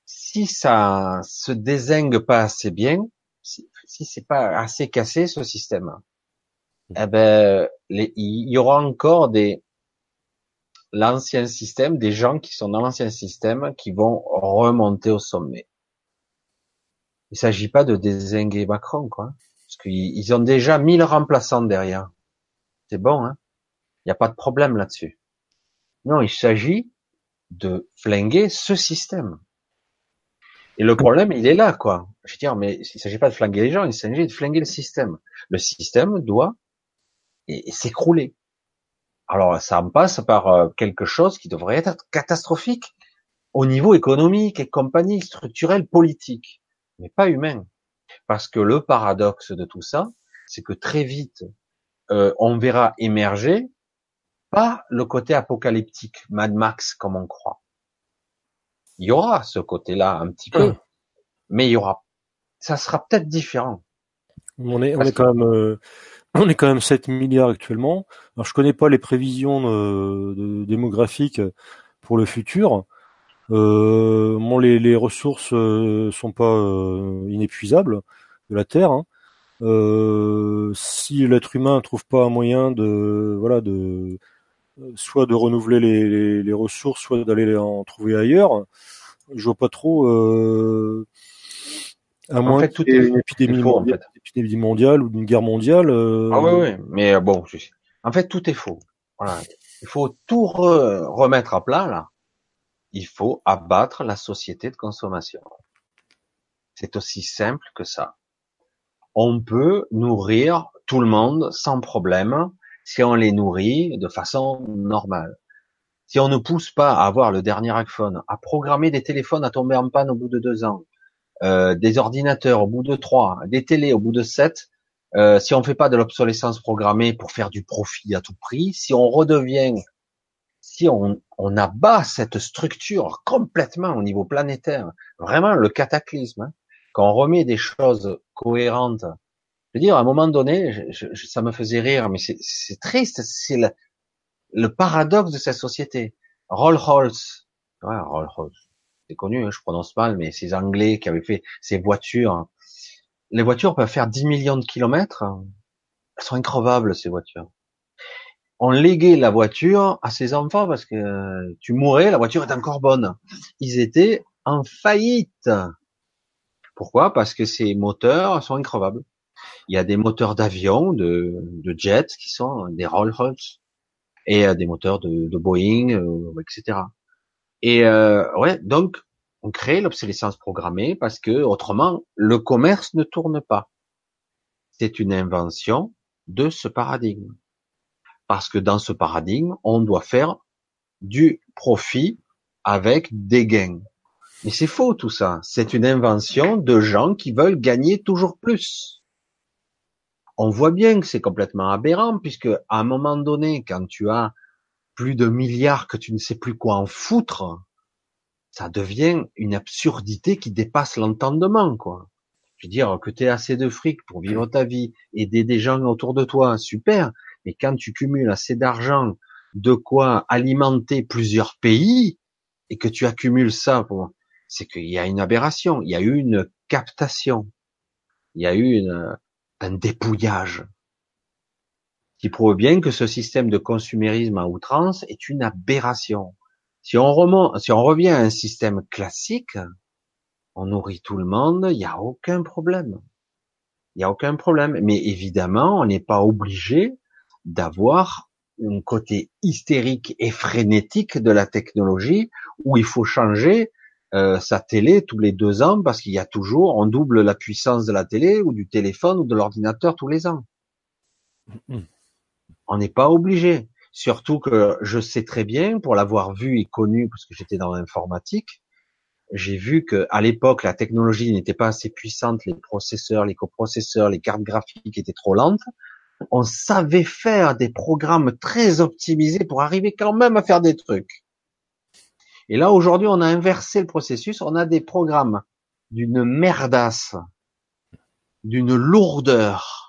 Si ça se désingue pas assez bien, si, c'est pas assez cassé ce système, eh ben, il y aura encore des l'ancien système, des gens qui sont dans l'ancien système qui vont remonter au sommet. Il s'agit pas de désinguer Macron, quoi, parce qu'ils ont déjà mille remplaçants derrière. C'est bon, hein Il n'y a pas de problème là-dessus. Non, il s'agit de flinguer ce système. Et le problème, il est là, quoi. Je veux dire, mais il s'agit pas de flinguer les gens, il s'agit de flinguer le système. Le système doit s'écrouler. Alors, ça en passe par euh, quelque chose qui devrait être catastrophique au niveau économique et compagnie, structurel, politique, mais pas humain. Parce que le paradoxe de tout ça, c'est que très vite, euh, on verra émerger pas le côté apocalyptique, Mad Max comme on croit. Il y aura ce côté-là un petit peu, mais il y aura, ça sera peut-être différent. On est, on est quand même, euh, on est quand même 7 milliards actuellement. Alors je connais pas les prévisions de, démographiques pour le futur. Euh, les, les ressources euh, sont pas euh, inépuisables de la Terre. Hein. Euh, si l'être humain trouve pas un moyen de, voilà, de soit de renouveler les, les, ressources, soit d'aller en trouver ailleurs, je vois pas trop. Euh, à moins fait, tout est une épidémie, mondiale, une épidémie mondiale ou une guerre mondiale. Euh... Ah oui, oui, mais euh, bon, en fait, tout est faux. Voilà. Il faut tout remettre à plat là. Il faut abattre la société de consommation. C'est aussi simple que ça. On peut nourrir tout le monde sans problème si on les nourrit de façon normale. Si on ne pousse pas à avoir le dernier iPhone, à programmer des téléphones à tomber en panne au bout de deux ans, euh, des ordinateurs au bout de trois, des télés au bout de sept, euh, si on fait pas de l'obsolescence programmée pour faire du profit à tout prix, si on redevient, si on, on abat cette structure complètement au niveau planétaire, vraiment le cataclysme, hein, quand on remet des choses cohérentes, je veux dire, à un moment donné, ça me faisait rire, mais c'est triste, c'est le, le, paradoxe de cette société. Rolls-Royce, ouais, Rolls-Royce, c'est connu, hein, je prononce mal, mais ces Anglais qui avaient fait ces voitures, les voitures peuvent faire 10 millions de kilomètres, elles sont increvables ces voitures. On léguait la voiture à ses enfants parce que tu mourais, la voiture est encore bonne. Ils étaient en faillite. Pourquoi? Parce que ces moteurs sont increvables. Il y a des moteurs d'avion, de, jets qui sont des Rolls-Royce et euh, des moteurs de, de Boeing, euh, etc. Et euh, ouais, donc on crée l'obsolescence programmée parce que autrement le commerce ne tourne pas. C'est une invention de ce paradigme. Parce que dans ce paradigme, on doit faire du profit avec des gains. Mais c'est faux tout ça. C'est une invention de gens qui veulent gagner toujours plus. On voit bien que c'est complètement aberrant puisque à un moment donné, quand tu as plus de milliards que tu ne sais plus quoi en foutre, ça devient une absurdité qui dépasse l'entendement, quoi. Je veux dire, que tu aies assez de fric pour vivre ta vie, aider des gens autour de toi, super. Mais quand tu cumules assez d'argent, de quoi alimenter plusieurs pays, et que tu accumules ça pour, c'est qu'il y a une aberration, il y a eu une captation, il y a eu un dépouillage qui prouve bien que ce système de consumérisme à outrance est une aberration. Si on remonte, si on revient à un système classique, on nourrit tout le monde, il n'y a aucun problème. Il n'y a aucun problème. Mais évidemment, on n'est pas obligé d'avoir un côté hystérique et frénétique de la technologie où il faut changer euh, sa télé tous les deux ans parce qu'il y a toujours, on double la puissance de la télé ou du téléphone ou de l'ordinateur tous les ans. Mm-hmm. On n'est pas obligé. Surtout que je sais très bien, pour l'avoir vu et connu, parce que j'étais dans l'informatique, j'ai vu que à l'époque la technologie n'était pas assez puissante, les processeurs, les coprocesseurs, les cartes graphiques étaient trop lentes. On savait faire des programmes très optimisés pour arriver quand même à faire des trucs. Et là aujourd'hui, on a inversé le processus, on a des programmes d'une merdasse, d'une lourdeur,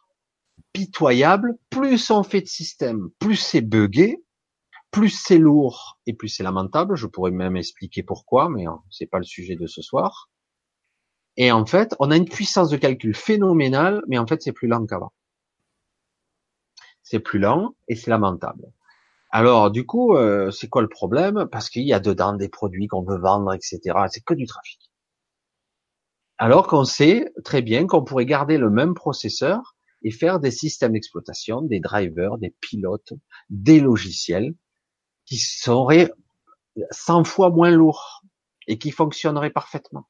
plus on fait de système, plus c'est buggé, plus c'est lourd et plus c'est lamentable. Je pourrais même expliquer pourquoi, mais hein, c'est pas le sujet de ce soir. Et en fait, on a une puissance de calcul phénoménale, mais en fait, c'est plus lent qu'avant. C'est plus lent et c'est lamentable. Alors, du coup, euh, c'est quoi le problème? Parce qu'il y a dedans des produits qu'on veut vendre, etc. C'est que du trafic. Alors qu'on sait très bien qu'on pourrait garder le même processeur et faire des systèmes d'exploitation, des drivers, des pilotes, des logiciels qui seraient 100 fois moins lourds et qui fonctionneraient parfaitement.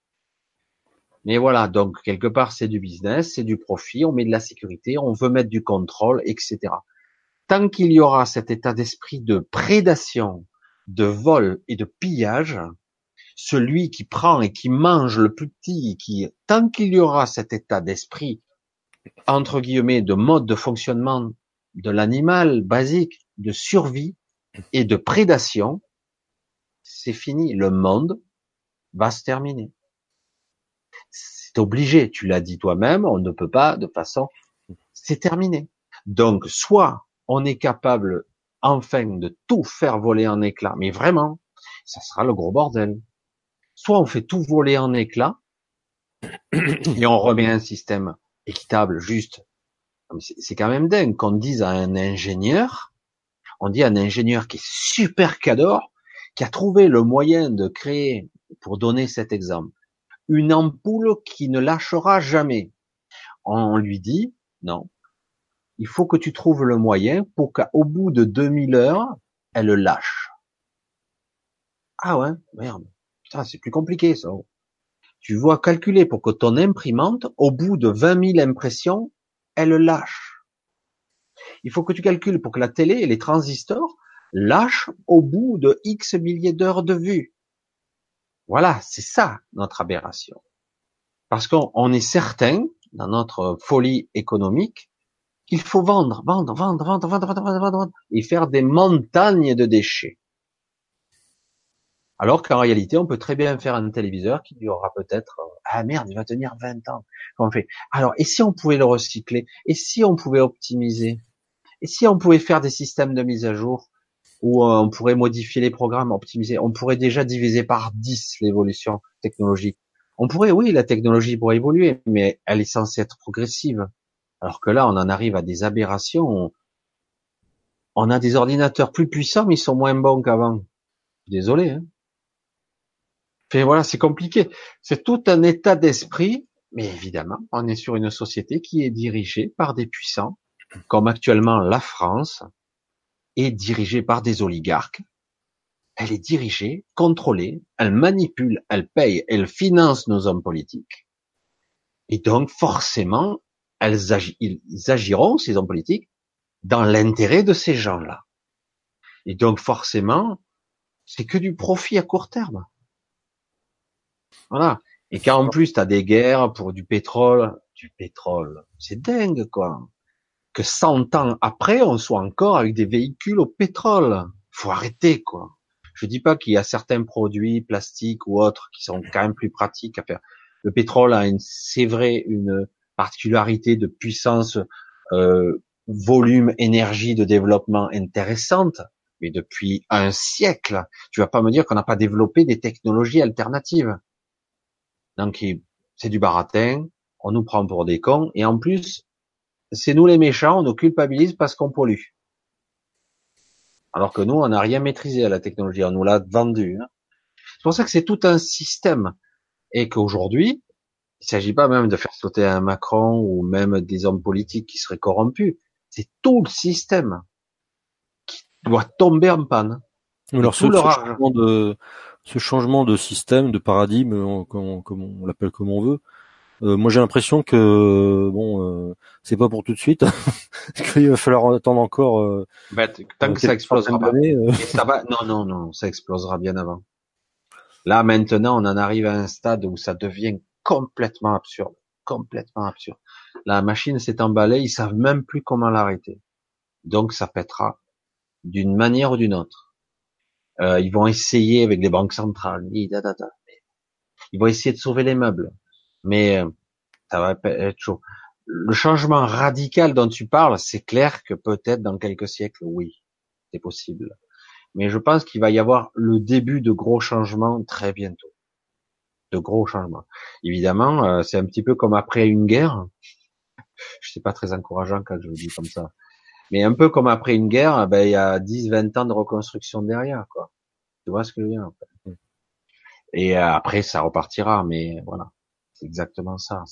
Mais voilà, donc quelque part c'est du business, c'est du profit, on met de la sécurité, on veut mettre du contrôle, etc. Tant qu'il y aura cet état d'esprit de prédation, de vol et de pillage, celui qui prend et qui mange le plus petit, qui, tant qu'il y aura cet état d'esprit entre guillemets, de mode de fonctionnement de l'animal basique de survie et de prédation, c'est fini. Le monde va se terminer. C'est obligé. Tu l'as dit toi-même. On ne peut pas de façon, c'est terminé. Donc, soit on est capable enfin de tout faire voler en éclats, mais vraiment, ça sera le gros bordel. Soit on fait tout voler en éclats et on remet un système équitable, juste, C'est quand même dingue qu'on dise à un ingénieur, on dit à un ingénieur qui est super cador, qui a trouvé le moyen de créer, pour donner cet exemple, une ampoule qui ne lâchera jamais. On lui dit, non, il faut que tu trouves le moyen pour qu'au bout de 2000 heures, elle lâche. Ah ouais, merde. Putain, c'est plus compliqué ça. Tu vois calculer pour que ton imprimante, au bout de 20 000 impressions, elle lâche. Il faut que tu calcules pour que la télé et les transistors lâchent au bout de X milliers d'heures de vue. Voilà, c'est ça notre aberration. Parce qu'on est certain, dans notre folie économique, qu'il faut vendre, vendre, vendre, vendre, vendre, vendre, vendre, vendre, et faire des montagnes de déchets. Alors qu'en réalité, on peut très bien faire un téléviseur qui durera peut-être, euh, ah merde, il va tenir 20 ans. On fait Alors, et si on pouvait le recycler? Et si on pouvait optimiser? Et si on pouvait faire des systèmes de mise à jour où euh, on pourrait modifier les programmes, optimiser? On pourrait déjà diviser par 10 l'évolution technologique. On pourrait, oui, la technologie pourrait évoluer, mais elle est censée être progressive. Alors que là, on en arrive à des aberrations. On, a des ordinateurs plus puissants, mais ils sont moins bons qu'avant. Désolé. Hein. Voilà, c'est compliqué. C'est tout un état d'esprit, mais évidemment, on est sur une société qui est dirigée par des puissants, comme actuellement la France est dirigée par des oligarques. Elle est dirigée, contrôlée, elle manipule, elle paye, elle finance nos hommes politiques. Et donc, forcément, elles ils agiront, ces hommes politiques, dans l'intérêt de ces gens-là. Et donc forcément, c'est que du profit à court terme. Voilà. Et quand en plus tu as des guerres pour du pétrole, du pétrole, c'est dingue quoi. Que 100 ans après, on soit encore avec des véhicules au pétrole. Faut arrêter quoi. Je dis pas qu'il y a certains produits plastiques ou autres qui sont quand même plus pratiques à faire. Le pétrole a une, c'est vrai, une, particularité de puissance, euh, volume, énergie de développement intéressante, mais depuis un siècle, tu vas pas me dire qu'on n'a pas développé des technologies alternatives. Donc c'est du baratin, on nous prend pour des cons, et en plus, c'est nous les méchants, on nous culpabilise parce qu'on pollue. Alors que nous, on n'a rien maîtrisé à la technologie, on nous l'a vendu. Hein. C'est pour ça que c'est tout un système. Et qu'aujourd'hui, il ne s'agit pas même de faire sauter un Macron ou même des hommes politiques qui seraient corrompus. C'est tout le système qui doit tomber en panne. Alors ce, changement de ce changement de système, de paradigme, comme, on l'appelle comme on veut, euh, moi j'ai l'impression que bon, euh, c'est pas pour tout de suite, qu'il va falloir attendre encore. Euh, bah, tant que ça explosera pas. ça va. Non non non, ça explosera bien avant. Là maintenant, on en arrive à un stade où ça devient complètement absurde, complètement absurde. La machine s'est emballée, ils savent même plus comment l'arrêter. Donc ça pètera d'une manière ou d'une autre. Euh, ils vont essayer avec les banques centrales, ils vont essayer de sauver les meubles, mais euh, ça va être chaud. Le changement radical dont tu parles, c'est clair que peut-être dans quelques siècles, oui, c'est possible. Mais je pense qu'il va y avoir le début de gros changements très bientôt de gros changements. Évidemment, euh, c'est un petit peu comme après une guerre. Je sais pas très encourageant quand je le dis comme ça. Mais un peu comme après une guerre, ben, il y a 10, 20 ans de reconstruction derrière, quoi. Tu vois ce que je veux dire, Et euh, après, ça repartira, mais voilà. C'est exactement ça.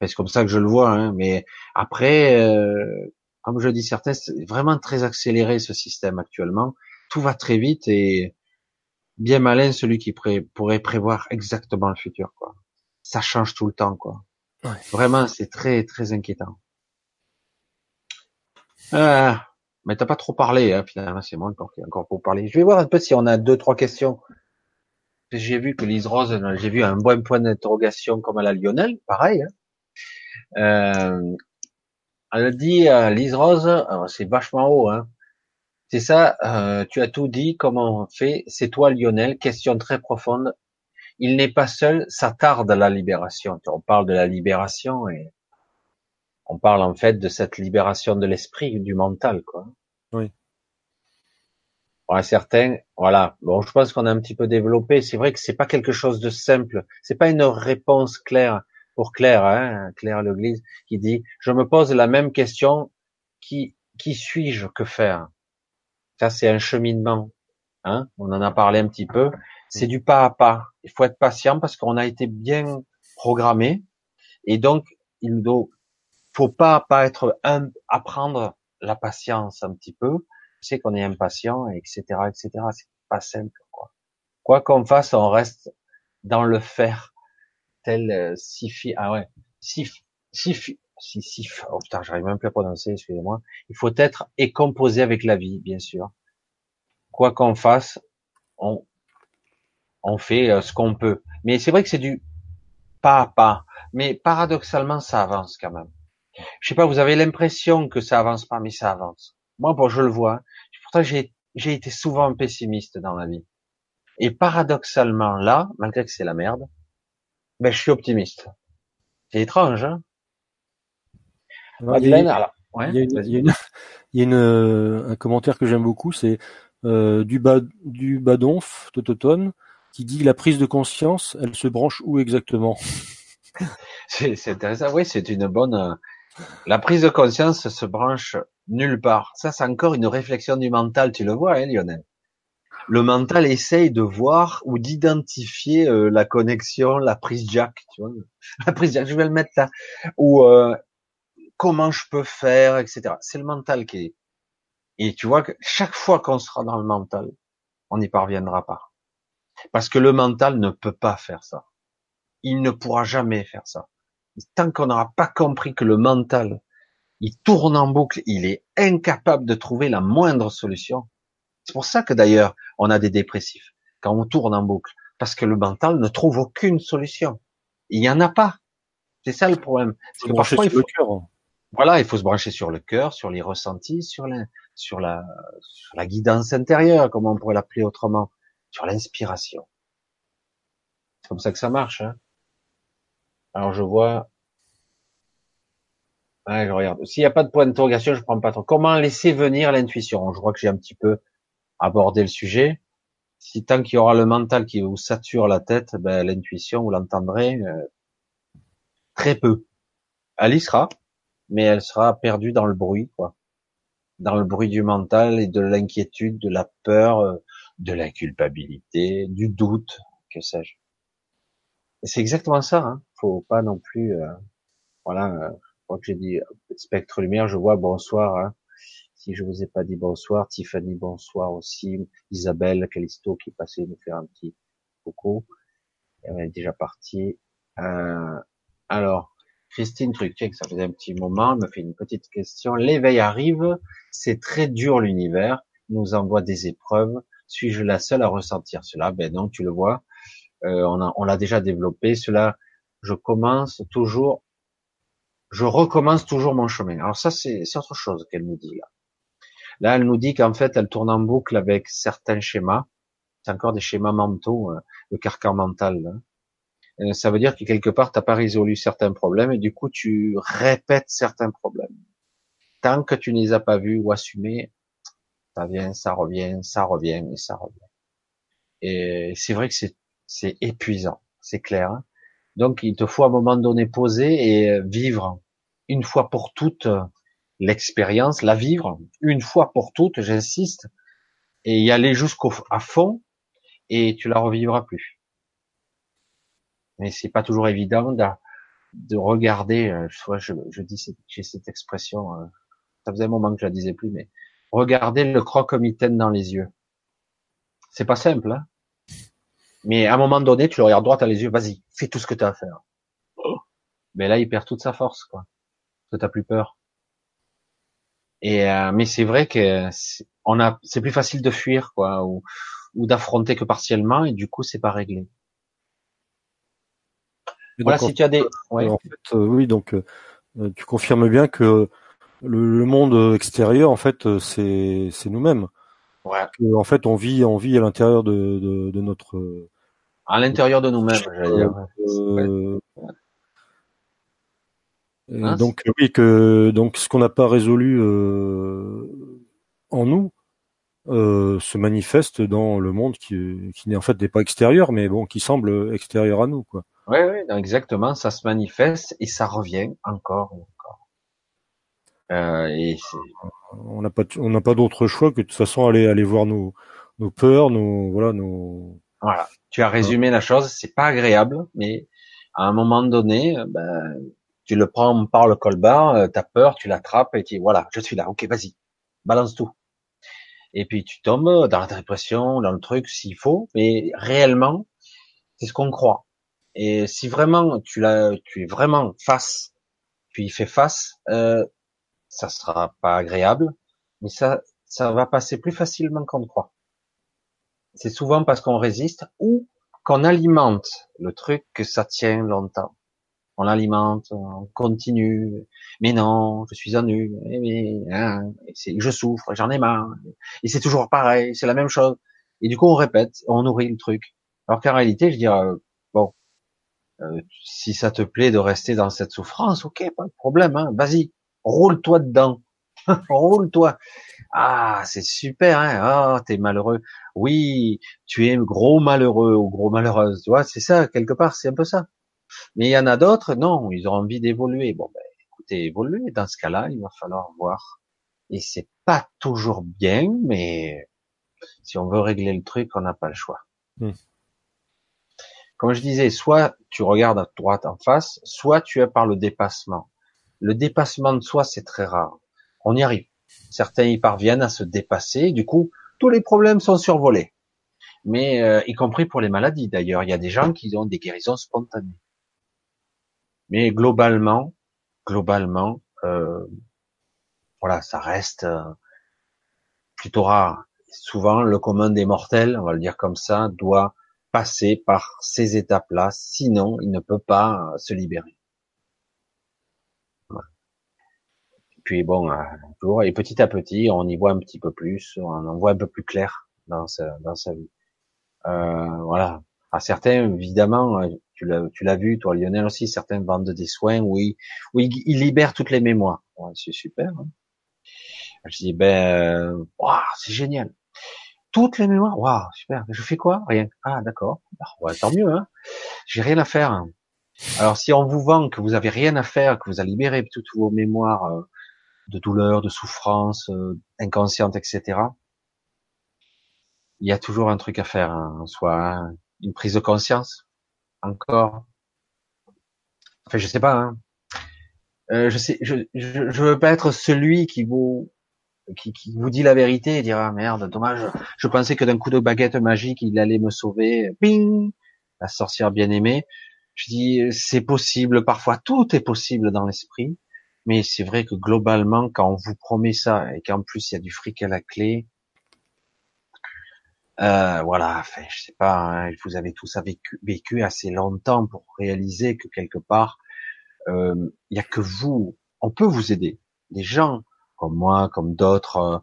C'est comme ça que je le vois, hein. Mais après, euh, comme je dis certains, c'est vraiment très accéléré ce système actuellement. Tout va très vite et bien malin celui qui pourrait prévoir exactement le futur, quoi. Ça change tout le temps, quoi. Vraiment, c'est très, très inquiétant. Ah, mais t'as pas trop parlé, hein, finalement, c'est moi encore, encore pour parler. Je vais voir un peu si on a deux, trois questions. J'ai vu que Lise Rose, j'ai vu un bon point d'interrogation comme à la Lionel, pareil. Hein. Euh, elle dit, euh, Lise Rose, c'est vachement haut, hein. C'est ça, euh, tu as tout dit, comment on fait C'est toi Lionel, question très profonde. Il n'est pas seul, ça tarde la libération. On parle de la libération et on parle en fait de cette libération de l'esprit, du mental, quoi. Oui. Pour certains, voilà. Bon, je pense qu'on a un petit peu développé. C'est vrai que c'est pas quelque chose de simple. C'est pas une réponse claire. pour Claire, hein, Claire Leglise, qui dit, je me pose la même question, qui, qui suis-je, que faire? Ça, c'est un cheminement, hein, on en a parlé un petit peu. C'est du pas à pas. Il faut être patient parce qu'on a été bien programmé. Et donc, il ne faut pas, être un, apprendre la patience un petit peu. C'est qu'on est impatient, etc., etc. C'est pas simple, quoi. Quoi qu'on fasse, on reste dans le faire tel euh, Sifi, ah ouais, Sif, Sif, si, Sif, oh putain, j'arrive même plus à prononcer, excusez-moi. Il faut être et composer avec la vie, bien sûr. Quoi qu'on fasse, on, on fait euh, ce qu'on peut. Mais c'est vrai que c'est du pas à pas. Mais paradoxalement, ça avance quand même. Je sais pas, vous avez l'impression que ça avance pas, mais ça avance. Moi, bon, je le vois. Pourtant, j'ai, j'ai été souvent pessimiste dans la vie. Et paradoxalement, là, malgré que c'est la merde, ben, je suis optimiste. C'est étrange, hein il, y a, il, y a une, un commentaire que j'aime beaucoup, c'est euh, du, bas, du Badonf, Tototon, qui dit la prise de conscience, elle se branche où exactement? C'est intéressant, oui, c'est une bonne... La prise de conscience se branche nulle part. Ça, c'est encore une réflexion du mental, tu le vois, hein, Lionel? Le mental essaye de voir ou d'identifier euh, la connexion, la prise jack, tu vois, la prise jack, je vais le mettre là, ou euh, comment je peux faire, etc. C'est le mental qui est. Et tu vois que chaque fois qu'on sera dans le mental, on n'y parviendra pas, parce que le mental ne peut pas faire ça. Il ne pourra jamais faire ça. Tant qu'on n'aura pas compris que le mental, il tourne en boucle, il est incapable de trouver la moindre solution c'est pour ça que d'ailleurs, on a des dépressifs quand on tourne en boucle, parce que le mental ne trouve aucune solution. Il n'y en a pas. C'est ça le problème. C'est que parfois, il faut, le cœur. Voilà, il faut se brancher sur le cœur, sur les ressentis, sur la, sur la, sur la guidance intérieure, comme on pourrait l'appeler autrement, sur l'inspiration. C'est comme ça que ça marche. Hein. Alors je vois, je regarde. S'il n'y a pas de point d'interrogation, je prends pas trop. Comment laisser venir l'intuition? Je crois que j'ai un petit peu aborder le sujet. Si tant qu'il y aura le mental qui vous sature la tête, ben, l'intuition, vous l'entendrez euh, très peu. Elle y sera, mais elle sera perdue dans le bruit, quoi. Dans le bruit du mental et de l'inquiétude, de la peur, euh, de la culpabilité, du doute, que sais-je. C'est exactement ça. Hein. Faut pas non plus, euh, voilà. je crois que j'ai dit spectre lumière. Je vois bonsoir. Hein si je vous ai pas dit bonsoir, Tiffany, bonsoir aussi, Isabelle, Calisto qui passait nous faire un petit coucou. Elle est déjà partie. Euh, alors, Christine Truc, ça faisait un petit moment, elle me fait une petite question. L'éveil arrive, c'est très dur l'univers, nous envoie des épreuves. Suis-je la seule à ressentir cela? Ben non, tu le vois. Euh, on l'a déjà développé. Cela, je commence toujours, je recommence toujours mon chemin. Alors ça, c'est autre chose qu'elle nous dit là. Là, elle nous dit qu'en fait, elle tourne en boucle avec certains schémas. C'est encore des schémas mentaux, euh, le carcan mental. Euh, ça veut dire que quelque part, t'as pas résolu certains problèmes et du coup, tu répètes certains problèmes. Tant que tu ne les as pas vus ou assumés, ça vient, ça revient, ça revient et ça revient. Et c'est vrai que c'est, c'est épuisant, c'est clair. Donc, il te faut à un moment donné poser et vivre une fois pour toutes l'expérience, la vivre une fois pour toutes, j'insiste, et y aller jusqu'au fond, et tu la revivras plus. Mais c'est pas toujours évident de, de regarder. Euh, je, je dis j'ai cette expression. Euh, ça faisait un moment que je la disais plus, mais regarder le croque-mitaine dans les yeux. C'est pas simple, hein mais à un moment donné, tu le regardes droit à les yeux. Vas-y, fais tout ce que tu as à faire. Mais là, il perd toute sa force, quoi. Parce que t'as plus peur. Et euh, mais c'est vrai que on a, c'est plus facile de fuir quoi, ou, ou d'affronter que partiellement, et du coup c'est pas réglé. voilà, si tu as des, ouais. en fait, euh, oui, donc euh, tu confirmes bien que le, monde extérieur, en fait, c'est c'est nous-mêmes. Ouais. en fait, on vit, on vit à l'intérieur de, de, de, notre. À l'intérieur de nous-mêmes, j'allais dire. Euh, Hein, donc oui que donc ce qu'on n'a pas résolu euh, en nous euh, se manifeste dans le monde qui, qui n'est en fait n'est pas extérieur mais bon qui semble extérieur à nous quoi. Oui, oui, exactement. Ça se manifeste et ça revient encore et encore. Euh, et on n'a pas, on n'a pas d'autre choix que de toute façon aller aller voir nos nos peurs, nos voilà nos. Voilà. Tu as résumé la chose. C'est pas agréable, mais à un moment donné, ben, tu le prends par le colbar, euh, t'as peur, tu l'attrapes et tu dis voilà, je suis là. Ok, vas-y, balance tout. Et puis tu tombes dans la dépression, dans le truc s'il faut, mais réellement, c'est ce qu'on croit. Et si vraiment tu l'as, tu es vraiment face, tu y fais face, euh, ça sera pas agréable, mais ça, ça va passer plus facilement qu'on ne croit. C'est souvent parce qu'on résiste ou qu'on alimente le truc que ça tient longtemps. On l'alimente, on continue. Mais non, je suis ennuyé, mais, hein, je souffre, j'en ai marre. Et c'est toujours pareil, c'est la même chose. Et du coup, on répète, on nourrit le truc. Alors qu'en réalité, je dirais, bon, euh, si ça te plaît de rester dans cette souffrance, ok, pas de problème, hein, vas-y, roule-toi dedans, roule-toi. Ah, c'est super, hein, ah, t'es malheureux. Oui, tu es gros malheureux ou gros malheureuse, tu vois, c'est ça, quelque part, c'est un peu ça. Mais il y en a d'autres, non, ils ont envie d'évoluer. Bon, ben, écoutez, évoluer, dans ce cas-là, il va falloir voir. Et c'est pas toujours bien, mais si on veut régler le truc, on n'a pas le choix. Hmm. Comme je disais, soit tu regardes à droite en face, soit tu es par le dépassement. Le dépassement de soi, c'est très rare. On y arrive. Certains y parviennent à se dépasser. Du coup, tous les problèmes sont survolés. Mais euh, y compris pour les maladies d'ailleurs, il y a des gens qui ont des guérisons spontanées. Mais globalement, globalement, euh, voilà, ça reste euh, plutôt rare. Souvent, le commun des mortels, on va le dire comme ça, doit passer par ces étapes-là, sinon il ne peut pas se libérer. Puis bon, toujours, et petit à petit, on y voit un petit peu plus, on en voit un peu plus clair dans sa, dans sa vie. Euh, voilà. À certains, évidemment, tu l'as, tu l'as vu, toi Lionel aussi, certains vendent des soins où ils, ils, libèrent toutes les mémoires. c'est super. Hein. je dis ben, waouh, c'est génial. Toutes les mémoires, waouh, super. Je fais quoi? Rien. Ah d'accord. Bah, tant mieux. Hein. J'ai rien à faire. Alors si on vous vend que vous avez rien à faire, que vous avez libéré toutes vos mémoires euh, de douleur, de souffrance, euh, inconsciente, etc. Il y a toujours un truc à faire, hein, soit une prise de conscience, encore. Enfin, je sais pas. Hein. Euh, je sais, je, je, je, veux pas être celui qui vous qui, qui vous dit la vérité et dire ah merde, dommage. Je pensais que d'un coup de baguette magique, il allait me sauver. Ping, la sorcière bien aimée. Je dis c'est possible. Parfois, tout est possible dans l'esprit. Mais c'est vrai que globalement, quand on vous promet ça et qu'en plus il y a du fric à la clé, euh, voilà, enfin, je sais pas, hein, vous avez tous vécu, vécu, assez longtemps pour réaliser que quelque part, euh, il n'y a que vous, on peut vous aider. Des gens comme moi, comme d'autres, euh,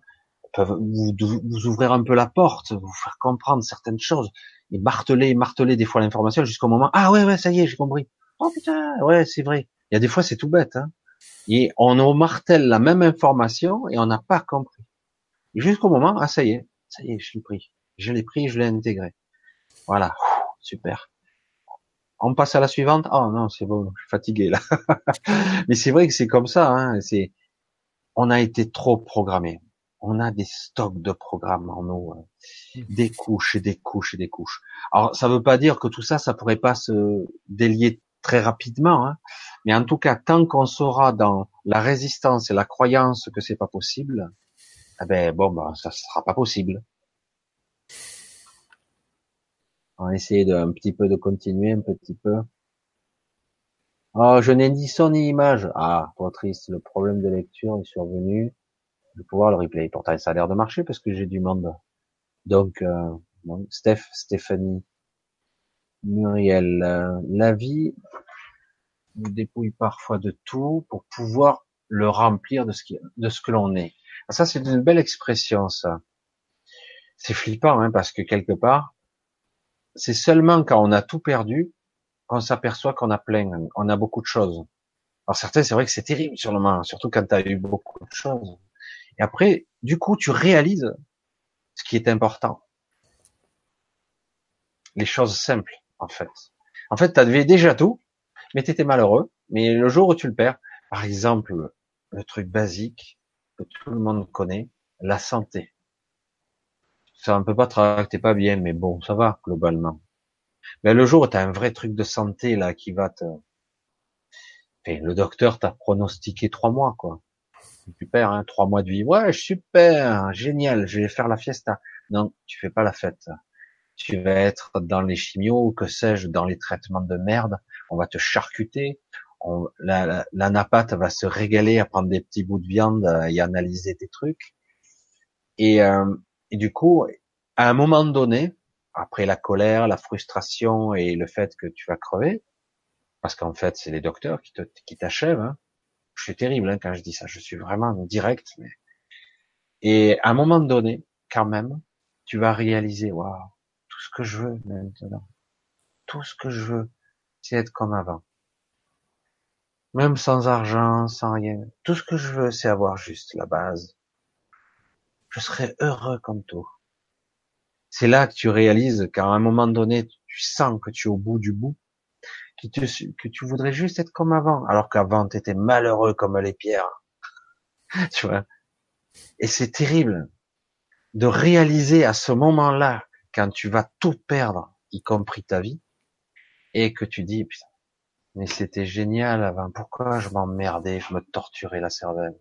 peuvent vous, vous, ouvrir un peu la porte, vous faire comprendre certaines choses, et marteler, marteler des fois l'information jusqu'au moment, ah ouais, ouais, ça y est, j'ai compris. Oh putain, ouais, c'est vrai. Il y a des fois, c'est tout bête, hein. Et on nous martèle la même information et on n'a pas compris. Jusqu'au moment, ah ça y est, ça y est, je suis pris. Je l'ai pris, je l'ai intégré. Voilà, super. On passe à la suivante. Oh non, c'est bon, je suis fatigué là. Mais c'est vrai que c'est comme ça. Hein. C'est, on a été trop programmé. On a des stocks de programmes en nous, hein. des couches et des couches et des couches. Alors ça veut pas dire que tout ça, ça pourrait pas se délier très rapidement. Hein. Mais en tout cas, tant qu'on sera dans la résistance et la croyance que c'est pas possible, eh ben bon, ben, ça sera pas possible. On va essayer de, un petit peu de continuer, un petit peu. Oh, je n'ai ni son ni image. Ah, trop triste. Le problème de lecture est survenu. Je vais pouvoir le replay. Pourtant, ça a l'air de marcher parce que j'ai du monde. Donc, euh, Steph, Stéphanie, Muriel, euh, la vie nous dépouille parfois de tout pour pouvoir le remplir de ce, qui, de ce que l'on est. Ah, ça, c'est une belle expression, ça. C'est flippant, hein, parce que quelque part, c'est seulement quand on a tout perdu qu'on s'aperçoit qu'on a plein, on a beaucoup de choses. Alors certains, c'est vrai que c'est terrible sur le moment, surtout quand tu as eu beaucoup de choses. Et après, du coup, tu réalises ce qui est important. Les choses simples, en fait. En fait, tu avais déjà tout, mais tu étais malheureux. Mais le jour où tu le perds, par exemple, le truc basique que tout le monde connaît, la santé. Ça ne peut pas te t'es pas bien, mais bon, ça va globalement. Mais le jour où tu as un vrai truc de santé là qui va te, le docteur t'a pronostiqué trois mois quoi. Super, hein, trois mois de vie. Ouais, super, génial, je vais faire la fiesta. Non, tu fais pas la fête. Tu vas être dans les chimios, que sais-je, dans les traitements de merde. On va te charcuter. On, la, la, napate va se régaler à prendre des petits bouts de viande et analyser tes trucs. Et, euh, du coup, à un moment donné, après la colère, la frustration et le fait que tu vas crever, parce qu'en fait, c'est les docteurs qui qui t'achèvent. Hein. Je suis terrible hein, quand je dis ça. Je suis vraiment direct. Mais... Et à un moment donné, quand même, tu vas réaliser, waouh, tout ce que je veux maintenant, tout ce que je veux, c'est être comme avant. Même sans argent, sans rien. Tout ce que je veux, c'est avoir juste la base. Je serai heureux comme tout. C'est là que tu réalises qu'à un moment donné, tu sens que tu es au bout du bout, que tu voudrais juste être comme avant, alors qu'avant tu étais malheureux comme les pierres. tu vois? Et c'est terrible de réaliser à ce moment-là, quand tu vas tout perdre, y compris ta vie, et que tu dis, putain, mais c'était génial avant, pourquoi je m'emmerdais, je me torturais la cervelle.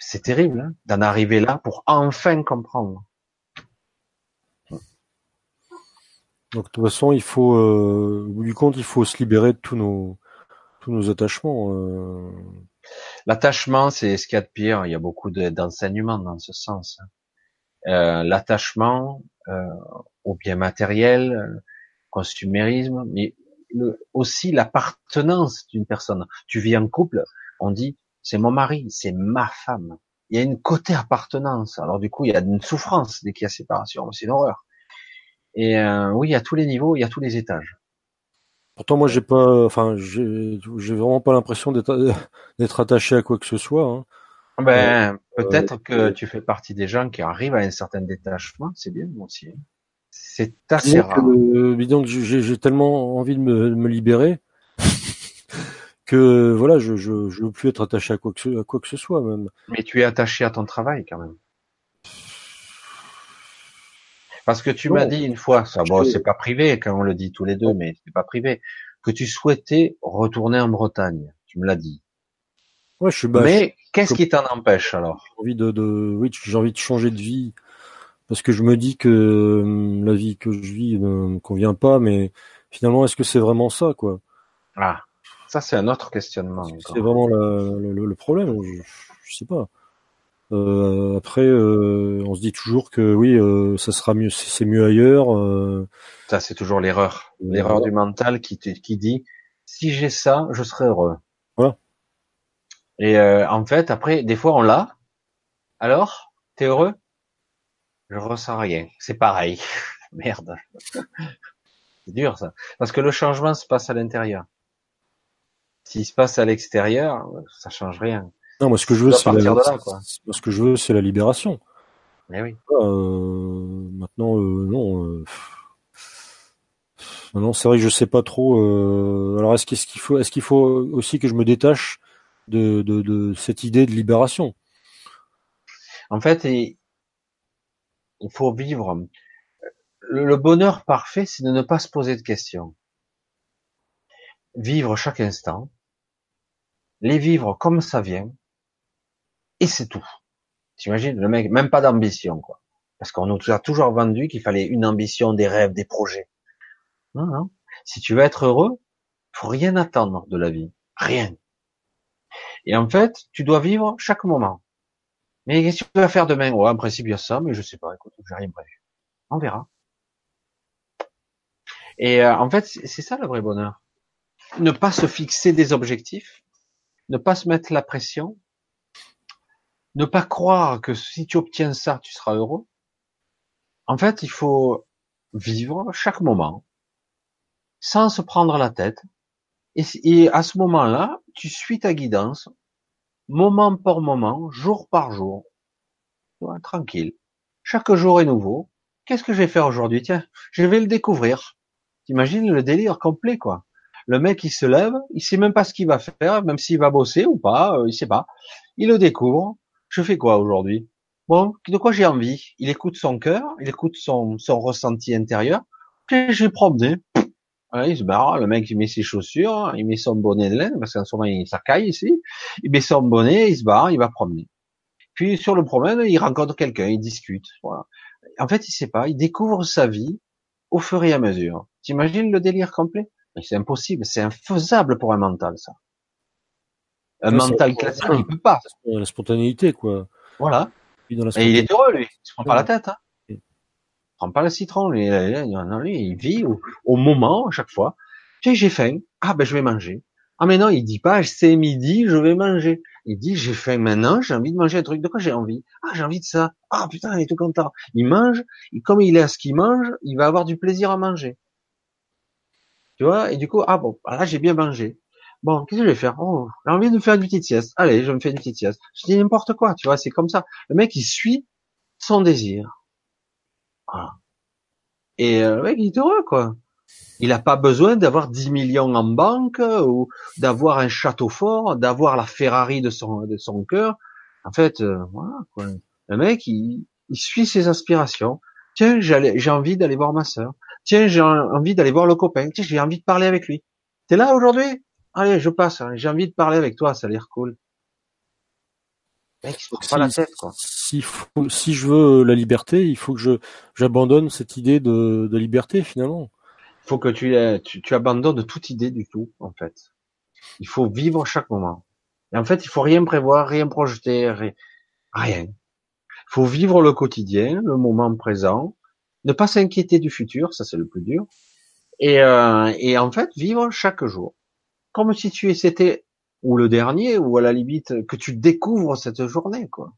C'est terrible hein, d'en arriver là pour enfin comprendre. Donc de toute façon, il faut, euh, au bout du compte, il faut se libérer de tous nos, tous nos attachements. Euh. L'attachement, c'est ce qu'il y a de pire. Il y a beaucoup d'enseignements dans ce sens. Euh, L'attachement euh, au bien matériel, consumérisme, mais le, aussi l'appartenance d'une personne. Tu vis en couple, on dit c'est mon mari, c'est ma femme. Il y a une côté appartenance. Alors du coup, il y a une souffrance dès qu'il y a séparation. C'est une horreur. Et euh, oui, à tous les niveaux, il y a tous les étages. Pourtant, moi, j'ai pas, enfin, j'ai vraiment pas l'impression d'être attaché à quoi que ce soit. Hein. Ben, euh, peut-être que euh, tu fais partie des gens qui arrivent à un certain détachement. C'est bien, moi aussi. C'est assez rare. donc, j'ai tellement envie de me, me libérer que voilà, je, je, je veux plus être attaché à quoi que à quoi que ce soit même. Mais tu es attaché à ton travail quand même. Parce que tu m'as dit une fois, ça, bon, c'est pas privé quand on le dit tous les deux, mais c'est pas privé, que tu souhaitais retourner en Bretagne. Tu me l'as dit. Ouais, je suis. mais qu'est-ce qui t'en empêche alors? J'ai envie de, de, oui, j'ai envie de changer de vie parce que je me dis que euh, la vie que je vis ne me convient pas, mais finalement, est-ce que c'est vraiment ça, quoi? Ah, ça c'est un autre questionnement. C'est vraiment le, le, problème? Je, je sais pas. Euh, après, euh, on se dit toujours que oui, euh, ça sera mieux, c'est mieux ailleurs. Ça, c'est toujours l'erreur, l'erreur du mental qui, qui dit si j'ai ça, je serai heureux. Voilà. Et en fait, après, des fois, on l'a. Alors, t'es heureux? Je ressens rien. C'est pareil. Merde. c'est dur ça, parce que le changement se passe à l'intérieur. S'il se passe à l'extérieur, ça change rien. Non, moi ce que je veux, c'est la... ce que je veux, c'est la libération. Mais oui. Euh, maintenant, euh, non. Euh... Non, c'est vrai que je sais pas trop. Euh... Alors, est-ce qu'il faut, est-ce qu'il faut aussi que je me détache de, de, de cette idée de libération? En fait, il faut vivre. Le bonheur parfait, c'est de ne pas se poser de questions. Vivre chaque instant, les vivre comme ça vient, et c'est tout. T'imagines, le mec, même pas d'ambition, quoi. Parce qu'on nous a toujours vendu qu'il fallait une ambition, des rêves, des projets. Non, non. Si tu veux être heureux, faut rien attendre de la vie. Rien. Et en fait, tu dois vivre chaque moment. Mais qu'est-ce que tu vas faire demain? Ouais, en principe, il y a ça, mais je sais pas. Écoute, j'ai rien prévu. On verra. Et euh, en fait, c'est ça le vrai bonheur. Ne pas se fixer des objectifs, ne pas se mettre la pression, ne pas croire que si tu obtiens ça, tu seras heureux. En fait, il faut vivre chaque moment sans se prendre la tête. Et, à ce moment-là, tu suis ta guidance, moment par moment, jour par jour, tranquille. Chaque jour est nouveau. Qu'est-ce que je vais faire aujourd'hui? Tiens, je vais le découvrir. T'imagines le délire complet, quoi. Le mec, il se lève, il sait même pas ce qu'il va faire, même s'il va bosser ou pas, euh, il sait pas. Il le découvre. Je fais quoi aujourd'hui? Bon, de quoi j'ai envie? Il écoute son cœur, il écoute son, son ressenti intérieur. Puis je vais promener. Il se barre, le mec il met ses chaussures, il met son bonnet de laine, parce qu'en ce moment il s'accaille ici, il met son bonnet, il se barre, il va promener. Puis sur le problème, il rencontre quelqu'un, il discute. Voilà. En fait, il sait pas, il découvre sa vie au fur et à mesure. T'imagines le délire complet? C'est impossible, c'est infaisable pour un mental, ça. Un mental classique, il peut pas. La spontanéité, quoi. Voilà. Et il est heureux, lui. Il se prend pas la tête. Hein. Prend pas le citron, il vit au, moment, à chaque fois. Tu sais, j'ai faim. Ah, ben, je vais manger. Ah, mais non, il dit pas, c'est midi, je vais manger. Il dit, j'ai faim maintenant, j'ai envie de manger un truc. De quoi j'ai envie? Ah, j'ai envie de ça. Ah, putain, il est tout content. Il mange. Et comme il est à ce qu'il mange, il va avoir du plaisir à manger. Tu vois? Et du coup, ah bon, là, j'ai bien mangé. Bon, qu'est-ce que je vais faire? Oh, j'ai envie de me faire une petite sieste. Allez, je me fais une petite sieste. Je dis n'importe quoi, tu vois, c'est comme ça. Le mec, il suit son désir. Et euh, le mec, il est heureux, quoi. Il n'a pas besoin d'avoir 10 millions en banque ou d'avoir un château fort, d'avoir la Ferrari de son de son cœur. En fait, euh, voilà, quoi. Le mec, il, il suit ses aspirations. Tiens, j'ai envie d'aller voir ma sœur. Tiens, j'ai envie d'aller voir le copain. Tiens, j'ai envie de parler avec lui. T'es là aujourd'hui? Allez, je passe. Hein. J'ai envie de parler avec toi. Ça a l'air cool. Si, Si, je veux la liberté, il faut que je j'abandonne cette idée de, liberté finalement. Il faut que tu, tu, tu abandonnes toute idée du tout en fait. Il faut vivre chaque moment. Et en fait, il faut rien prévoir, rien projeter, rien. Il faut vivre le quotidien, le moment présent, ne pas s'inquiéter du futur, ça c'est le plus dur. Et, euh, et en fait, vivre chaque jour comme si tu c'était ou le dernier ou à la limite que tu découvres cette journée quoi.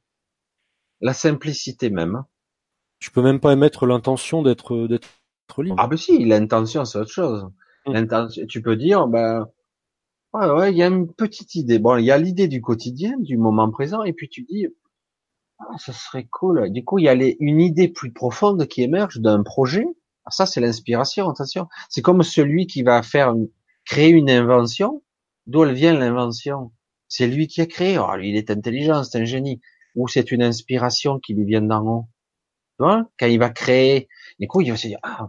La simplicité même. Tu peux même pas émettre l'intention d'être d'être libre. Ah ben si, l'intention c'est autre chose. Mm. L'intention, tu peux dire ben ouais ouais, il y a une petite idée. Bon, il y a l'idée du quotidien, du moment présent et puis tu dis ah, ça serait cool. Du coup, il y a les, une idée plus profonde qui émerge d'un projet. Ah, ça c'est l'inspiration, attention. C'est comme celui qui va faire créer une invention, d'où elle vient l'invention? C'est lui qui a créé. Oh, lui, il est intelligent, c'est un génie. Ou c'est une inspiration qui lui vient d'en haut? Tu vois Quand il va créer, du coup, il va se dire, ah,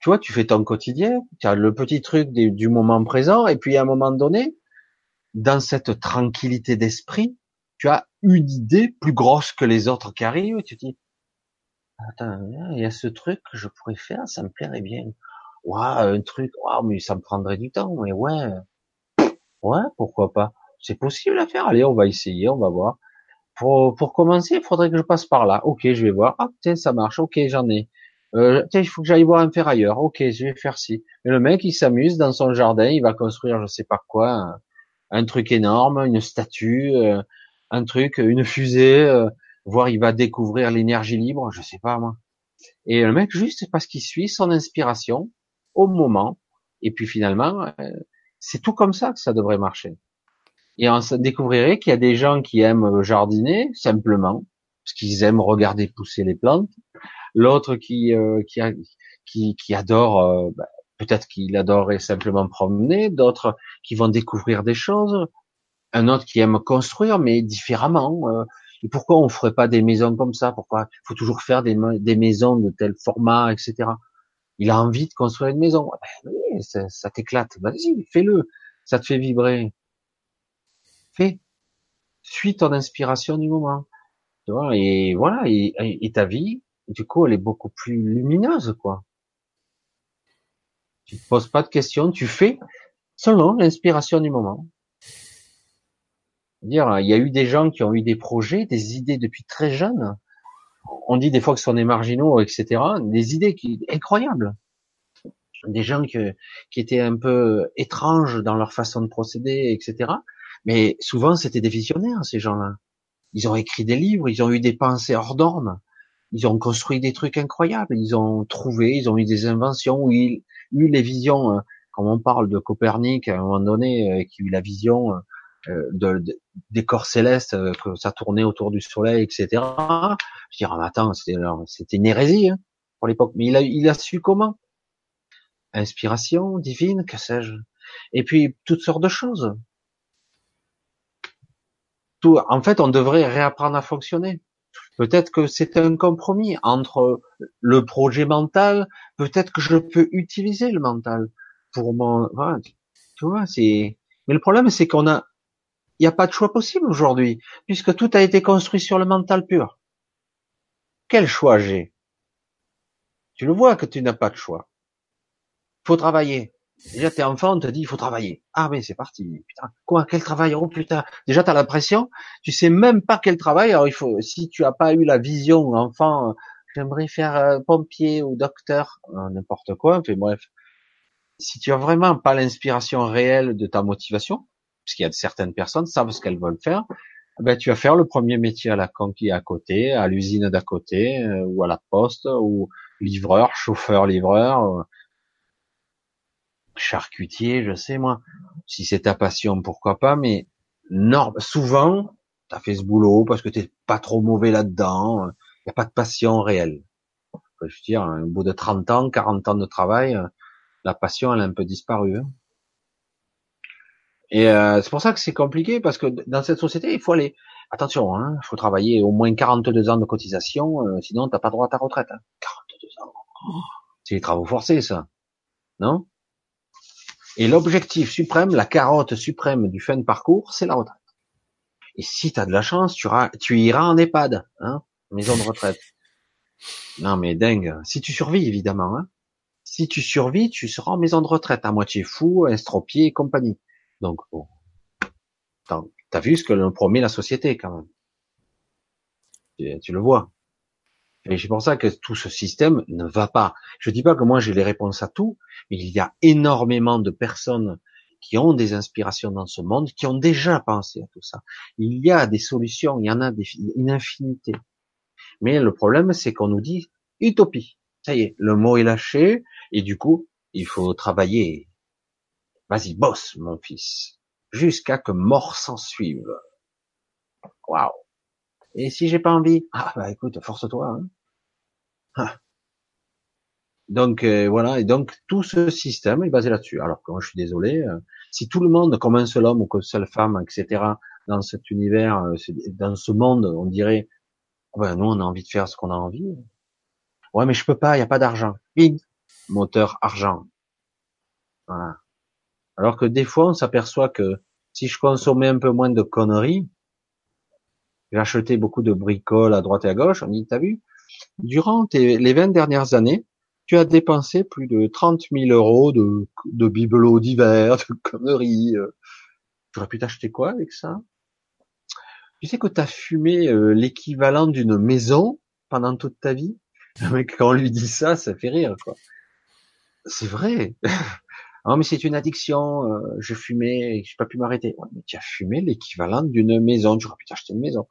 tu vois, tu fais ton quotidien, tu as le petit truc du moment présent, et puis à un moment donné, dans cette tranquillité d'esprit, tu as une idée plus grosse que les autres qui arrivent, tu te dis, attends, il y a ce truc que je pourrais faire, ça me plairait bien ouais, un truc, ouais, mais ça me prendrait du temps, mais ouais, ouais, pourquoi pas. C'est possible à faire. Allez, on va essayer, on va voir. Pour, pour commencer, il faudrait que je passe par là. Ok, je vais voir. Ah, tiens, ça marche. Ok, j'en ai. Euh, tiens, il faut que j'aille voir un ferrailleur. Ok, je vais faire ci. Et le mec, il s'amuse dans son jardin. Il va construire, je sais pas quoi, un, truc énorme, une statue, euh, un truc, une fusée. Euh, voire il va découvrir l'énergie libre. Je sais pas moi. Et le mec, juste parce qu'il suit son inspiration, au moment. Et puis finalement, euh, c'est tout comme ça que ça devrait marcher. Et on découvrirait qu'il y a des gens qui aiment jardiner simplement, parce qu'ils aiment regarder pousser les plantes. L'autre qui, euh, qui, qui, qui, adore, euh, bah, peut-être qu'il adorerait simplement promener. D'autres qui vont découvrir des choses. Un autre qui aime construire, mais différemment. et pourquoi on ferait pas des maisons comme ça? Pourquoi? Il faut toujours faire des, des maisons de tel format, etc. Il a envie de construire une maison. Ben ça, ça t'éclate. Vas-y, fais-le. Ça te fait vibrer. Fais. Suis ton inspiration du moment. Tu vois, et voilà, et, et, ta vie, du coup, elle est beaucoup plus lumineuse, quoi. Tu te poses pas de questions, tu fais selon l'inspiration du moment. Dire, il y a eu des gens qui ont eu des projets, des idées depuis très jeunes, on dit des fois que ce sont des marginaux, etc. Des idées qui incroyables, des gens qui, étaient un peu étranges dans leur façon de procéder, etc. Mais souvent c'était des visionnaires ces gens-là. Ils ont écrit des livres, ils ont eu des pensées hors normes, ils ont construit des trucs incroyables, ils ont trouvé, ils ont eu des inventions, ils eu les visions. Euh, comme on parle de Copernic à un moment donné, euh, qui a eu la vision euh, euh, de, des corps célestes, euh, que ça tournait autour du soleil, etc. Je dis, ah, attends, c'était une hérésie hein, pour l'époque. Mais il a, il a su comment? Inspiration divine, que sais-je? Et puis toutes sortes de choses. Tout, en fait, on devrait réapprendre à fonctionner. Peut-être que c'est un compromis entre le projet mental. Peut-être que je peux utiliser le mental pour mon. Voilà, tu vois, c'est. Mais le problème, c'est qu'on a, il n'y a pas de choix possible aujourd'hui, puisque tout a été construit sur le mental pur. Quel choix j'ai? Tu le vois que tu n'as pas de choix. Faut travailler. Déjà, t'es enfant, on te dit, il faut travailler. Ah, mais c'est parti. Putain, quoi, quel travail? Oh, putain. Déjà, t'as l'impression, tu sais même pas quel travail. Alors, il faut, si tu as pas eu la vision, enfant, j'aimerais faire euh, pompier ou docteur, euh, n'importe quoi, enfin, bref. Si tu as vraiment pas l'inspiration réelle de ta motivation, parce qu'il y a certaines personnes savent ce qu'elles veulent faire, ben, tu vas faire le premier métier à la conquille à côté, à l'usine d'à côté, euh, ou à la poste, ou livreur, chauffeur, livreur, charcutier, je sais moi. Si c'est ta passion, pourquoi pas, mais non, souvent, tu as fait ce boulot parce que t'es pas trop mauvais là-dedans, il n'y a pas de passion réelle. Je veux dire, au bout de 30 ans, 40 ans de travail, la passion, elle a un peu disparu. Hein. Et euh, c'est pour ça que c'est compliqué, parce que dans cette société, il faut aller... Attention, hein, il faut travailler au moins 42 ans de cotisation, euh, sinon t'as pas droit à ta retraite. Hein. 42 ans. c'est les travaux forcés, ça. Non? Et l'objectif suprême, la carotte suprême du fin de parcours, c'est la retraite. Et si tu as de la chance, tu, tu iras en EHPAD, hein, maison de retraite. Non mais dingue. Si tu survis, évidemment. Hein. Si tu survis, tu seras en maison de retraite, à moitié fou, estropié et compagnie. Donc bon. T'as vu ce que nous promet la société quand même. tu le vois. Et c'est pour ça que tout ce système ne va pas. Je dis pas que moi j'ai les réponses à tout, mais il y a énormément de personnes qui ont des inspirations dans ce monde, qui ont déjà pensé à tout ça. Il y a des solutions, il y en a des, une infinité. Mais le problème, c'est qu'on nous dit utopie. Ça y est, le mot est lâché, et du coup, il faut travailler. Vas-y, bosse, mon fils, jusqu'à que mort s'en suive. Waouh. Et si j'ai pas envie, ah bah écoute, force-toi. Hein. Ah. Donc euh, voilà, et donc tout ce système est basé là-dessus. Alors que moi je suis désolé, euh, si tout le monde, comme un seul homme ou qu'une seule femme, etc., dans cet univers, euh, dans ce monde, on dirait, ouais, nous on a envie de faire ce qu'on a envie. Ouais, mais je peux pas, il y a pas d'argent. Bing, moteur argent. Voilà. Alors que des fois on s'aperçoit que si je consommais un peu moins de conneries, j'achetais beaucoup de bricoles à droite et à gauche, on dit, t'as vu, Durant les 20 dernières années, tu as dépensé plus de 30 000 euros de, bibelots divers, de conneries. Euh. Tu aurais pu t'acheter quoi avec ça? Tu sais que tu as fumé euh, l'équivalent d'une maison pendant toute ta vie? Le quand on lui dit ça, ça fait rire, quoi. C'est vrai. Ah mais c'est une addiction, euh, je fumais et j'ai pas pu m'arrêter. Ouais, mais tu as fumé l'équivalent d'une maison, tu aurais pu t'acheter une maison.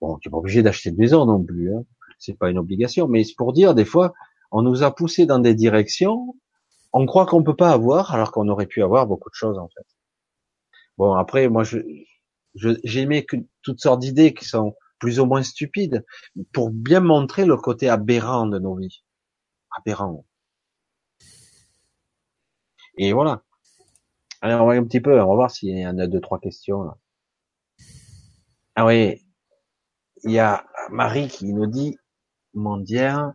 Bon, tu n'es pas obligé d'acheter une maison non plus. Hein c'est pas une obligation, mais c'est pour dire des fois, on nous a poussé dans des directions, on croit qu'on peut pas avoir, alors qu'on aurait pu avoir beaucoup de choses en fait. Bon après, moi je j'aimais que toutes sortes d'idées qui sont plus ou moins stupides pour bien montrer le côté aberrant de nos vies, aberrant. Et voilà. Allez, on va un petit peu, on va voir s'il y en a deux trois questions là. Ah oui, il y a Marie qui nous dit mondial,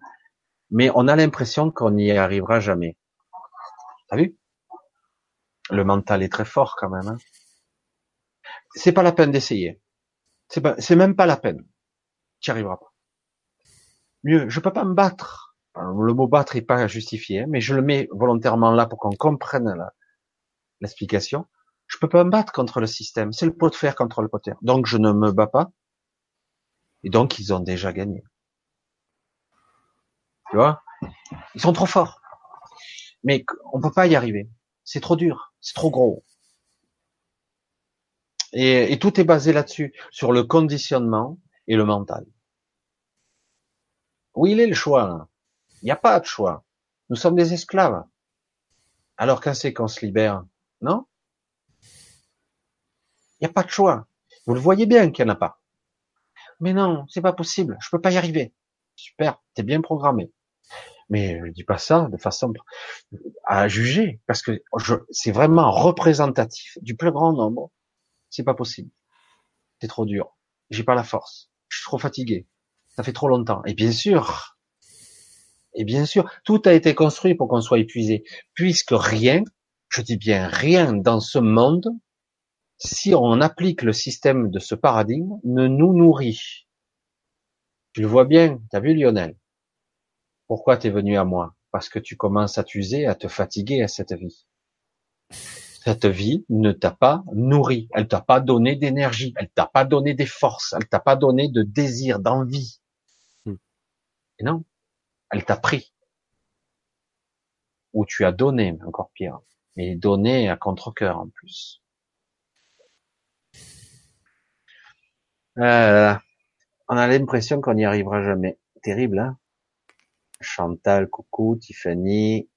mais on a l'impression qu'on n'y arrivera jamais. T'as vu? Le mental est très fort quand même. Hein c'est pas la peine d'essayer. C'est pas, c'est même pas la peine. Tu arriveras pas. Mieux, je peux pas me battre. Le mot battre est pas justifié, hein, mais je le mets volontairement là pour qu'on comprenne l'explication. Je peux pas me battre contre le système. C'est le pot de fer contre le pot de fer. Donc je ne me bats pas. Et donc ils ont déjà gagné. Tu vois? Ils sont trop forts. Mais on peut pas y arriver. C'est trop dur. C'est trop gros. Et, tout est basé là-dessus, sur le conditionnement et le mental. Où il est le choix Il n'y a pas de choix. Nous sommes des esclaves. Alors quand c'est qu'on se libère Non? Il n'y a pas de choix. Vous le voyez bien qu'il n'y en a pas. Mais non, c'est pas possible. Je peux pas y arriver. Super, t'es bien programmé. Mais je dis pas ça de façon à juger, parce que c'est vraiment représentatif du plus grand nombre. C'est pas possible. C'est trop dur. J'ai pas la force. Je suis trop fatigué. Ça fait trop longtemps. Et bien sûr, et bien sûr, tout a été construit pour qu'on soit épuisé, puisque rien, je dis bien rien dans ce monde, si on applique le système de ce paradigme, ne nous nourrit. Tu le vois bien, t'as vu Lionel? Pourquoi t'es venu à moi? Parce que tu commences à t'user, à te fatiguer à cette vie. Cette vie ne t'a pas nourri, elle t'a pas donné d'énergie, elle t'a pas donné des forces, elle t'a pas donné de désir, d'envie. Hmm. Et non, elle t'a pris. Ou tu as donné, encore pire. Mais donné à contre-cœur en plus. Euh, on a l'impression qu'on n'y arrivera jamais. Terrible, hein? Chantal, coucou, Tiffany,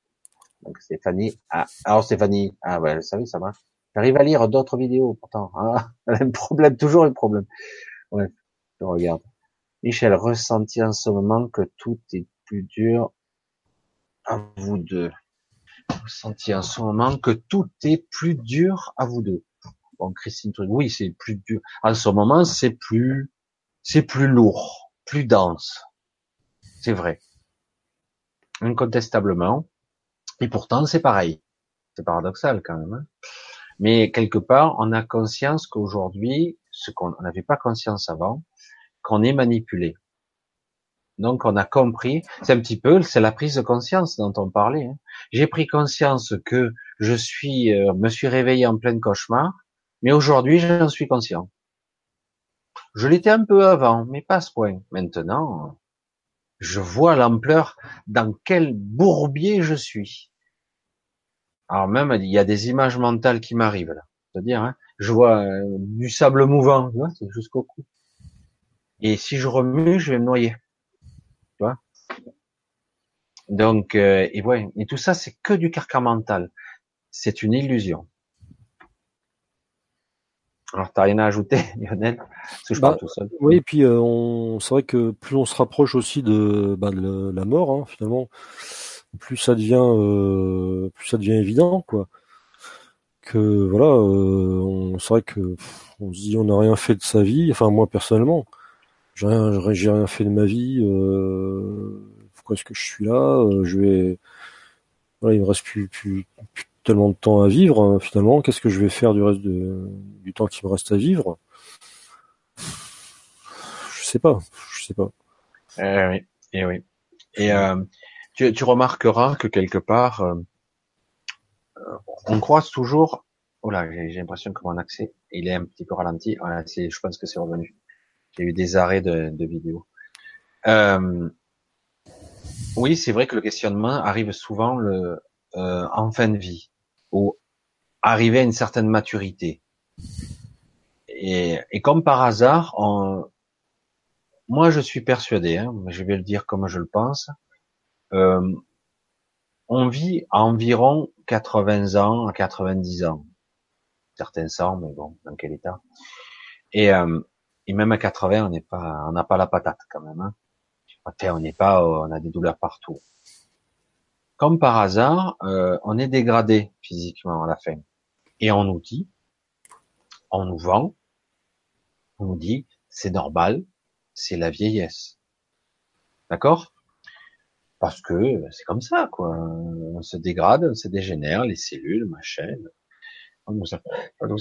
donc Stéphanie. Ah, alors Stéphanie, ah ouais, ça oui, ça marche. J'arrive à lire d'autres vidéos, pourtant. Ah, elle a un problème, toujours un problème. Ouais, je regarde. Michel, ressenti en ce moment que tout est dur à vous deux. Ressenti en ce moment que tout est plus dur à vous deux. Bon, Christine, oui, c'est plus dur. En ce moment, c'est plus c'est plus lourd, plus dense. C'est vrai. Incontestablement. Et pourtant, c'est pareil. C'est paradoxal quand même. Hein. Mais quelque part, on a conscience qu'aujourd'hui, ce qu'on n'avait pas conscience avant, qu'on est manipulé. Donc on a compris, c'est un petit peu, c'est la prise de conscience dont on parlait. Hein. J'ai pris conscience que je suis, euh, me suis réveillé en plein cauchemar, mais aujourd'hui j'en suis conscient. Je l'étais un peu avant, mais pas à ce point. Maintenant, je vois l'ampleur dans quel bourbier je suis. Alors même, il y a des images mentales qui m'arrivent là. C'est-à-dire, hein, je vois euh, du sable mouvant, jusqu'au cou. Et si je remue, je vais me noyer. Donc, euh, et ouais, et tout ça, c'est que du carcan mental. C'est une illusion. Alors, t'as rien à ajouter, Lionel Parce que je parle bah, tout seul. Oui, et puis euh, on... c'est vrai que plus on se rapproche aussi de, bah, de la mort, hein, finalement, plus ça devient, euh, plus ça devient évident, quoi. Que voilà, euh, c'est vrai que on se dit on n'a rien fait de sa vie. Enfin, moi personnellement, j'ai rien, j'ai rien fait de ma vie. Euh, pourquoi est-ce que je suis là Je vais, voilà, il me reste plus, plus, plus tellement de temps à vivre hein, finalement. Qu'est-ce que je vais faire du reste du temps qui me reste à vivre? Je sais pas. Je sais pas. Eh oui. Eh oui. Et euh, tu, tu, remarqueras que quelque part, euh, on croise toujours. Oh là, j'ai l'impression que mon accès, il est un petit peu ralenti. Voilà, je pense que c'est revenu. J'ai eu des arrêts de, de vidéo. Euh, oui, c'est vrai que le questionnement arrive souvent le, euh, en fin de vie ou arriver à une certaine maturité. Et, comme par hasard, moi je suis persuadé, hein, je vais le dire comme je le pense, euh, on vit à environ 80 ans à 90 ans. Certains 100, mais bon, dans quel état et, euh, et même à 80, on n'est pas, on n'a pas la patate quand même. Hein. On n'est pas, on a des douleurs partout comme par hasard, euh, on est dégradé physiquement à la fin. Et on nous dit, on nous vend, on nous dit, c'est normal, c'est la vieillesse. D'accord? Parce que c'est comme ça, quoi. On se dégrade, on se dégénère, les cellules, machin. On nous, on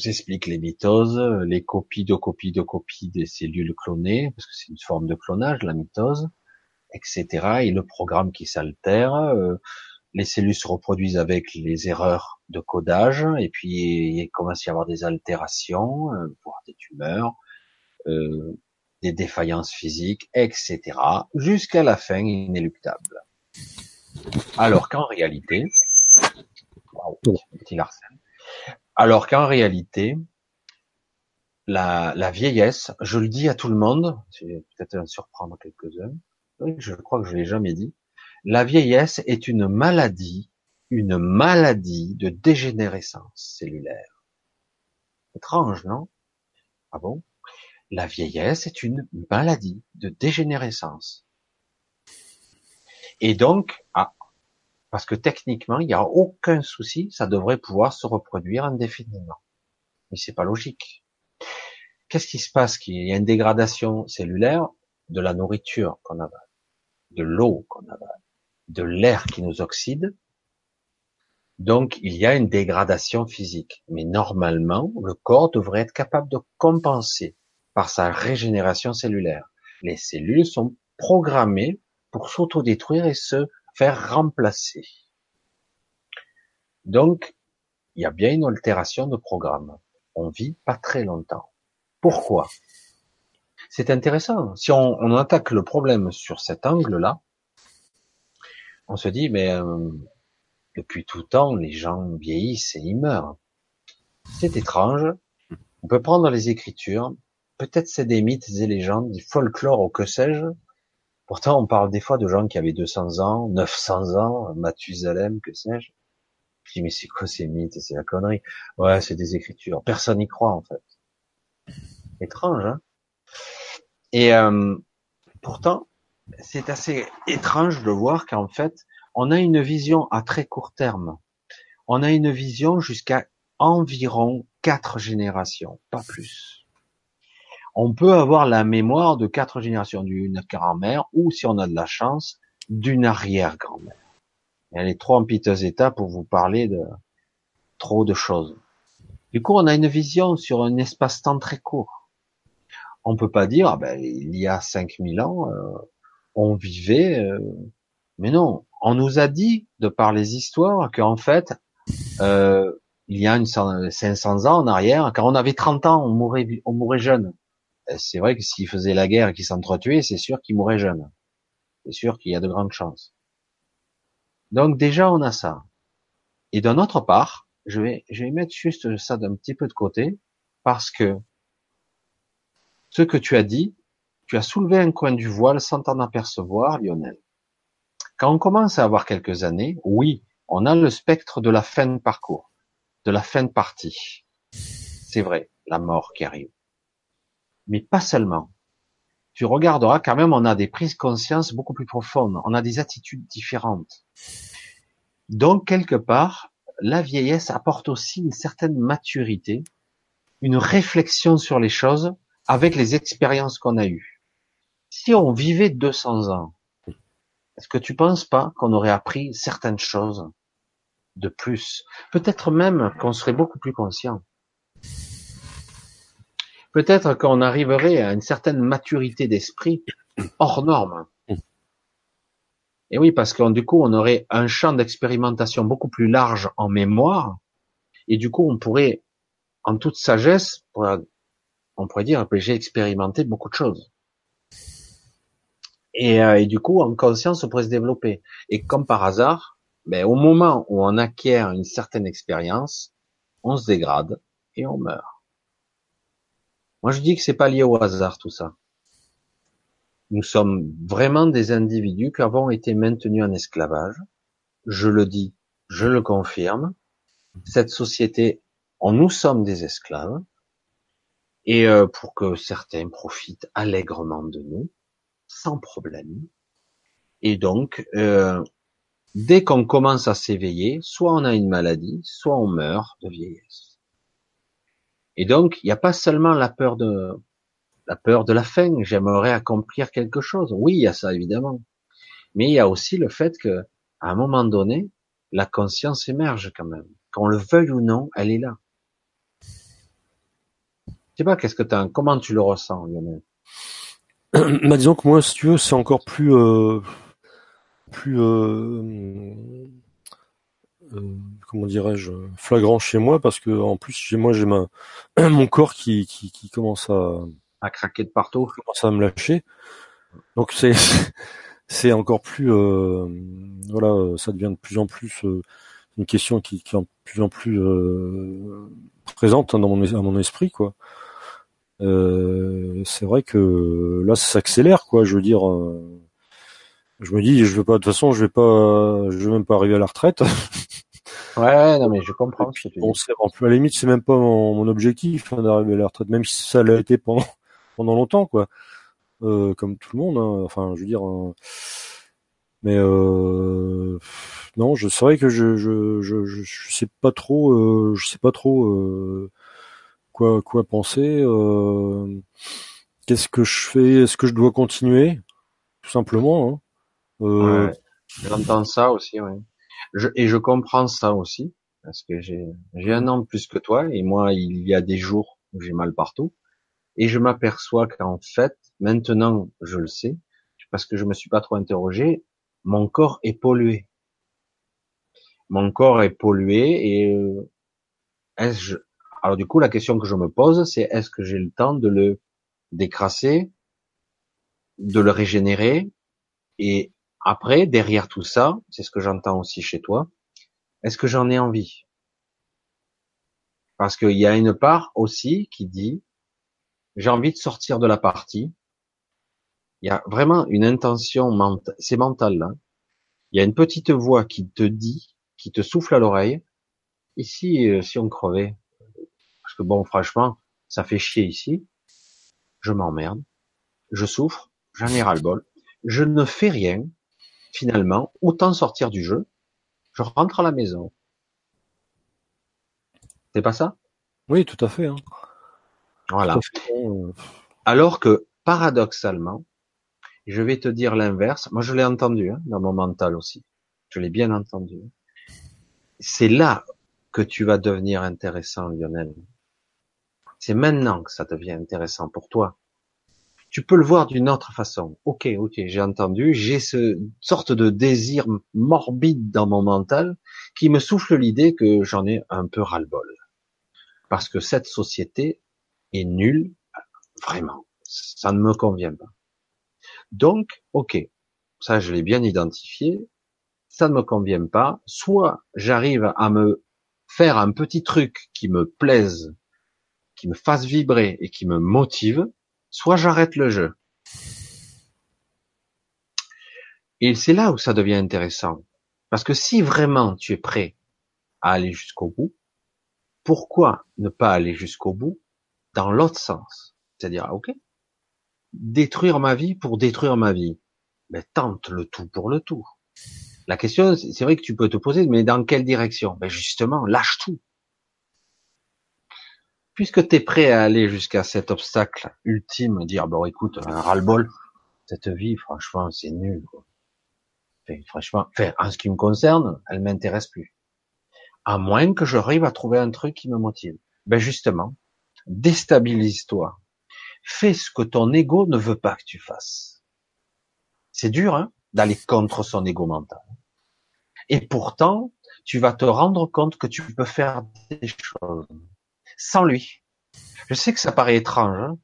les mitoses, les copies de copies de copies des cellules clonées, parce que c'est une forme de clonage, la mitose, etc. Et le programme qui s'altère. Euh, les cellules se reproduisent avec les erreurs de codage, et puis il commence à y avoir des altérations, euh, voire des tumeurs, euh, des défaillances physiques, etc., jusqu'à la fin inéluctable. Alors qu'en réalité, petit alors qu'en réalité, la, la, vieillesse, je le dis à tout le monde, peut-être surprendre quelques-uns, je crois que je l'ai jamais dit, la vieillesse est une maladie, une maladie de dégénérescence cellulaire. Étrange, non? Ah bon? La vieillesse est une maladie de dégénérescence. Et donc, ah, parce que techniquement, il n'y a aucun souci, ça devrait pouvoir se reproduire indéfiniment. Mais c'est pas logique. Qu'est-ce qui se passe? Il y a une dégradation cellulaire de la nourriture qu'on avale, de l'eau qu'on avale, de l'air qui nous oxyde. Donc, il y a une dégradation physique. Mais normalement, le corps devrait être capable de compenser par sa régénération cellulaire. Les cellules sont programmées pour s'autodétruire et se faire remplacer. Donc, il y a bien une altération de programme. On vit pas très longtemps. Pourquoi? C'est intéressant. Si on, on, attaque le problème sur cet angle-là, on se dit, mais euh, depuis tout temps, les gens vieillissent et ils meurent. C'est étrange. On peut prendre les Écritures. Peut-être c'est des mythes et légendes, du folklore ou que sais-je. Pourtant, on parle des fois de gens qui avaient 200 ans, 900 ans, Mathusalem, que sais-je. Je dis, mais c'est quoi ces mythes C'est la connerie. Ouais, c'est des écritures. Personne n'y croit, en fait. Étrange, hein? Et euh, pourtant, c'est assez étrange de voir qu'en fait, on a une vision à très court terme. On a une vision jusqu'à environ quatre générations, pas plus on peut avoir la mémoire de quatre générations d'une grand-mère ou, si on a de la chance, d'une arrière-grand-mère. Elle est trop en piteux état pour vous parler de trop de choses. Du coup, on a une vision sur un espace-temps très court. On peut pas dire, ah ben, il y a 5000 ans, euh, on vivait, euh, mais non, on nous a dit, de par les histoires, qu'en fait, euh, il y a une 500 ans en arrière, quand on avait 30 ans, on mourait, on mourait jeune. C'est vrai que s'il faisait la guerre et qu'il s'entretuait, c'est sûr qu'il mourrait jeune. C'est sûr qu'il y a de grandes chances. Donc déjà, on a ça. Et d'un autre part, je vais, je vais mettre juste ça d'un petit peu de côté, parce que ce que tu as dit, tu as soulevé un coin du voile sans t'en apercevoir, Lionel. Quand on commence à avoir quelques années, oui, on a le spectre de la fin de parcours, de la fin de partie. C'est vrai, la mort qui arrive mais pas seulement. Tu regarderas quand même, on a des prises de conscience beaucoup plus profondes, on a des attitudes différentes. Donc, quelque part, la vieillesse apporte aussi une certaine maturité, une réflexion sur les choses avec les expériences qu'on a eues. Si on vivait 200 ans, est-ce que tu penses pas qu'on aurait appris certaines choses de plus? Peut-être même qu'on serait beaucoup plus conscient peut-être qu'on arriverait à une certaine maturité d'esprit hors norme. Et oui, parce que du coup, on aurait un champ d'expérimentation beaucoup plus large en mémoire, et du coup, on pourrait, en toute sagesse, on pourrait dire que j'ai expérimenté beaucoup de choses. Et, euh, et, du coup, en conscience, on pourrait se développer. Et comme par hasard, ben, au moment où on acquiert une certaine expérience, on se dégrade et on meurt. Moi, je dis que c'est pas lié au hasard tout ça. Nous sommes vraiment des individus qui avons été maintenus en esclavage. Je le dis, je le confirme. Cette société, on nous sommes des esclaves. Et euh, pour que certains profitent allègrement de nous, sans problème. Et donc, euh, dès qu'on commence à s'éveiller, soit on a une maladie, soit on meurt de vieillesse. Et donc, il n'y a pas seulement la peur de la peur de la fin. J'aimerais accomplir quelque chose. Oui, il y a ça évidemment, mais il y a aussi le fait que, à un moment donné, la conscience émerge quand même. Qu'on le veuille ou non, elle est là. Je sais pas, qu'est-ce que tu comment tu le ressens, Lionel? Bah, disons que moi, si tu veux, c'est encore plus, euh, plus, euh, euh, comment dirais-je, flagrant chez moi parce que en plus chez moi j'ai ma mon corps qui, qui, qui commence à à craquer de partout, commence à me lâcher. Donc c'est c'est encore plus euh, voilà, ça devient de plus en plus euh, une question qui, qui est de plus en plus euh, présente dans mon à mon esprit quoi. Euh, c'est vrai que là ça s'accélère quoi. Je veux dire, je me dis je veux pas de toute façon je vais pas je vais même pas arriver à la retraite. Ouais, non, mais je comprends. Ce bon, à la limite, c'est même pas mon, objectif hein, d'arriver à la retraite, même si ça l'a été pendant pendant longtemps, quoi. Euh, comme tout le monde. Hein. Enfin, je veux dire, euh, Mais euh, non, je c'est vrai que je je, je je sais pas trop euh, je sais pas trop euh, quoi quoi penser. Euh, Qu'est-ce que je fais Est-ce que je dois continuer Tout simplement. Hein. Euh, Ouais, j'entends ça aussi, ouais. Je, et je comprends ça aussi, parce que j'ai, un an plus que toi, et moi, il y a des jours où j'ai mal partout, et je m'aperçois qu'en fait, maintenant, je le sais, parce que je me suis pas trop interrogé, mon corps est pollué. Mon corps est pollué, et euh, est-ce. Alors du coup, la question que je me pose, c'est est-ce que j'ai le temps de le décrasser, de le régénérer, et après, derrière tout ça, c'est ce que j'entends aussi chez toi, est-ce que j'en ai envie? Parce qu'il y a une part aussi qui dit, j'ai envie de sortir de la partie. Il y a vraiment une intention mentale, c'est mental là. Il y a une petite voix qui te dit, qui te souffle à l'oreille, ici, euh, si on crevait, parce que bon, franchement, ça fait chier ici, je m'emmerde, je souffre, j'en ai ras le bol, je ne fais rien, finalement, autant sortir du jeu, je rentre à la maison. C'est pas ça? Oui, tout à fait. Hein. Voilà. À fait. Euh, Alors que, paradoxalement, je vais te dire l'inverse. Moi, je l'ai entendu hein, dans mon mental aussi. Je l'ai bien entendu. C'est là que tu vas devenir intéressant, Lionel. C'est maintenant que ça devient intéressant pour toi. Tu peux le voir d'une autre façon. Ok, ok, j'ai entendu. J'ai ce sorte de désir morbide dans mon mental qui me souffle l'idée que j'en ai un peu ras-le-bol. Parce que cette société est nulle, vraiment. Ça ne me convient pas. Donc, ok, ça je l'ai bien identifié, ça ne me convient pas. Soit j'arrive à me faire un petit truc qui me plaise, qui me fasse vibrer et qui me motive, soit j'arrête le jeu. Et c'est là où ça devient intéressant. Parce que si vraiment tu es prêt à aller jusqu'au bout, pourquoi ne pas aller jusqu'au bout dans l'autre sens? C'est-à-dire, ok, détruire ma vie pour détruire ma vie. Mais tente le tout pour le tout. La question, c'est vrai que tu peux te poser, mais dans quelle direction? Ben justement, lâche tout. Puisque tu es prêt à aller jusqu'à cet obstacle ultime, dire bon écoute, un ras-le-bol, cette vie, franchement, c'est nul. Quoi. Franchement, en ce qui me concerne, elle m'intéresse plus. À moins que j'arrive à trouver un truc qui me motive. Ben justement, déstabilise-toi. Fais ce que ton ego ne veut pas que tu fasses. C'est dur, hein, d'aller contre son ego mental. Et pourtant, tu vas te rendre compte que tu peux faire des choses sans lui. Je sais que ça paraît étrange. Hein.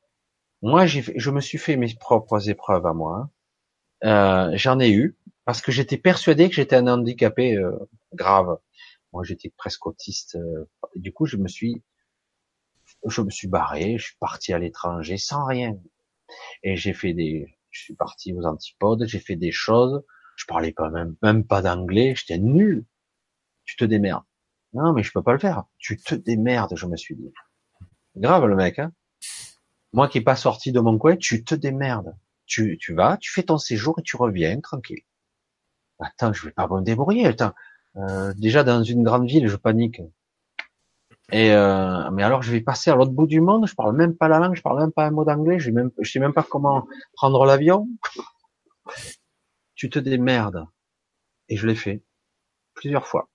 Moi, j'ai, je me suis fait mes propres épreuves à moi. Hein. Euh, j'en ai eu parce que j'étais persuadé que j'étais un handicapé euh, grave. Moi, j'étais presque autiste. Euh, du coup, je me suis, je me suis barré. Je suis parti à l'étranger sans rien. Et j'ai fait des, je suis parti aux antipodes. J'ai fait des choses. Je parlais pas même, même pas d'anglais. J'étais nul. Tu te démerdes. Non, mais je peux pas le faire. Tu te démerdes, je me suis dit. Grave le mec, hein. Moi qui est pas sorti de mon coin, tu te démerdes. Tu, tu vas, tu fais ton séjour et tu reviens tranquille. Attends, je vais pas me débrouiller. Euh, déjà dans une grande ville, je panique. Et euh, mais alors je vais passer à l'autre bout du monde. Je parle même pas la langue, je parle même pas un mot d'anglais. Je je sais même pas comment prendre l'avion. Tu te démerdes. Et je l'ai fait plusieurs fois.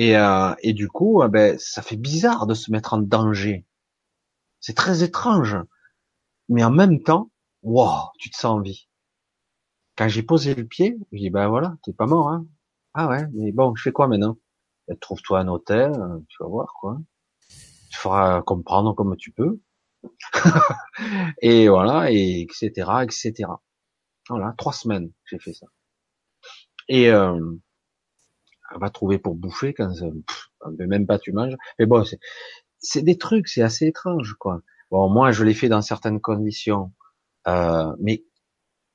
Et, euh, et du coup, euh, ben, ça fait bizarre de se mettre en danger. C'est très étrange. Mais en même temps, wow, tu te sens en vie. Quand j'ai posé le pied, je dis, ben voilà, t'es pas mort, hein. Ah ouais, mais bon, je fais quoi maintenant? Ben, Trouve-toi un hôtel, euh, tu vas voir, quoi. Tu feras comprendre comme tu peux. et voilà, et etc., etc. Voilà, trois semaines, j'ai fait ça. Et euh, va trouver pour bouffer quand même pas tu manges. Mais bon, c'est des trucs, c'est assez étrange, quoi. Bon, moi, je l'ai fait dans certaines conditions, euh, mais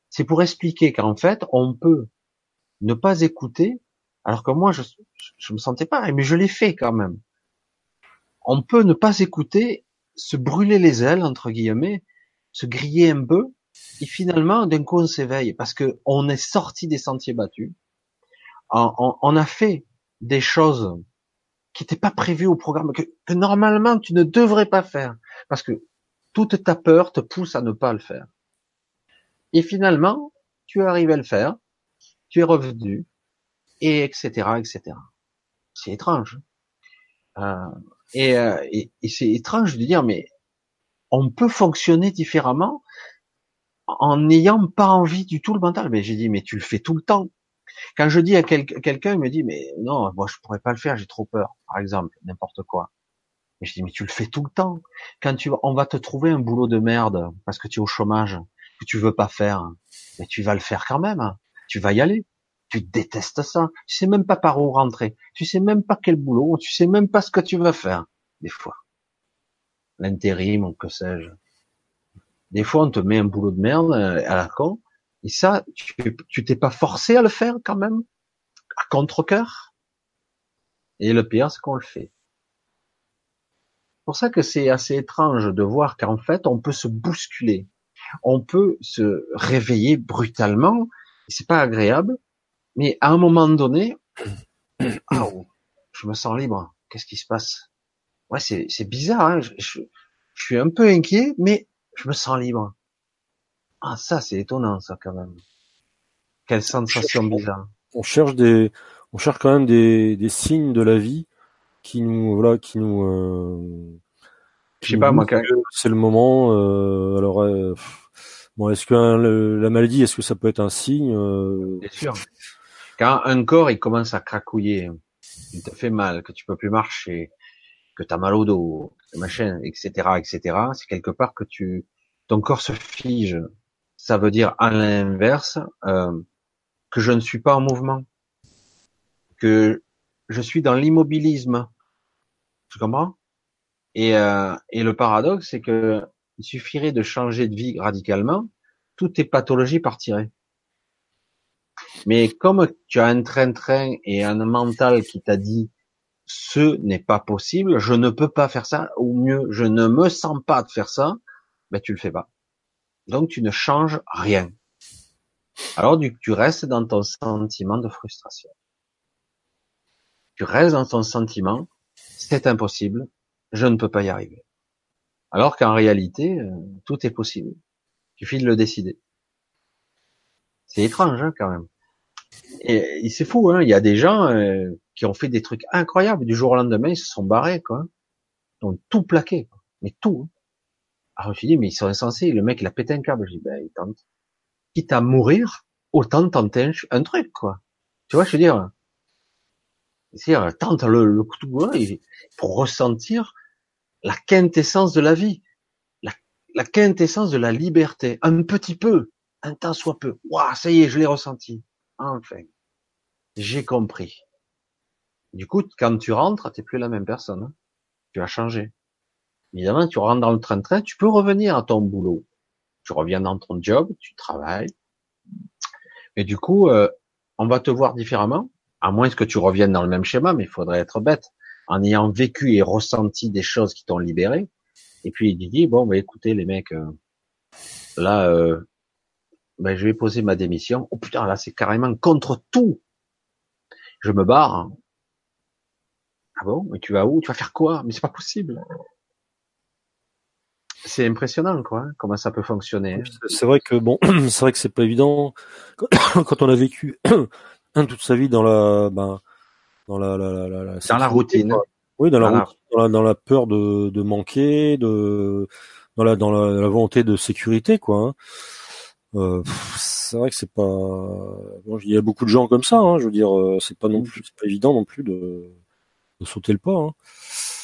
c'est pour expliquer qu'en fait, on peut ne pas écouter, alors que moi, je, je me sentais pas, mais je l'ai fait quand même. On peut ne pas écouter, se brûler les ailes entre guillemets, se griller un peu, Et finalement, d'un coup, on s'éveille parce que on est sorti des sentiers battus. On, a fait des choses qui n'étaient pas prévues au programme, que, normalement tu ne devrais pas faire, parce que toute ta peur te pousse à ne pas le faire. Et finalement, tu es arrivé à le faire, tu es revenu, et etc., etc. C'est étrange. Euh, et, euh, et, et c'est étrange de dire, mais on peut fonctionner différemment en n'ayant pas envie du tout le mental. Mais j'ai dit, mais tu le fais tout le temps. Quand je dis à quelqu'un, il me dit, mais non, moi je pourrais pas le faire, j'ai trop peur, par exemple, n'importe quoi. Mais je dis, mais tu le fais tout le temps. Quand tu, on va te trouver un boulot de merde parce que tu es au chômage, que tu veux pas faire, mais tu vas le faire quand même. Tu vas y aller. Tu détestes ça. Tu sais même pas par où rentrer. Tu sais même pas quel boulot. Tu sais même pas ce que tu vas faire. Des fois. L'intérim, ou que sais-je. Des fois, on te met un boulot de merde euh, à la con. Et ça, tu t'es pas forcé à le faire quand même, à contre-cœur. Et le pire, c'est qu'on le fait. C'est pour ça que c'est assez étrange de voir qu'en fait, on peut se bousculer, on peut se réveiller brutalement. C'est pas agréable, mais à un moment donné, je me sens libre. Qu'est-ce qui se passe? Ouais, c'est bizarre. Hein je, suis un peu inquiet, mais je me sens libre. Ah, ça, c'est étonnant, ça, quand même. Quelle sensation bizarre. On cherche des, on cherche quand même des, des signes de la vie qui nous, voilà, qui nous, euh, je sais pas, moi, c'est le moment, euh, alors, euh, bon, est-ce que la maladie, est-ce que ça peut être un signe? Euh... Bien sûr. Quand un corps, il commence à cracouiller, il te fait mal, que tu peux plus marcher, que tu as mal au dos, machin, etc., etc., c'est quelque part que tu, ton corps se fige ça veut dire à l'inverse euh, que je ne suis pas en mouvement, que je suis dans l'immobilisme. Tu comprends? Et, euh, et le paradoxe, c'est que il suffirait de changer de vie radicalement, toutes tes pathologies partiraient. Mais comme tu as un train-train et un mental qui t'a dit ce n'est pas possible, je ne peux pas faire ça, ou mieux, je ne me sens pas de faire ça, ben tu le fais pas. Donc tu ne changes rien. Alors tu restes dans ton sentiment de frustration. Tu restes dans ton sentiment, c'est impossible, je ne peux pas y arriver. Alors qu'en réalité, euh, tout est possible. Il suffit de le décider. C'est étrange hein, quand même. Et, c'est fou, hein. il y a des gens euh, qui ont fait des trucs incroyables. Du jour au lendemain, ils se sont barrés, quoi. Ils ont tout plaqué, mais tout. Hein. Alors je me suis dit, mais ils sont insensés, le mec il a pété un câble. Je dis, ben il tente. Quitte à mourir, autant tenter un, truc, quoi. Tu vois, je veux dire, dire tente le, le coup de bois pour ressentir la quintessence de la vie, la, la quintessence de la liberté, un petit peu, un temps soit peu. Waouh, ça y est, je l'ai ressenti. Enfin, j'ai compris. Du coup, quand tu rentres, t'es plus la même personne. Hein. Tu as changé. Évidemment, tu rentres dans le train-train, tu peux revenir à ton boulot. Tu reviens dans ton job, tu travailles. Mais du coup, euh, on va te voir différemment, à moins que tu reviennes dans le même schéma, mais il faudrait être bête, en ayant vécu et ressenti des choses qui t'ont libéré. Et puis il dit, bon, bah, écoutez les mecs, euh, là, euh, ben, je vais poser ma démission. Oh putain, là c'est carrément contre tout. Je me barre. Ah bon, mais tu vas où? Tu vas faire quoi? Mais c'est pas possible. C'est impressionnant, quoi, hein, comment ça peut fonctionner. Hein. C'est vrai que bon, c'est vrai que c'est pas évident quand on a vécu toute sa vie dans la, ben, dans la, la, la, la dans la routine. Oui, dans, la, routine, dans la, dans la peur de, de manquer, de, dans la, dans la, la volonté de sécurité, quoi. Hein. Euh, c'est vrai que c'est pas. Bon, il y a beaucoup de gens comme ça. Hein, je veux dire, euh, c'est pas non plus, c'est pas évident non plus de, de sauter le pas. Hein.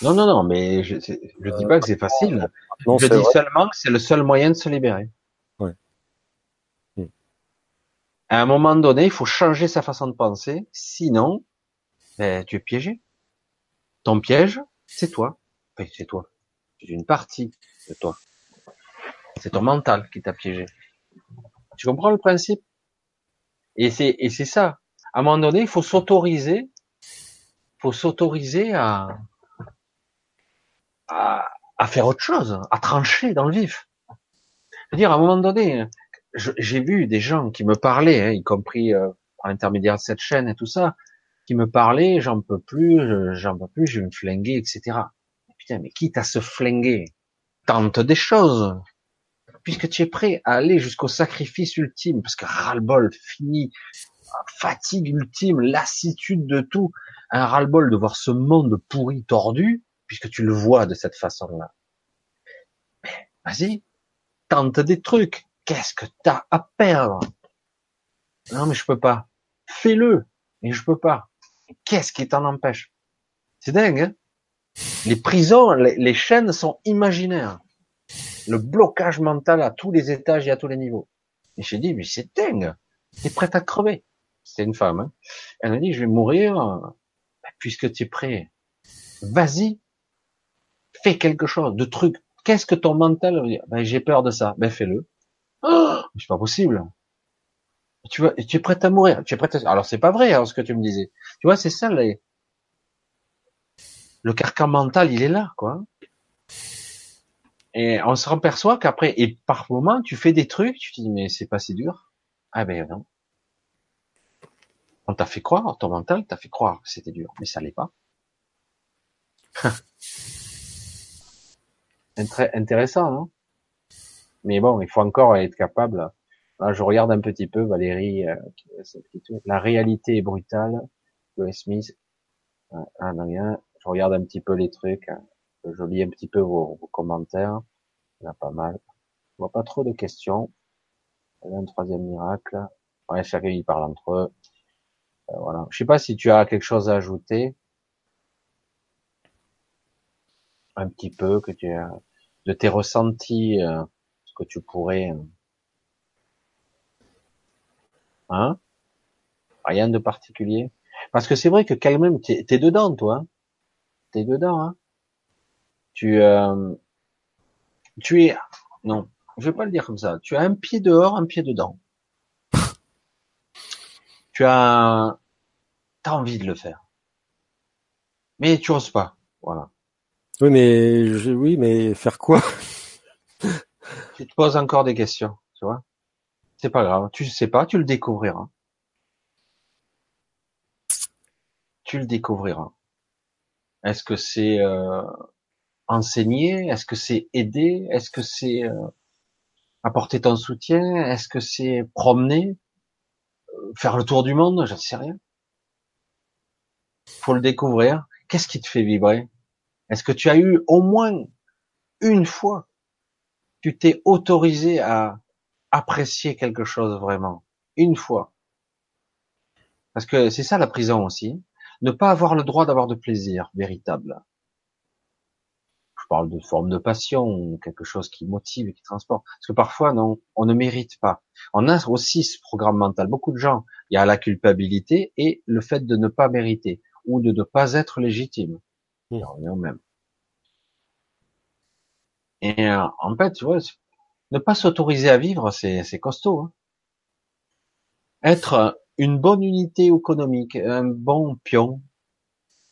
Non, non, non, mais je, je dis pas que c'est facile. Non, je dis seulement que c'est le seul moyen de se libérer. Ouais. Hmm. À un moment donné, il faut changer sa façon de penser, sinon, ben, tu es piégé. Ton piège, c'est toi. Enfin, c'est toi. C'est une partie de toi. C'est ton mental qui t'a piégé. Tu comprends le principe? Et c'est et c'est ça. À un moment donné, il faut s'autoriser, faut s'autoriser à à, à faire autre chose, à trancher dans le vif. Je veux dire, à un moment donné, j'ai vu des gens qui me parlaient, hein, y compris euh, par l'intermédiaire de cette chaîne et tout ça, qui me parlaient, j'en peux plus, j'en peux plus, je vais me flinguer, etc. Putain, mais quitte à se flinguer, tente des choses, puisque tu es prêt à aller jusqu'au sacrifice ultime, parce que ras-le-bol, fini, fatigue ultime, lassitude de tout, un ras-le-bol de voir ce monde pourri, tordu, puisque tu le vois de cette façon-là. Vas-y, tente des trucs. Qu'est-ce que t'as à perdre? Non, mais je peux pas. Fais-le, mais je peux pas. Qu'est-ce qui t'en empêche? C'est dingue. Hein? Les prisons, les, chaînes sont imaginaires. Le blocage mental à tous les étages et à tous les niveaux. Et j'ai dit, mais c'est dingue. T'es prête à crever. C'était une femme. Hein Elle m'a dit, je vais mourir. Ben, puisque tu es prêt, vas-y, fais quelque chose de truc. Qu'est-ce que ton mental veut dire? Ben, J'ai peur de ça. Ben fais-le. Oh, c'est pas possible. Tu vois, tu es prête à mourir. Tu es prête Alors c'est pas vrai hein, ce que tu me disais. Tu vois, c'est ça les... le carcan mental, il est là, quoi. Et on se perçoit qu'après, et par moment, tu fais des trucs, tu te dis mais c'est pas si dur. Ah ben non. On t'a fait croire, ton mental t'a fait croire que c'était dur, mais ça l'est pas. Intéressant, non Mais bon, il faut encore être capable. Là, je regarde un petit peu Valérie. Euh, la réalité est brutale. Le Smith. Ah, je regarde un petit peu les trucs. Hein. Je lis un petit peu vos, commentaires. Il y en a pas mal. Je vois pas trop de questions. Y a un troisième miracle. Ouais, chacun ils parlent entre eux. Euh, voilà. Je sais pas si tu as quelque chose à ajouter. Un petit peu que tu as de tes ressentis, euh, ce que tu pourrais, euh, hein? Rien de particulier? Parce que c'est vrai que quand même, t'es es dedans, toi. Hein? T'es dedans, hein? Tu, euh, tu es, non, je vais pas le dire comme ça. Tu as un pied dehors, un pied dedans. tu as, t'as envie de le faire, mais tu oses pas. Voilà. Oui, mais je, oui, mais faire quoi? Tu te poses encore des questions, tu vois C'est pas grave, tu sais pas, tu le découvriras. Tu le découvriras. Est-ce que c'est euh, enseigner? Est-ce que c'est aider? Est-ce que c'est euh, apporter ton soutien? Est-ce que c'est promener? Euh, Faire le tour du monde? Je ne sais rien. Faut le découvrir. Qu'est-ce qui te fait vibrer? Est-ce que tu as eu au moins une fois, tu t'es autorisé à apprécier quelque chose vraiment? Une fois. Parce que c'est ça la prison aussi. Ne pas avoir le droit d'avoir de plaisir véritable. Je parle de forme de passion, quelque chose qui motive et qui transporte. Parce que parfois, non, on ne mérite pas. On a aussi ce programme mental. Beaucoup de gens, il y a la culpabilité et le fait de ne pas mériter ou de ne pas être légitime. Et euh, en fait, tu vois, ne pas s'autoriser à vivre, c'est, c'est costaud. Hein. Être une bonne unité économique, un bon pion,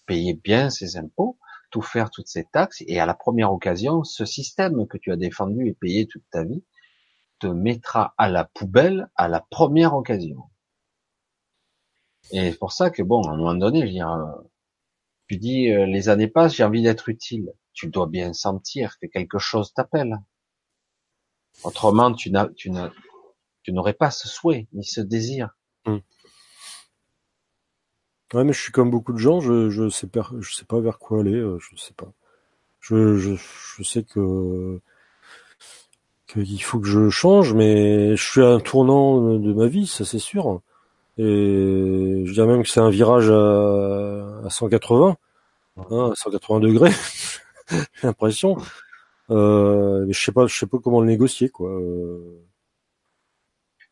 payer bien ses impôts, tout faire toutes ses taxes, et à la première occasion, ce système que tu as défendu et payé toute ta vie te mettra à la poubelle à la première occasion. Et c'est pour ça que bon, à un moment donné, je veux dire, euh, tu dis, euh, les années passent, j'ai envie d'être utile. Tu dois bien sentir que quelque chose t'appelle. Autrement, tu n'as, tu n'as, tu n'aurais pas ce souhait ni ce désir. Hmm. Ouais, mais je suis comme beaucoup de gens. Je, je sais pas, je sais pas vers quoi aller. Euh, je sais pas. Je, je, sais que qu'il faut que je change, mais je suis à un tournant de ma vie, ça c'est sûr. Et je dirais même que c'est un virage à, à 180, hein, 180 degrés, j'ai l'impression. Euh, je sais pas, je sais pas comment le négocier, quoi. Euh.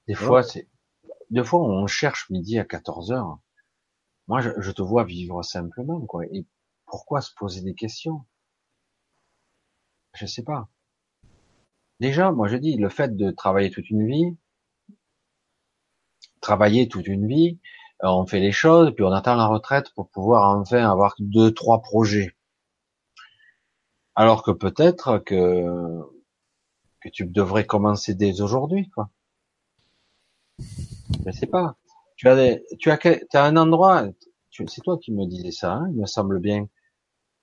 Des fois, c'est, des fois, on cherche midi à 14 heures. Moi, je, je, te vois vivre simplement, quoi. Et pourquoi se poser des questions? Je sais pas. Déjà, moi, je dis, le fait de travailler toute une vie, travailler toute une vie, euh, on fait les choses, puis on attend la retraite pour pouvoir enfin avoir deux, trois projets. Alors que peut-être que que tu devrais commencer dès aujourd'hui, quoi. Je sais pas. Tu as des, tu as, as un endroit, c'est toi qui me disais ça, hein, il me semble bien.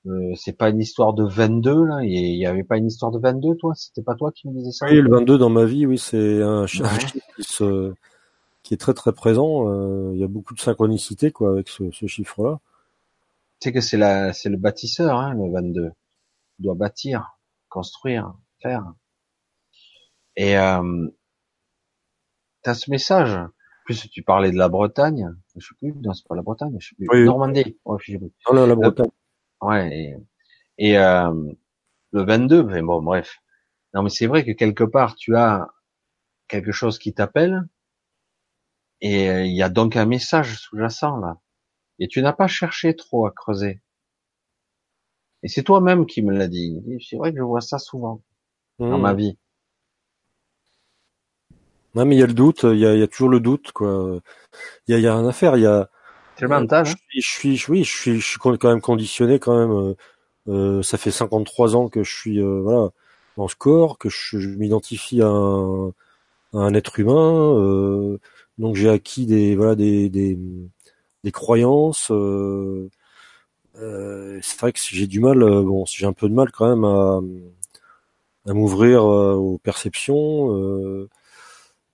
Euh, c'est pas une histoire de 22 là, il y avait pas une histoire de 22 toi, c'était pas toi qui me disais ça? Oui, le 22 dans ma vie, oui, c'est un, chiffre qui, est très très présent. Euh, il y a beaucoup de synchronicité quoi avec ce, ce chiffre-là. Tu sais que c'est la, c'est le bâtisseur, hein, le 22. Il doit bâtir, construire, faire. Et euh, t'as ce message. En plus, tu parlais de la Bretagne. Je sais plus, non, c'est pas la Bretagne, je sais plus. Normandie. Ouais, Non, non, la Bretagne. Ouais, et, euh, le 22, mais bon, bref. Non, mais c'est vrai que quelque part, tu as quelque chose qui t'appelle, et euh, il y a donc un message sous-jacent là. Et tu n'as pas cherché trop à creuser. Et c'est toi-même qui me l'as dit. C'est vrai que je vois ça souvent dans ma mmh. vie. Non, mais il y a le doute, il y a, y a, toujours le doute, quoi. Il y a, y a rien à faire. Il y a, c'est mental. Hein. Je, suis, je, oui, je suis, je suis quand même conditionné quand même. Euh, euh ça fait 53 ans que je suis euh, voilà dans ce corps, que je, m'identifie à un, à un, être humain. Euh, donc j'ai acquis des voilà des des, des croyances. Euh, c'est vrai que j'ai du mal. bon, j'ai un peu de mal quand même à, à m'ouvrir aux perceptions.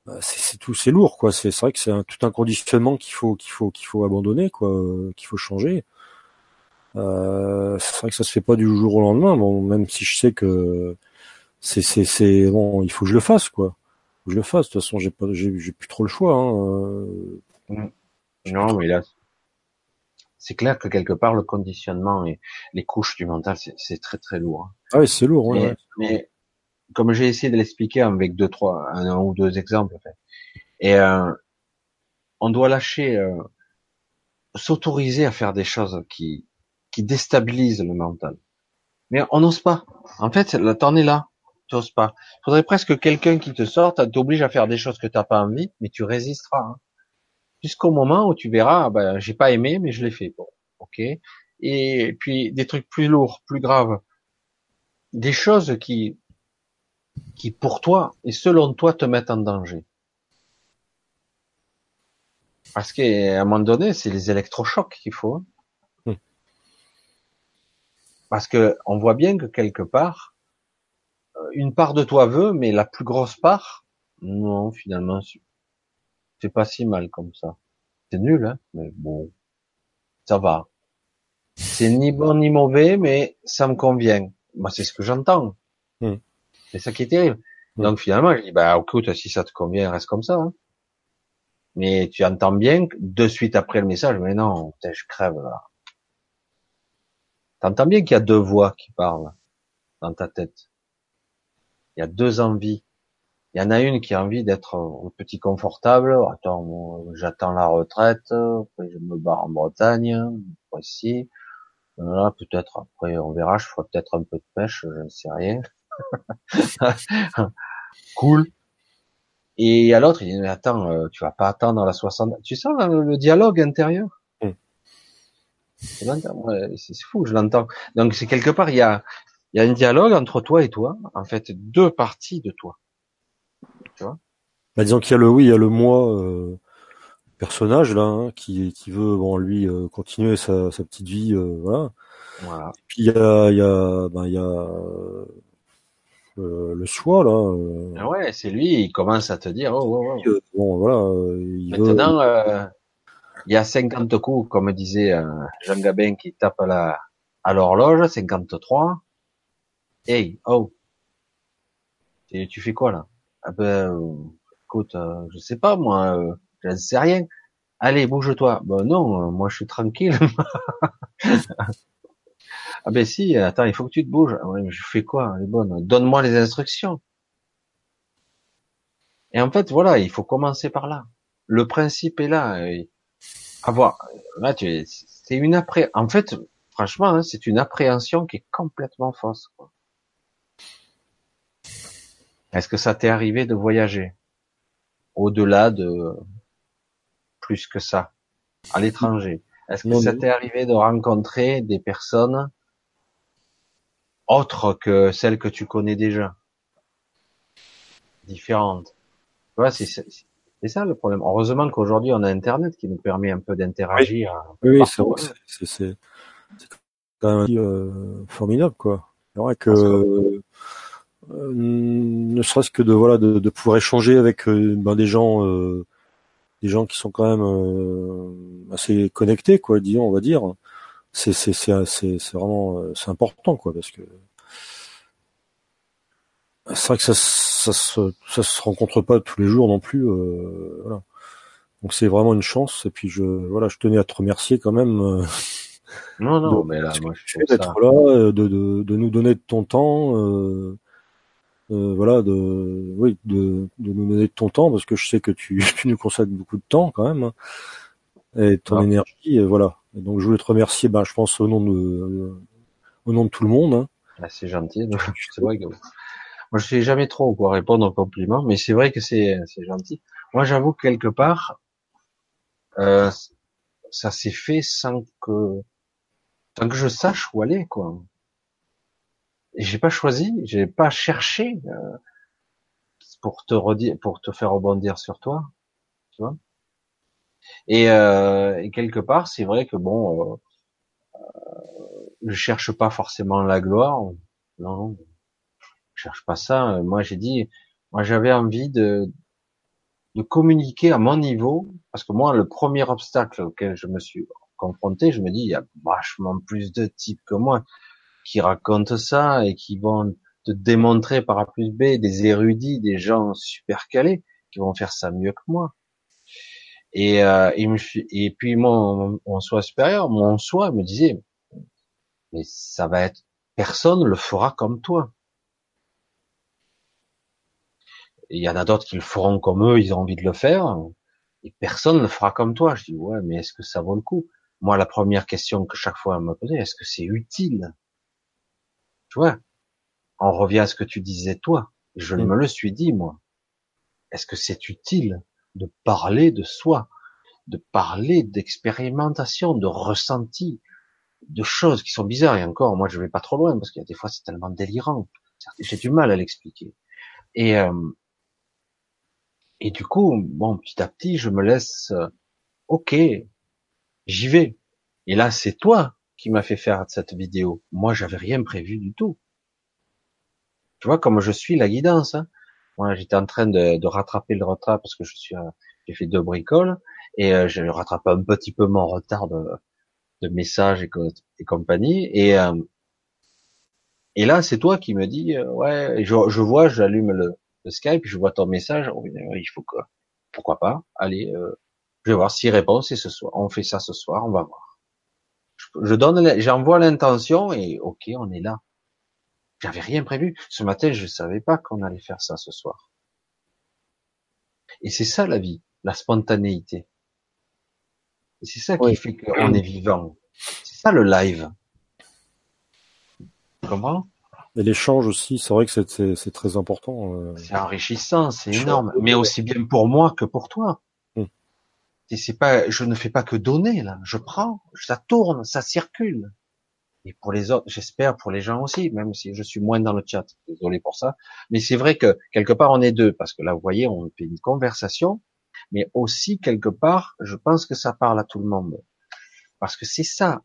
Bah, c'est tout, c'est lourd, quoi. C'est vrai que c'est tout un conditionnement qu'il faut, qu'il faut, qu'il faut abandonner, quoi, qu'il faut changer. Euh, c'est vrai que ça se fait pas du jour au lendemain. Bon, même si je sais que c'est, c'est, c'est bon, il faut que je le fasse, quoi. Que je le fasse. De toute façon, j'ai pas, j'ai, plus trop le choix. Hein. Euh. Mmh. Non, mais là, c'est clair que quelque part le conditionnement et les couches du mental, c'est très très lourd. Hein. Ah oui, c'est lourd. Ouais, mais comme j'ai essayé de l'expliquer avec deux, trois, un, ou deux exemples, en fait. Et euh, on doit lâcher, euh, s'autoriser à faire des choses qui, qui déstabilisent le mental. Mais on n'ose pas. En fait, t'en es là, tu n'oses pas. Il faudrait presque quelqu'un qui te sorte, t'oblige à faire des choses que t'as pas envie, mais tu résisteras. Hein. Jusqu'au moment où tu verras, ah ben, j'ai pas aimé, mais je l'ai fait. Bon, ok. Et puis des trucs plus lourds, plus graves, des choses qui qui pour toi et selon toi te mettent en danger. Parce qu'à un moment donné, c'est les électrochocs qu'il faut. Hein. Hmm. Parce que on voit bien que quelque part, une part de toi veut, mais la plus grosse part, non, finalement, c'est pas si mal comme ça. C'est nul, hein, mais bon, ça va. C'est ni bon ni mauvais, mais ça me convient. Moi, c'est ce que j'entends. Hmm. C'est ça qui est terrible. Donc finalement, je dis, bah écoute, si ça te convient, reste comme ça. Hein. Mais tu entends bien de suite après le message, mais non, je crève là. T'entends bien qu'il y a deux voix qui parlent dans ta tête. Il y a deux envies. Il y en a une qui a envie d'être un petit confortable. Attends, j'attends la retraite, après je me barre en Bretagne, ici. Voilà, peut-être après on verra, je ferai peut-être un peu de pêche, je ne sais rien. cool. Et à l'autre, il dit, mais attends, euh, tu vas pas attendre la 60. Tu sens le, dialogue intérieur? Mm. C'est fou, je l'entends. Donc c'est quelque part, il y a, il y a un dialogue entre toi et toi, en fait, deux parties de toi. Tu vois? Bah, Disons qu'il y a le oui, il y a le moi euh, personnage là, hein, qui, qui veut, bon, lui, euh, continuer sa, sa petite vie, voilà. voilà. Et puis il y a, il y a, ben, il y a euh, le choix là. Euh. Ah ouais, c'est lui, il commence à te dire oh, oh, oh. Euh, bon voilà. Maintenant, il y a 50 coups, comme disait Jean Gabin qui tape à la à l'horloge, 53. Hey, oh, tu, fais quoi là? Ah ben, écoute, je sais pas moi, je ne sais rien. Allez, bouge-toi. Ben non, moi je suis tranquille. Ah ben si, attends, il faut que tu te bouges. Ah je fais quoi? Les bonnes. Donne-moi les instructions. Et en fait, voilà, il faut commencer par là. Le principe est là. Avoir, là, tu, c'est une après. En fait, franchement, hein, c'est une appréhension qui est complètement fausse. Est-ce que ça t'est arrivé de voyager au-delà de plus que ça, à l'étranger? Est-ce que ça t'est arrivé de rencontrer des personnes autre que celle que tu connais déjà? différentes. Tu vois, c'est c'est ça le problème. Heureusement qu'aujourd'hui on a Internet qui nous permet un peu d'interagir. Oui, c'est vrai. C'est c'est quand même euh, formidable quoi. C'est vrai que euh, ne serait-ce que de voilà de, de pouvoir échanger avec euh, ben, des gens euh, des gens qui sont quand même euh, assez connectés quoi, disons on va dire. C'est c'est c'est c'est vraiment c'est important quoi parce que c'est vrai que ça, ça se, ça se rencontre pas tous les jours non plus. Euh, voilà. Donc c'est vraiment une chance. Et puis je, voilà, je tenais à te remercier quand même. Euh, non, non, mais là, moi, je d'être là, euh, de, de, de, nous donner de ton temps. Euh, voilà, de, oui, de, de nous donner de ton temps parce que je sais que tu, tu nous consacres beaucoup de temps quand même hein, et ton énergie. Et voilà. Et donc je voulais te remercier. Ben, je pense au nom de, au nom de tout le monde. Hein. Ah, c'est gentil. C'est vrai que moi, je sais jamais trop quoi répondre aux compliments, mais c'est vrai que c'est c'est gentil. Moi, j'avoue que quelque part, euh, ça s'est fait sans que sans que je sache où aller quoi. J'ai pas choisi, j'ai pas cherché euh, pour te redire, pour te faire rebondir sur toi, tu vois. Et, euh, et quelque part, c'est vrai que bon, euh, euh je cherche pas forcément la gloire, non, non cherche pas ça. Moi, j'ai dit, moi, j'avais envie de, de communiquer à mon niveau, parce que moi, le premier obstacle auquel je me suis confronté, je me dis, il y a vachement plus de types que moi qui racontent ça et qui vont te démontrer par A plus B des érudits, des gens super calés qui vont faire ça mieux que moi. Et, euh, et, puis mon, mon soi supérieur, mon soi me disait, mais ça va être, personne le fera comme toi. il y en a d'autres qui le feront comme eux, ils ont envie de le faire, et personne ne le fera comme toi. Je dis, ouais, mais est-ce que ça vaut le coup? Moi, la première question que chaque fois on me posait, est-ce que c'est utile? Tu vois On revient à ce que tu disais toi. Je mm. me le suis dit, moi. Est-ce que c'est utile de parler de soi, de parler d'expérimentation, de ressenti, de choses qui sont bizarres? Et encore, moi je vais pas trop loin parce qu'il y a des fois c'est tellement délirant. J'ai du mal à l'expliquer. Et, euh, et du coup, bon, petit à petit, je me laisse, euh, ok, j'y vais. Et là, c'est toi qui m'as fait faire cette vidéo. Moi, j'avais rien prévu du tout. Tu vois, comme je suis la guidance. Hein. Moi, j'étais en train de, rattraper le retard parce que je suis, euh, j'ai fait deux bricoles et euh, je rattrape un petit peu mon retard de, de messages et, compagnie. Et euh, et là, c'est toi qui me dis, ouais, je, vois, j'allume le, Skype, je vois ton message, il faut quoi Pourquoi pas Allez, euh, je vais voir s'il répond, c'est ce soir. On fait ça ce soir, on va voir. Je, donne, j'envoie l'intention et ok, on est là. J'avais rien prévu. Ce matin, je savais pas qu'on allait faire ça ce soir. Et c'est ça la vie, la spontanéité. Et c'est ça qui fait qu'on est vivant. C'est ça le live. Comment? Et l'échange aussi, c'est vrai que c'est très important. Euh. C'est enrichissant, c'est énorme, mais aussi bien pour moi que pour toi. C'est pas, je ne fais pas que donner là, je prends, ça tourne, ça circule. Et pour les autres, j'espère pour les gens aussi, même si je suis moins dans le chat, désolé pour ça. Mais c'est vrai que quelque part on est deux, parce que là vous voyez, on fait une conversation, mais aussi quelque part, je pense que ça parle à tout le monde, parce que c'est ça,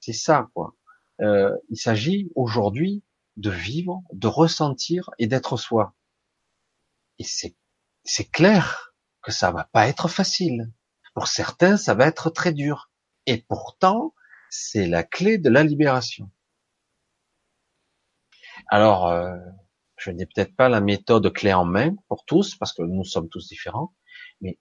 c'est ça quoi. Euh, il s'agit aujourd'hui de vivre, de ressentir et d'être soi. Et c'est, c'est clair que ça va pas être facile. Pour certains, ça va être très dur. Et pourtant, c'est la clé de la libération. Alors, euh, je n'ai peut-être pas la méthode clé en main pour tous, parce que nous sommes tous différents, mais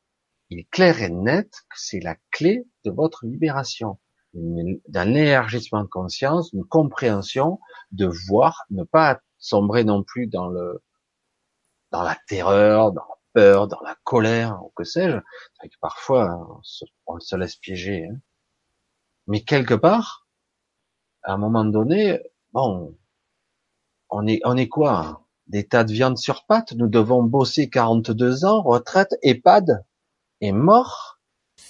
il est clair et net que c'est la clé de votre libération d'un élargissement de conscience, une compréhension, de voir, ne pas sombrer non plus dans le dans la terreur, peur, dans la colère, ou que sais-je. C'est que parfois on se, laisse piéger. Hein. Mais quelque part, à un moment donné, bon, on est on est quoi Des tas de viande sur pattes. Nous devons bosser 42 ans, retraite, EHPAD et mort.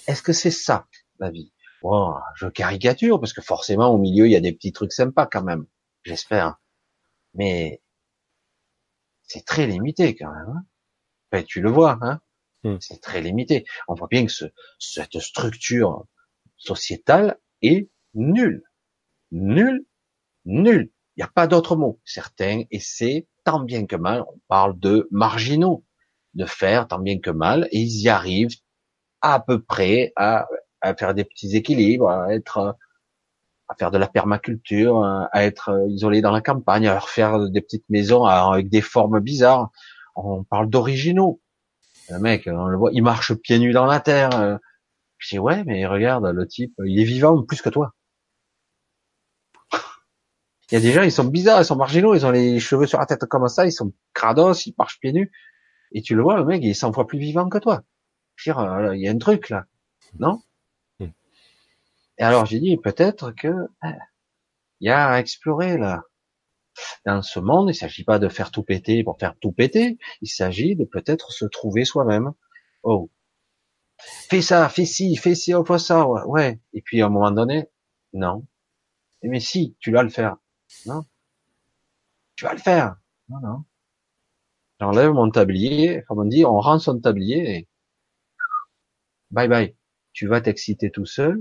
Est-ce que c'est ça la vie? Bon, je caricature parce que forcément au milieu il y a des petits trucs sympas quand même, j'espère. Mais c'est très limité quand même. Hein. Ben, tu le vois, hein Hmm. c'est très limité. On voit bien que ce, cette structure sociétale est nulle, nulle, nulle. Il n'y a pas d'autre mot. Certains essaient tant bien que mal. On parle de marginaux, de faire tant bien que mal, et ils y arrivent à peu près à, à faire des petits équilibres, à être à faire de la permaculture, à être isolés dans la campagne, à faire des petites maisons avec des formes bizarres. On parle d'originaux. Le mec, on le voit, il marche pieds nus dans la terre. euh. Je dis ouais, mais regarde, le type, il est vivant plus que toi. Il y a des gens, ils sont bizarres, ils sont marginaux, ils ont les cheveux sur la tête comme ça, ils sont crados, ils marchent pieds nus. Et tu le vois, le mec, il est 100 fois plus vivant que toi. Je veux dire, euh, il y a un truc là, non? Mm. Et alors j'ai dit peut-être que euh, il y a à explorer là. Dans ce monde, il s'agit pas de faire tout péter pour faire tout péter. Il s'agit de peut-être se trouver soi-même. Oh, fais ça, fais ci, fais ci, oh, fais ça, ouais. Et puis à un moment donné, non. Mais si, tu vas le faire. Non. Tu vas le faire. Non, non. J'enlève mon tablier, comme on dit, on rend son tablier et bye bye. Tu vas t'exciter tout seul.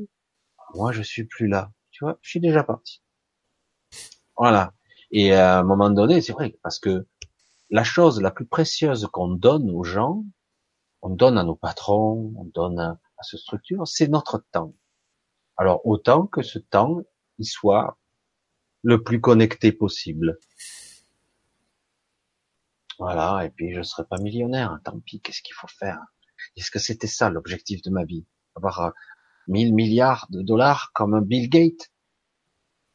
Moi, je suis plus là. Tu vois, je suis déjà parti. Voilà. Et à un moment donné, c'est vrai, parce que la chose la plus précieuse qu'on donne aux gens, on donne à nos patrons, on donne à, à cette structure, c'est notre temps. Alors autant que ce temps, il soit le plus connecté possible. Voilà, et puis je serai pas millionnaire, hein, tant pis, qu'est-ce qu'il faut faire? Est-ce que c'était ça l'objectif de ma vie? Avoir euh, 1000 milliards de dollars comme un Bill Gates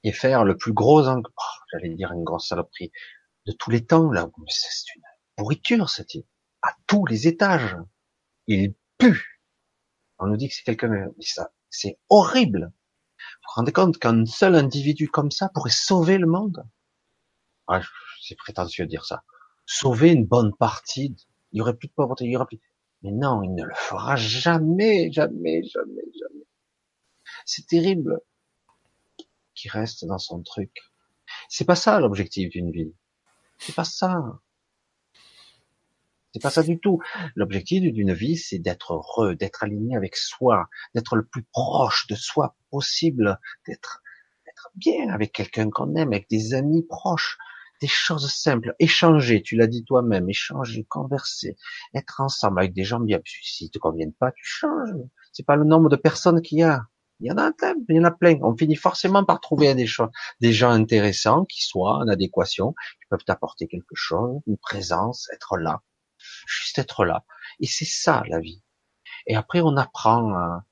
et faire le plus gros, oh, j'allais dire une grosse saloperie, de tous les temps, là, c'est une pourriture, ce type, à tous les étages. Il pue. On nous dit que c'est quelqu'un, mais ça, c'est horrible. Vous vous rendez compte qu'un seul individu comme ça pourrait sauver le monde? Ah, c'est prétentieux de dire ça. Sauver une bonne partie, il y aurait plus de pauvreté, il y aurait plus, mais non, il ne le fera jamais, jamais, jamais, jamais. C'est terrible qui reste dans son truc. C'est pas ça l'objectif d'une vie. C'est pas ça. C'est pas ça du tout. L'objectif d'une vie, c'est d'être heureux, d'être aligné avec soi, d'être le plus proche de soi possible, d'être, bien avec quelqu'un qu'on aime, avec des amis proches, des choses simples, échanger, tu l'as dit toi-même, échanger, converser, être ensemble avec des gens bien. Puis S'ils te conviennent pas, tu changes. C'est pas le nombre de personnes qu'il y a. Il y en a plein, il y en a plein. On finit forcément par trouver des choses, des gens intéressants qui soient en adéquation, qui peuvent t'apporter quelque chose, une présence, être là, juste être là. Et c'est ça la vie. Et après on apprend. à-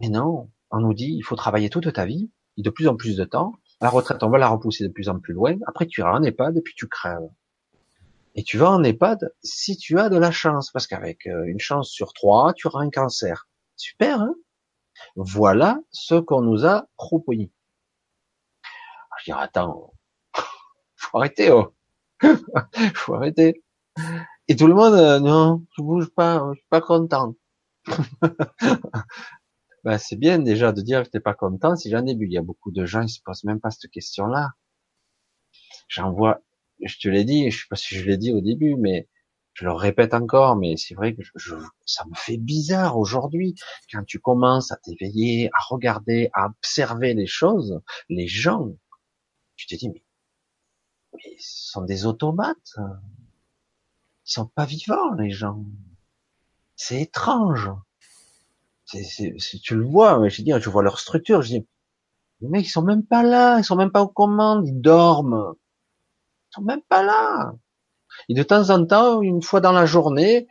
Mais non, on nous dit il faut travailler toute ta vie, et de plus en plus de temps. La retraite, on va la repousser de plus en plus loin. Après, tu iras en EHPAD et puis tu crèves. Et tu vas en EHPAD si tu as de la chance, parce qu'avec euh, une chance sur trois, tu auras un cancer. Super, hein? Voilà ce qu'on nous a proposé. Je dis, attends, faut arrêter, oh. faut arrêter. Et tout le monde, euh, non, je bouge pas, je suis pas content. ben, c'est bien déjà de dire que t'es pas content. Si j'en ai vu, il y a beaucoup de gens, ils se posent même pas cette question-là. J'en vois, je te l'ai dit, je sais pas si je l'ai dit au début, mais je le répète encore, mais c'est vrai que je, ça me fait bizarre aujourd'hui quand tu commences à t'éveiller, à regarder, à observer les choses, les gens. Tu te dis mais, mais ce sont des automates. Ils sont pas vivants les gens. C'est étrange. Tu le vois, mais je veux dire, je vois leur structure, je dis mecs ils sont même pas là, ils sont même pas aux commandes, ils dorment. Ils sont même pas là. Et de temps en temps, une fois dans la journée,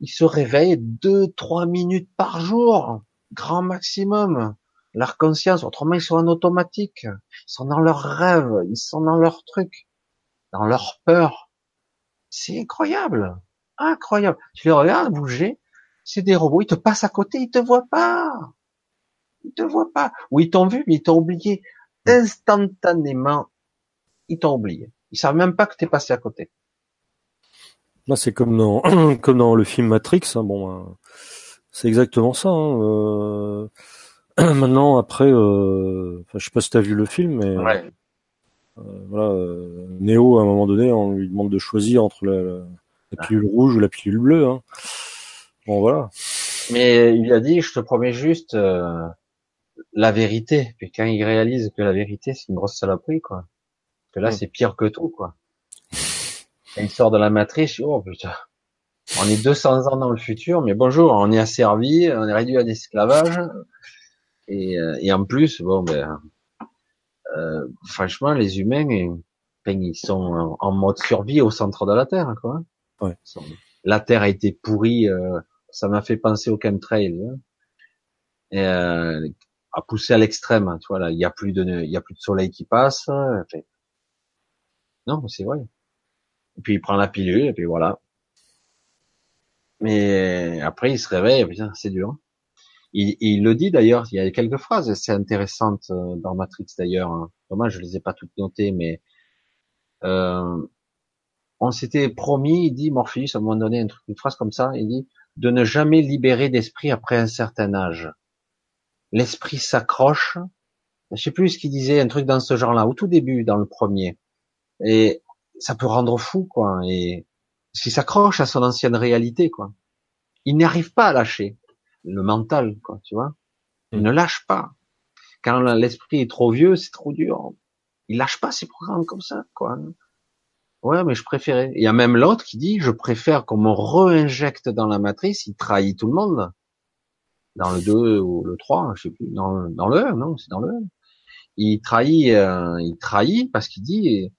ils se réveillent deux, trois minutes par jour, grand maximum. Leur conscience, autrement ils sont en automatique. Ils sont dans leurs rêves, ils sont dans leur truc, dans leur peur. C'est incroyable. Incroyable. Tu les regardes bouger, c'est des robots, ils te passent à côté, ils te voient pas. Ils te voient pas. Ou ils t'ont vu, mais ils t'ont oublié. Instantanément, ils t'ont oublié. Ils savent même pas que t'es passé à côté. Là, c'est comme dans comme dans le film Matrix. hein, bon, ben, c'est exactement ça. hein, euh, Maintenant, après, euh... enfin, je sais pas si t'as vu le film, mais Ouais. voilà, Néo, à un moment donné, on lui demande de choisir entre la, la pilule rouge ou la pilule bleue. Hein. Bon, voilà. Mais il a dit, je te promets juste euh, la vérité. Puis quand il réalise que la vérité, c'est une grosse saloperie, quoi. Parce que là, c'est pire que tout, quoi. Il sort de la matrice, oh putain. On est 200 ans dans le futur, mais bonjour, on est asservi, on est réduit à l'esclavage. Et, euh, et en plus, bon, ben, euh, franchement, les humains, ben, ils sont en mode survie au centre de la Terre, quoi. Ouais. La Terre a été pourrie, euh, ça m'a fait penser au chemtrail. Hein. Et, euh, à pousser à l'extrême, hein, tu vois là, il y a plus de, il y a plus de soleil qui passe. Enfin, non, c'est vrai. Et puis il prend la pilule et puis voilà. Mais après il se réveille, putain, c'est dur. Il, il, le dit d'ailleurs, il y a quelques phrases assez intéressantes euh, dans Matrix d'ailleurs. Hein. Moi, je les ai pas toutes notées, mais euh, on s'était promis, il dit Morpheus, à un moment donné, une phrase comme ça, il dit de ne jamais libérer d'esprit après un certain âge. L'esprit s'accroche. Je sais plus ce qu'il disait, un truc dans ce genre-là, au tout début, dans le premier. Et ça peut rendre fou, quoi. Et s'il s'accroche à son ancienne réalité, quoi. Il n'arrive pas à lâcher le mental, quoi, tu vois. Il ne lâche pas. Quand l'esprit est trop vieux, c'est trop dur. Il lâche pas ses programmes comme ça, quoi. Ouais, mais je préférais. Il y a même l'autre qui dit, je préfère qu'on me réinjecte dans la matrice, il trahit tout le monde. Dans le 2 ou le 3, je sais plus, dans, dans le 1, non, c'est dans le 1. Il trahit, euh, il trahit parce qu'il dit,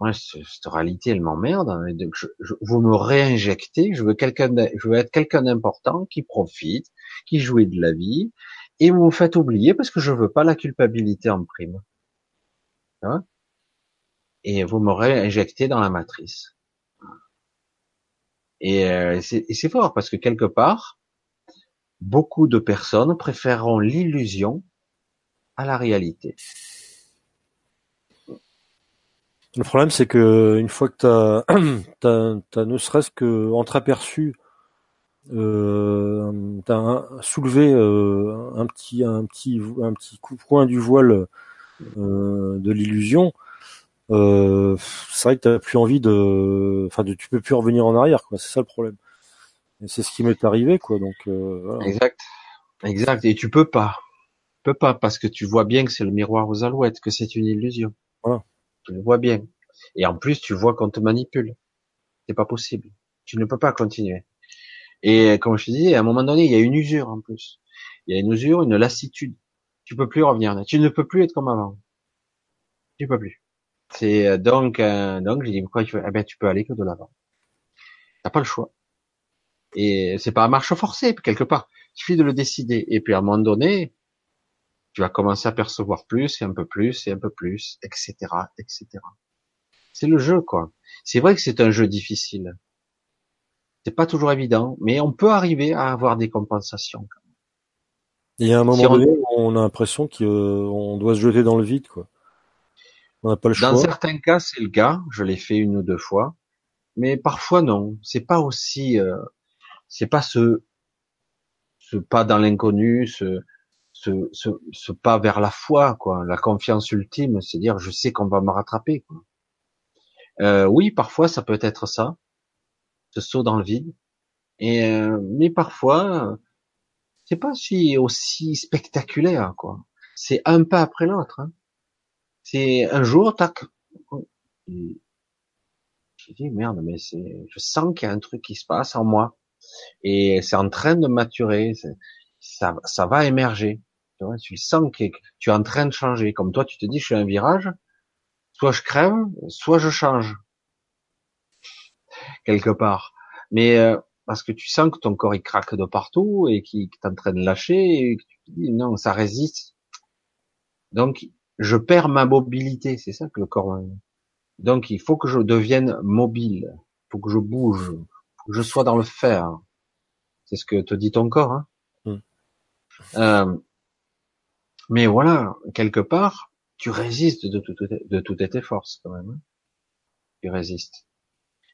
moi, cette réalité, elle m'emmerde. Hein, je, vous me réinjectez, je veux être quelqu'un d'important qui profite, qui jouit de la vie, et vous me faites oublier parce que je veux pas la culpabilité en prime. Hein? Et vous m'aurez injecté dans la matrice. Et, euh, c'est fort parce que quelque part, beaucoup de personnes préféreront l'illusion à la réalité. Le problème, c'est que une fois que tu as, ne serait-ce que entreaperçu, euh, t'as soulevé euh, un petit un petit un petit coup point du voile euh, de l'illusion, euh, c'est vrai que t'as plus envie de, enfin, de, tu peux plus revenir en arrière, quoi. C'est ça le problème. Et c'est ce qui m'est arrivé, quoi. Donc, voilà. exact, exact. Et tu peux pas, tu peux pas parce que tu vois bien que c'est le miroir aux alouettes, que c'est une illusion. Voilà. Tu le vois bien. Et en plus, tu vois qu'on te manipule. C'est pas possible. Tu ne peux pas continuer. Et comme je te dis, à un moment donné, il y a une usure en plus. Il y a une usure, une lassitude. Tu peux plus revenir. Tu ne peux plus être comme avant. Tu peux plus. C'est euh, donc euh, donc j'ai dit pourquoi tu veux eh ben tu peux aller que de l'avant. T'as pas le choix. Et c'est pas à marche forcée quelque part. Il suffit de le décider. Et puis à un moment donné, tu vas commencer à percevoir plus et un peu plus et un peu plus, etc., etc. C'est le jeu quoi. C'est vrai que c'est un jeu difficile. C'est pas toujours évident, mais on peut arriver à avoir des compensations. Il y a un moment donné, on a l'impression qu'on doit se jeter dans le vide, quoi. On n'a pas le choix. Dans certains cas, c'est le cas. Je l'ai fait une ou deux fois, mais parfois non. C'est pas aussi, euh, c'est pas ce, ce pas dans l'inconnu, ce, ce, pas vers la foi, quoi. La confiance ultime, c'est dire je sais qu'on va me rattraper. Euh, oui, parfois ça peut être ça, ce saut dans le vide. Et euh, mais parfois, c'est pas si aussi spectaculaire, quoi. C'est un pas après l'autre. Hein. C'est un jour, tac. J'ai dit merde, mais c'est, je sens qu'il y a un truc qui se passe en moi et c'est en train de maturer. Ça, ça va émerger. Tu, vois, tu sens que tu es en train de changer. Comme toi, tu te dis, je suis un virage. Soit je crève, soit je change quelque part. Mais euh, parce que tu sens que ton corps il craque de partout et qu'il est en train de lâcher et que tu te dis non, ça résiste. Donc je perds ma mobilité, c'est ça que le corps. Donc il faut que je devienne mobile, il faut que je bouge, faut que je sois dans le fer. C'est ce que te dit ton corps. Hein mm. euh, mais voilà, quelque part, tu résistes de, tout, de toutes tes forces quand même. Hein tu résistes.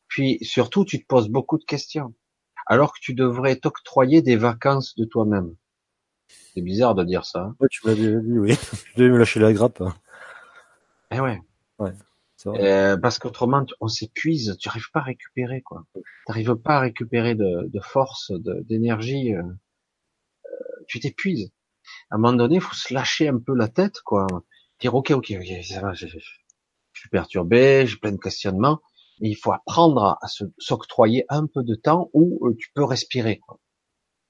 Puis surtout, tu te poses beaucoup de questions, alors que tu devrais t'octroyer des vacances de toi-même. C'est bizarre de dire ça. Ouais, tu m'as dit, oui. Je devais me lâcher la grappe. Eh ouais. Ouais. Euh, parce qu'autrement, on s'épuise, tu n'arrives pas à récupérer, quoi. Tu n'arrives pas à récupérer de, de force, d'énergie. Euh, euh, tu t'épuises. À un moment donné, faut se lâcher un peu la tête, quoi. Dire, ok, ok, ok, ça va, je, je, suis perturbé, j'ai plein de questionnements. Il faut apprendre à, s'octroyer un peu de temps où tu peux respirer, quoi.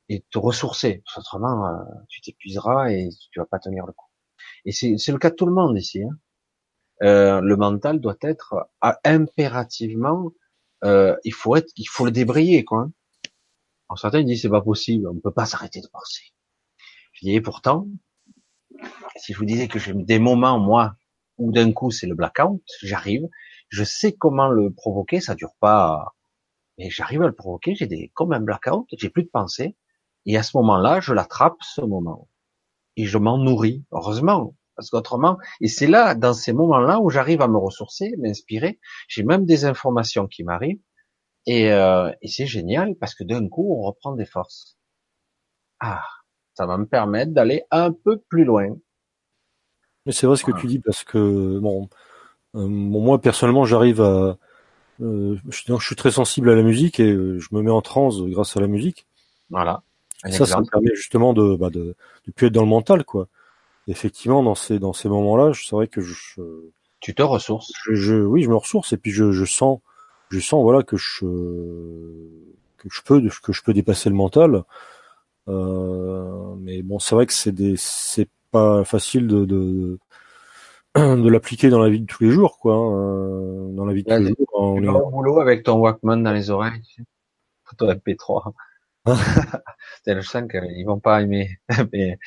Et te ressourcer. Autrement, tu t'épuiseras et tu vas pas tenir le coup. Et c'est le cas de tout le monde ici. Hein. Euh, le mental doit être euh, impérativement, euh, il faut être, il faut le débrayer quoi. Alors certains disent c'est pas possible, on peut pas s'arrêter de penser. Dis pourtant, si je vous disais que j'ai des moments moi où d'un coup c'est le blackout, j'arrive, je sais comment le provoquer, ça dure pas, mais j'arrive à le provoquer, j'ai des comme un blackout, j'ai plus de pensée, et à ce moment-là, je l'attrape ce moment et je m'en nourris. Heureusement, parce qu'autrement, et c'est là, dans ces moments-là, où j'arrive à me ressourcer, m'inspirer. J'ai même des informations qui m'arrivent, et, euh, et c'est génial parce que d'un coup, on reprend des forces. Ah, ça va me permettre d'aller un peu plus loin. Mais c'est vrai ce que tu dis parce que bon, euh, moi personnellement, j'arrive à, euh, je, je, suis très sensible à la musique et euh, je me mets en transe grâce à la musique. Voilà. ça, ça me permet justement de, bah, de, de plus être dans le mental, quoi effectivement, dans ces dans ces moments-là, c'est vrai que je, tu te ressources. Je, oui, je me ressource et puis je, je sens, je sens voilà que je que je peux que je peux dépasser le mental. Euh, mais bon, c'est vrai que c'est des c'est pas facile de de, de l'appliquer dans la vie de tous les jours, quoi. Hein. dans la vie de tous les jours. On est au boulot avec ton Walkman dans les oreilles, ton MP3. je sens qu'ils vont pas aimer. mais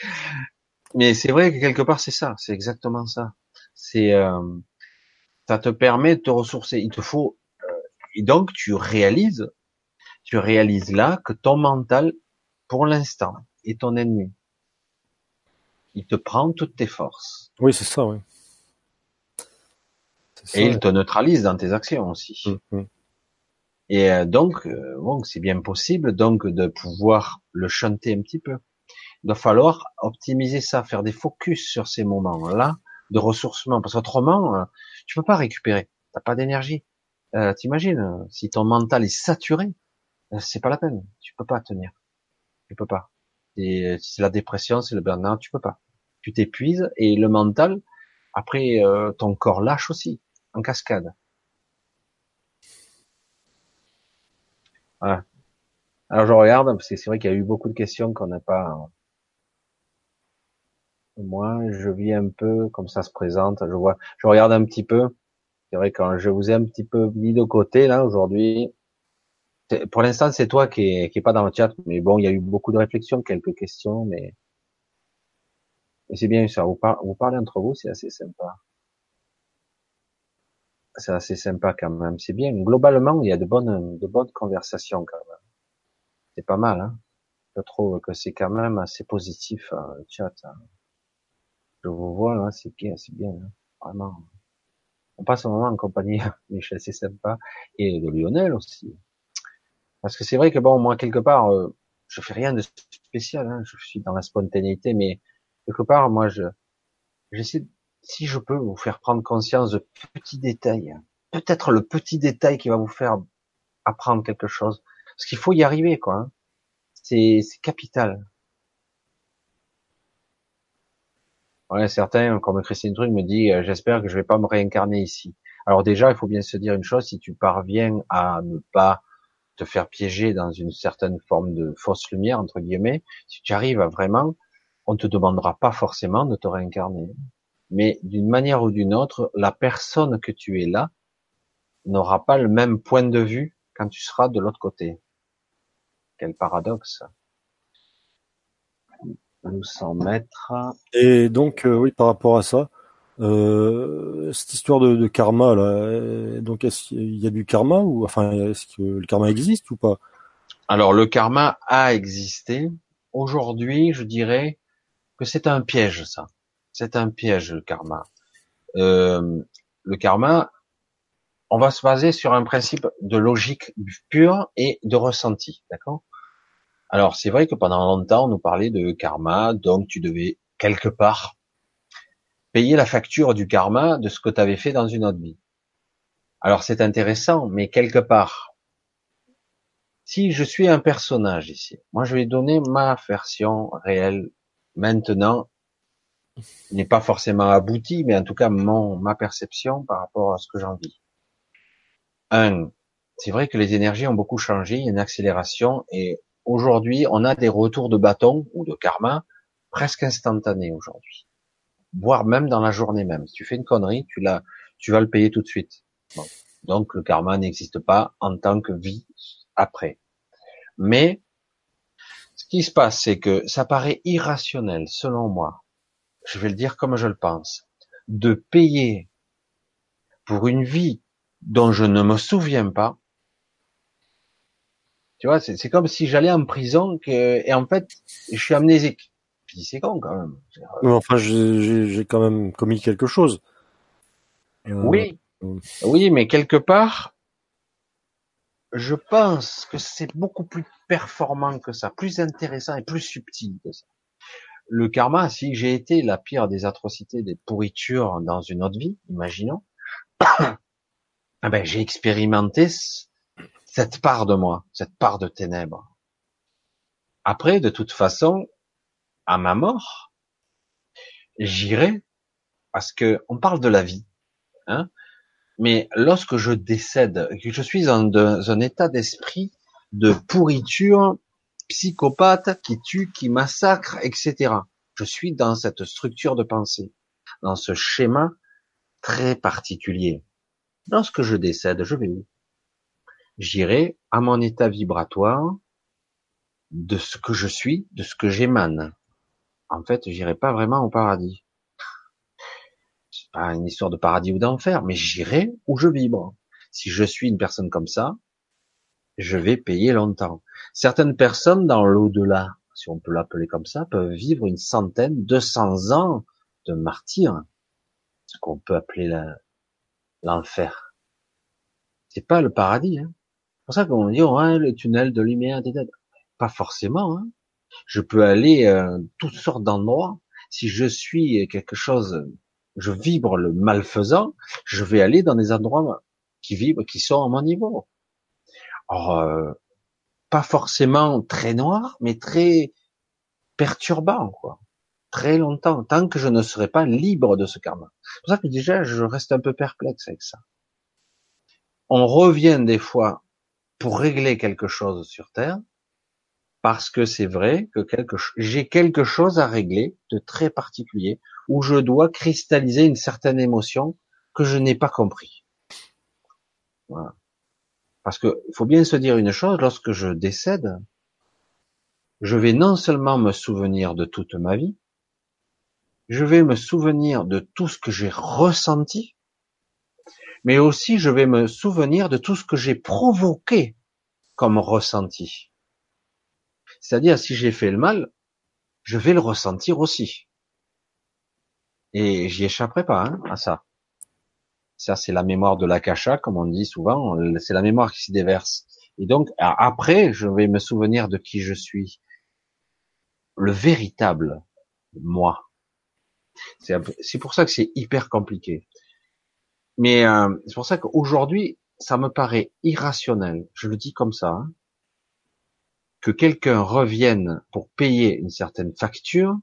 mais c'est vrai que quelque part c'est ça, c'est exactement ça. C'est euh, ça te permet de te ressourcer. Il te faut euh, et donc tu réalises, tu réalises là que ton mental, pour l'instant, est ton ennemi. Il te prend toutes tes forces. Oui, c'est ça, oui. et il te neutralise dans tes actions aussi. Mmh, mmh. Et euh, donc, bon, c'est bien possible donc de pouvoir le chanter un petit peu. Il va falloir optimiser ça, faire des focus sur ces moments-là de ressourcement, parce qu'autrement, euh, tu peux pas récupérer. T'as pas d'énergie. Euh, T'imagines euh, si ton mental est saturé, euh, c'est pas la peine. Tu peux pas tenir. Tu peux pas. C'est la dépression, c'est le burn-out. Tu peux pas. Tu t'épuises et le mental, après, ton corps lâche aussi en cascade. Voilà. Alors je regarde parce que c'est vrai qu'il y a eu beaucoup de questions qu'on n'a pas moi, je vis un peu comme ça se présente. Je vois, je regarde un petit peu. C'est vrai quand je vous ai un petit peu mis de côté là aujourd'hui. Pour l'instant, c'est toi qui est, qui est pas dans le chat, mais bon, il y a eu beaucoup de réflexions, quelques questions, mais, c'est bien ça. Vous, vous parlez entre vous, c'est assez sympa. C'est assez sympa quand même. C'est bien. Globalement, il y a de bonnes, de bonnes conversations quand même. C'est pas mal. Hein je trouve que c'est quand même assez positif hein, le chat. Hein je vous vois là, c'est bien, c'est bien, hein. vraiment. On passe un moment en compagnie Michel, c'est sympa, et de Lionel aussi. Parce que c'est vrai que bon, moi quelque part, euh, je fais rien de spécial, hein, je suis dans la spontanéité, mais quelque part, moi, je j'essaie, si je peux, vous faire prendre conscience de petits détails, peut-être le petit détail qui va vous faire apprendre quelque chose, parce qu'il faut y arriver, quoi. Hein. C'est capital. Ouais, certains, comme Christine Truc me dit, euh, j'espère que je vais pas me réincarner ici. Alors déjà, il faut bien se dire une chose, si tu parviens à ne pas te faire piéger dans une certaine forme de fausse lumière, entre guillemets, si tu arrives à vraiment, on te demandera pas forcément de te réincarner. Mais d'une manière ou d'une autre, la personne que tu es là n'aura pas le même point de vue quand tu seras de l'autre côté. Quel paradoxe nous s'en mettre. Et donc, euh, oui, par rapport à ça, euh, cette histoire de, de, karma là, euh, donc est-ce qu'il y a du karma ou enfin est-ce que le karma existe ou pas? Alors le karma a existé. Aujourd'hui, je dirais que c'est un piège, ça. C'est un piège le karma. Euh, le karma, on va se baser sur un principe de logique pure et de ressenti, d'accord? Alors c'est vrai que pendant longtemps on nous parlait de karma, donc tu devais quelque part payer la facture du karma de ce que tu avais fait dans une autre vie. Alors c'est intéressant, mais quelque part, si je suis un personnage ici, moi je vais donner ma version réelle maintenant, n'est pas forcément aboutie, mais en tout cas mon ma perception par rapport à ce que j'en vis. Un, c'est vrai que les énergies ont beaucoup changé, il y a une accélération et aujourd'hui on a des retours de bâton ou de karma presque instantanés aujourd'hui, voire même dans la journée même. Si tu fais une connerie, tu l'as, tu vas le payer tout de suite. Donc le karma n'existe pas en tant que vie après. Mais ce qui se passe, c'est que ça paraît irrationnel, selon moi. Je vais le dire comme je le pense, de payer pour une vie dont je ne me souviens pas. Tu vois, c'est comme si j'allais en prison et en fait, je suis amnésique. Puis c'est con quand même. enfin, j'ai quand même commis quelque chose. Oui, euh, oui, mais quelque part, je pense que c'est beaucoup plus performant que ça, plus intéressant et plus subtil que ça. Le karma, si j'ai été la pire des atrocités, des pourritures dans une autre vie, imaginons, ah ben, j'ai expérimenté cette part de moi, cette part de ténèbres. Après, de toute façon, à ma mort, j'irai, parce que on parle de la vie, hein, mais lorsque je décède, que je suis dans un état d'esprit de pourriture psychopathe qui tue, qui massacre, etc. Je suis dans cette structure de pensée, dans ce schéma très particulier. Lorsque je décède, je vais où? J'irai à mon état vibratoire de ce que je suis, de ce que j'émane. En fait, j'irai pas vraiment au paradis pas une histoire de paradis ou d'enfer, mais j'irai où je vibre. Si je suis une personne comme ça, je vais payer longtemps. Certaines personnes dans l'au-delà, si on peut l'appeler comme ça, peuvent vivre une centaine, deux cents ans de martyr, ce qu'on peut appeler l'enfer. C'est pas le paradis. Hein. C'est pour ça qu'on dit oh, le tunnel de lumière, pas forcément. Hein. Je peux aller euh, toutes sortes d'endroits. Si je suis quelque chose je vibre le malfaisant, je vais aller dans des endroits qui vibrent, qui sont à mon niveau. Or, euh, pas forcément très noir, mais très perturbant, quoi. Très longtemps, tant que je ne serai pas libre de ce karma. C'est pour ça que déjà, je reste un peu perplexe avec ça. On revient des fois pour régler quelque chose sur Terre, parce que c'est vrai que j'ai quelque chose à régler de très particulier, où je dois cristalliser une certaine émotion que je n'ai pas compris. Parce que faut bien se dire une chose, lorsque je décède, je vais non seulement me souvenir de toute ma vie, je vais me souvenir de tout ce que j'ai ressenti, mais aussi je vais me souvenir de tout ce que j'ai provoqué comme ressenti. C'est-à-dire, si j'ai fait le mal, je vais le ressentir aussi. Et j'y échapperai pas hein, à ça. Ça, c'est la mémoire de l'akasha, comme on dit souvent. C'est la mémoire qui s'y déverse. Et donc, après, je vais me souvenir de qui je suis. Le véritable moi. C'est pour ça que c'est hyper compliqué. Mais euh, c'est pour ça qu'aujourd'hui, ça me paraît irrationnel. Je le dis comme ça. Hein, que quelqu'un revienne pour payer une certaine facture,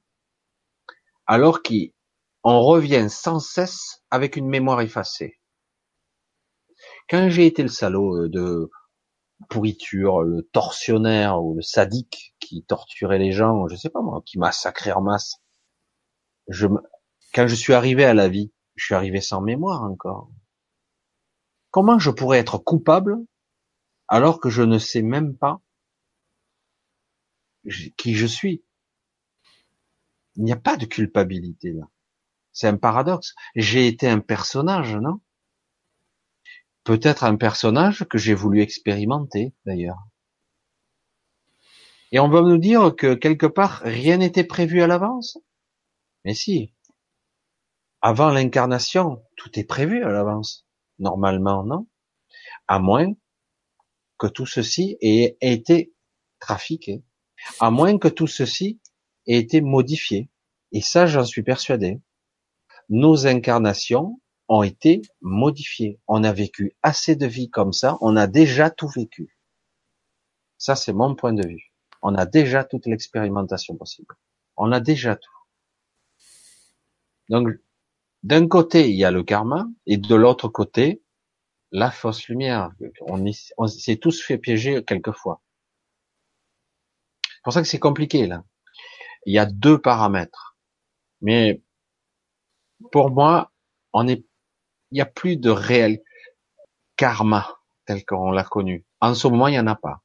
alors qu'il on revient sans cesse avec une mémoire effacée. Quand j'ai été le salaud euh, de pourriture, le tortionnaire ou le sadique qui torturait les gens, je sais pas moi, qui massacrait en masse, quand je suis arrivé à la vie, je suis arrivé sans mémoire encore. Comment je pourrais être coupable alors que je ne sais même pas qui je suis Il n'y a pas de culpabilité là. C'est un paradoxe. J'ai été un personnage, non? Peut-être un personnage que j'ai voulu expérimenter, d'ailleurs. Et on va nous dire que quelque part, rien n'était prévu à l'avance? Mais si. Avant l'incarnation, tout est prévu à l'avance. Normalement, non À moins que tout ceci ait été trafiqué. À moins que tout ceci ait été modifié. Et ça, j'en suis persuadé. nos incarnations ont été modifiées. On a vécu assez de vies comme ça, on a déjà tout vécu. Ça, c'est mon point de vue. On a déjà toute l'expérimentation possible. On a déjà tout. Donc, d'un côté, il y a le karma, et de l'autre côté, la fausse lumière. On, on s'est tous fait piéger quelquefois. C'est pour ça que c'est compliqué, là. Il y a deux paramètres. Mais, pour moi, on est, il n'y a plus de réel karma tel qu'on l'a connu. En ce moment, il n'y en a pas.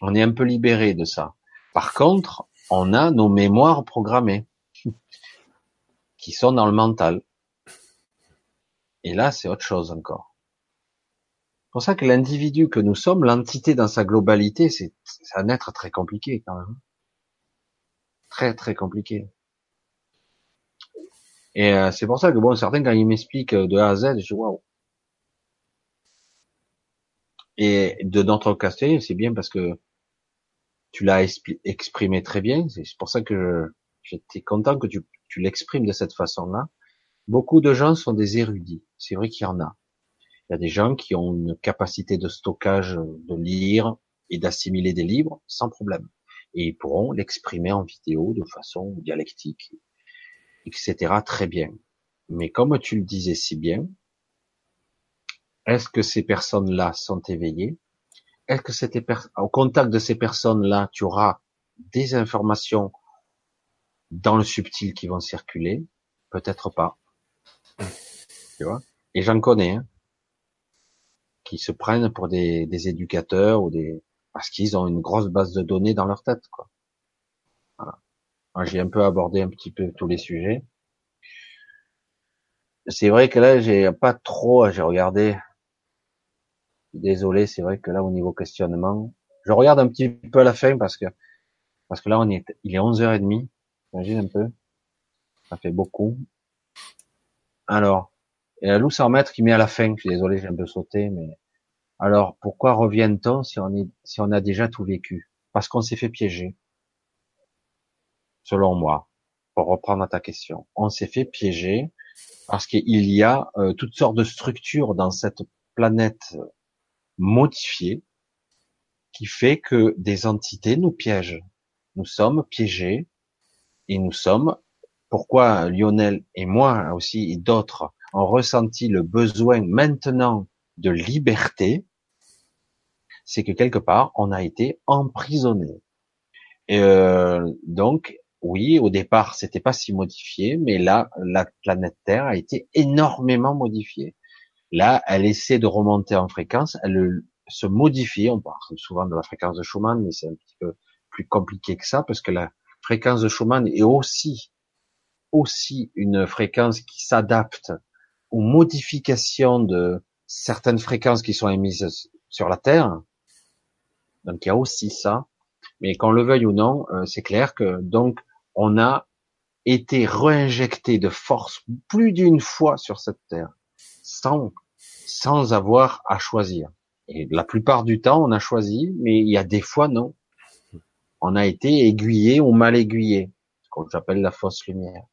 On est un peu libéré de ça. Par contre, on a nos mémoires programmées qui sont dans le mental. Et là, c'est autre chose encore. C'est pour ça que l'individu que nous sommes, l'entité dans sa globalité, c'est un être très compliqué quand même. Très très compliqué. Et euh, c'est pour ça que bon, certains quand ils m'expliquent de A à Z, je waouh. Et de notre côté, c'est bien parce que tu l'as exprimé très bien. C'est pour ça que j'étais content que tu, tu l'exprimes de cette façon-là. Beaucoup de gens sont des érudits. C'est vrai qu'il y en a. Il y a des gens qui ont une capacité de stockage, de lire et d'assimiler des livres sans problème. Et ils pourront l'exprimer en vidéo de façon dialectique, etc. Très bien. Mais comme tu le disais si bien, est-ce que ces personnes-là sont éveillées? Est-ce que c'était au contact de ces personnes-là, tu auras des informations dans le subtil qui vont circuler? Peut-être pas. Tu vois? Et j'en connais, hein, qui se prennent pour des, des éducateurs ou des parce qu'ils ont une grosse base de données dans leur tête, quoi. Voilà. J'ai un peu abordé un petit peu tous les sujets. C'est vrai que là, j'ai pas trop, j'ai regardé Désolé, c'est vrai que là, au niveau questionnement, je regarde un petit peu à la fin parce que, parce que là, on est, il est 11h30. Imagine un peu. Ça fait beaucoup. Alors, et la loup sans maître qui met à la fin. Je suis désolé, j'ai un peu sauté, mais alors, pourquoi revient-on si on si on a déjà tout vécu? Parce qu'on s'est fait piéger. Selon moi. Pour reprendre ta question. On s'est fait piéger parce qu'il y a euh, toutes sortes de structures dans cette planète modifié qui fait que des entités nous piègent. Nous sommes piégés et nous sommes, pourquoi Lionel et moi aussi et d'autres ont ressenti le besoin maintenant de liberté, c'est que quelque part on a été emprisonné. Et euh, donc oui, au départ c'était pas si modifié, mais là la planète Terre a été énormément modifiée. Là, elle essaie de remonter en fréquence, elle se modifie. On parle souvent de la fréquence de Schumann, mais c'est un petit peu plus compliqué que ça, parce que la fréquence de Schumann est aussi, aussi une fréquence qui s'adapte aux modifications de certaines fréquences qui sont émises sur la Terre. Donc il y a aussi ça. Mais qu'on le veuille ou non, euh, c'est clair que donc on a été réinjecté de force plus d'une fois sur cette Terre sans, sans avoir à choisir. Et la plupart du temps, on a choisi, mais il y a des fois, non. On a été aiguillé ou mal aiguillé, ce qu'on appelle la fausse lumière.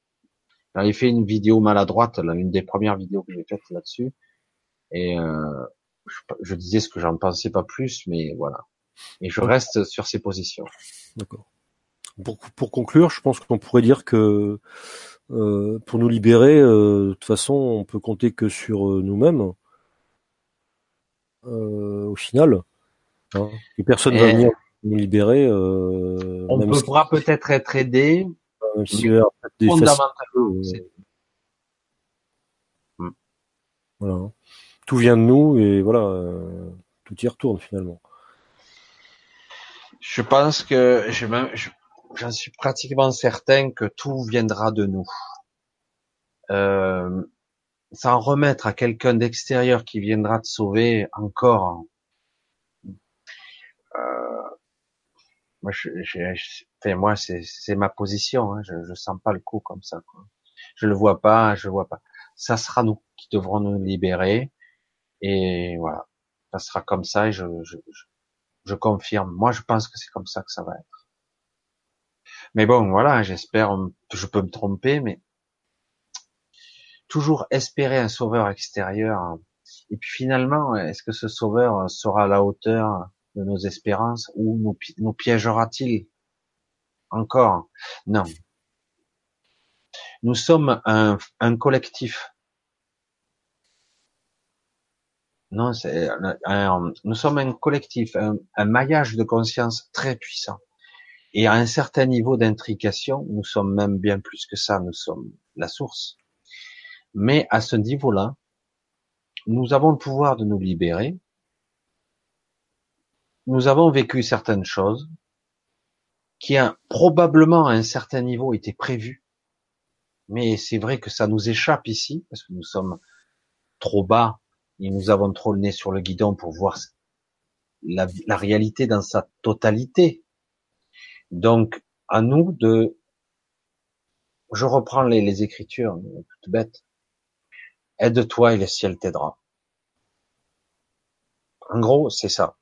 J'avais fait une vidéo maladroite, là, une des premières vidéos que j'ai faites là-dessus, et euh, je, je, disais ce que j'en pensais pas plus, mais voilà. Et je reste sur ces positions. D'accord. Pour, pour conclure, je pense qu'on pourrait dire que euh, pour nous libérer, euh, de toute façon, on peut compter que sur euh, nous-mêmes. au final, hein. et personne ne va venir nous libérer. on pourra peut-être être aidé, fondamentalement. Hmm. Voilà. Tout vient de nous et voilà, tout y retourne finalement. Je pense que je, je, j'en suis pratiquement certain que tout viendra de nous. Euh, sans remettre à quelqu'un d'extérieur qui viendra te sauver encore. Euh, moi, moi, c'est ma position. Hein, je, je sens pas le coup comme ça. Quoi. Je le vois pas, je le vois pas. Ça sera nous qui devrons nous libérer. Et voilà, ça sera comme ça. Et je, je, je confirme. Moi, je pense que c'est comme ça que ça va être. Mais bon, voilà, j'espère, je peux me tromper, mais toujours espérer un sauveur extérieur. Et puis finalement, est-ce que ce sauveur sera à la hauteur de nos espérances ou nous, piégera-t-il encore? Non. Nous sommes un, collectif. Non, nous sommes un collectif, un maillage de conscience très puissant. Et à un certain niveau d'intrication, nous sommes même bien plus que ça, nous sommes la source. Mais à ce niveau-là, nous avons le pouvoir de nous libérer. Nous avons vécu certaines choses qui a probablement à un certain niveau été prévues. Mais c'est vrai que ça nous échappe ici, parce que nous sommes trop bas et nous avons trop le nez sur le guidon pour voir la, réalité dans sa totalité. Donc, à nous de, je reprends les, écritures, toutes bêtes. Aide-toi et le ciel t'aidera. En gros, c'est ça.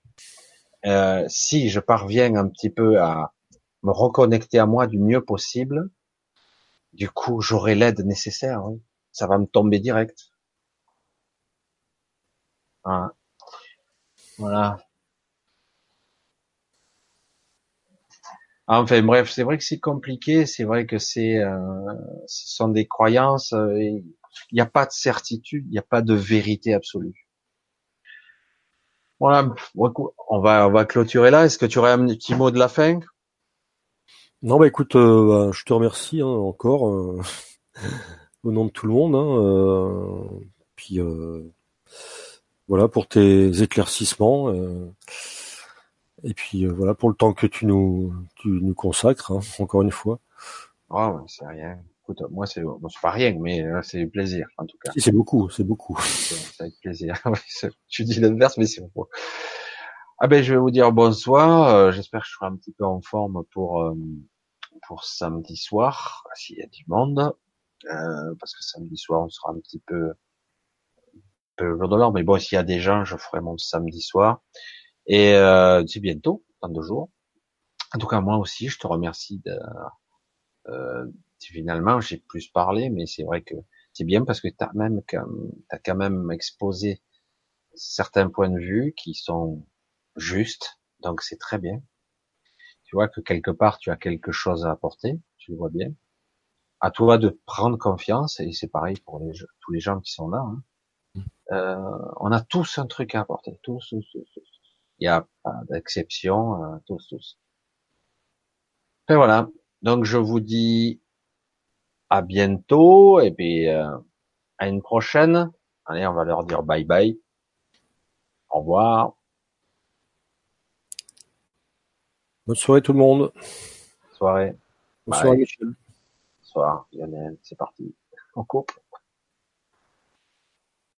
Euh, si je parviens un petit peu à me reconnecter à moi du mieux possible, du coup, j'aurai l'aide nécessaire. Ça va me tomber direct. Voilà. Enfin bref, c'est vrai que c'est compliqué, c'est vrai que c'est, euh, ce sont des croyances. Euh, il n'y a pas de certitude, il n'y a pas de vérité absolue. Voilà, on va on va clôturer là. Est-ce que tu aurais un petit mot de la fin? Non, bah écoute, euh, bah, je te remercie hein, encore au nom de tout le monde. Hein, puis voilà pour tes éclaircissements. Et puis euh, voilà pour le temps que tu nous tu nous consacres, hein, encore une fois. Oh, c'est rien. Écoute, moi c'est bon, c'est pas rien, mais euh, c'est plaisir en tout cas. c'est beaucoup, c'est beaucoup. C'est avec plaisir. tu dis l'inverse, mais c'est bon. Ah ben je vais vous dire bonsoir. Euh, j'espère que je serai un petit peu en forme pour pour samedi soir, s'il y a du monde, parce que samedi soir on sera un petit peu peu jour de l'or. Mais bon, s'il y a des gens, je ferai mon samedi soir. Et euh, c'est bientôt, dans deux jours. En tout cas, moi aussi, je te remercie de. Euh, finalement, j'ai plus parlé, mais c'est vrai que c'est bien parce que tu as même quand même exposé certains points de vue qui sont justes, donc c'est très bien. Tu vois que quelque part tu as quelque chose à apporter, tu le vois bien. À toi de prendre confiance et c'est pareil pour les, tous les gens qui sont là. Hein. Mmh. Euh, on a tous un truc à apporter, tous, tous, tous, il n'y a pas d'exception, euh, tous, tous. Et voilà. Donc je vous dis à bientôt et puis euh, à une prochaine. Allez, on va leur dire bye bye. Au revoir. Bonne soirée tout le monde. Soirée. Bonsoir Michel. Bonsoir Lionel. C'est parti. On coupe.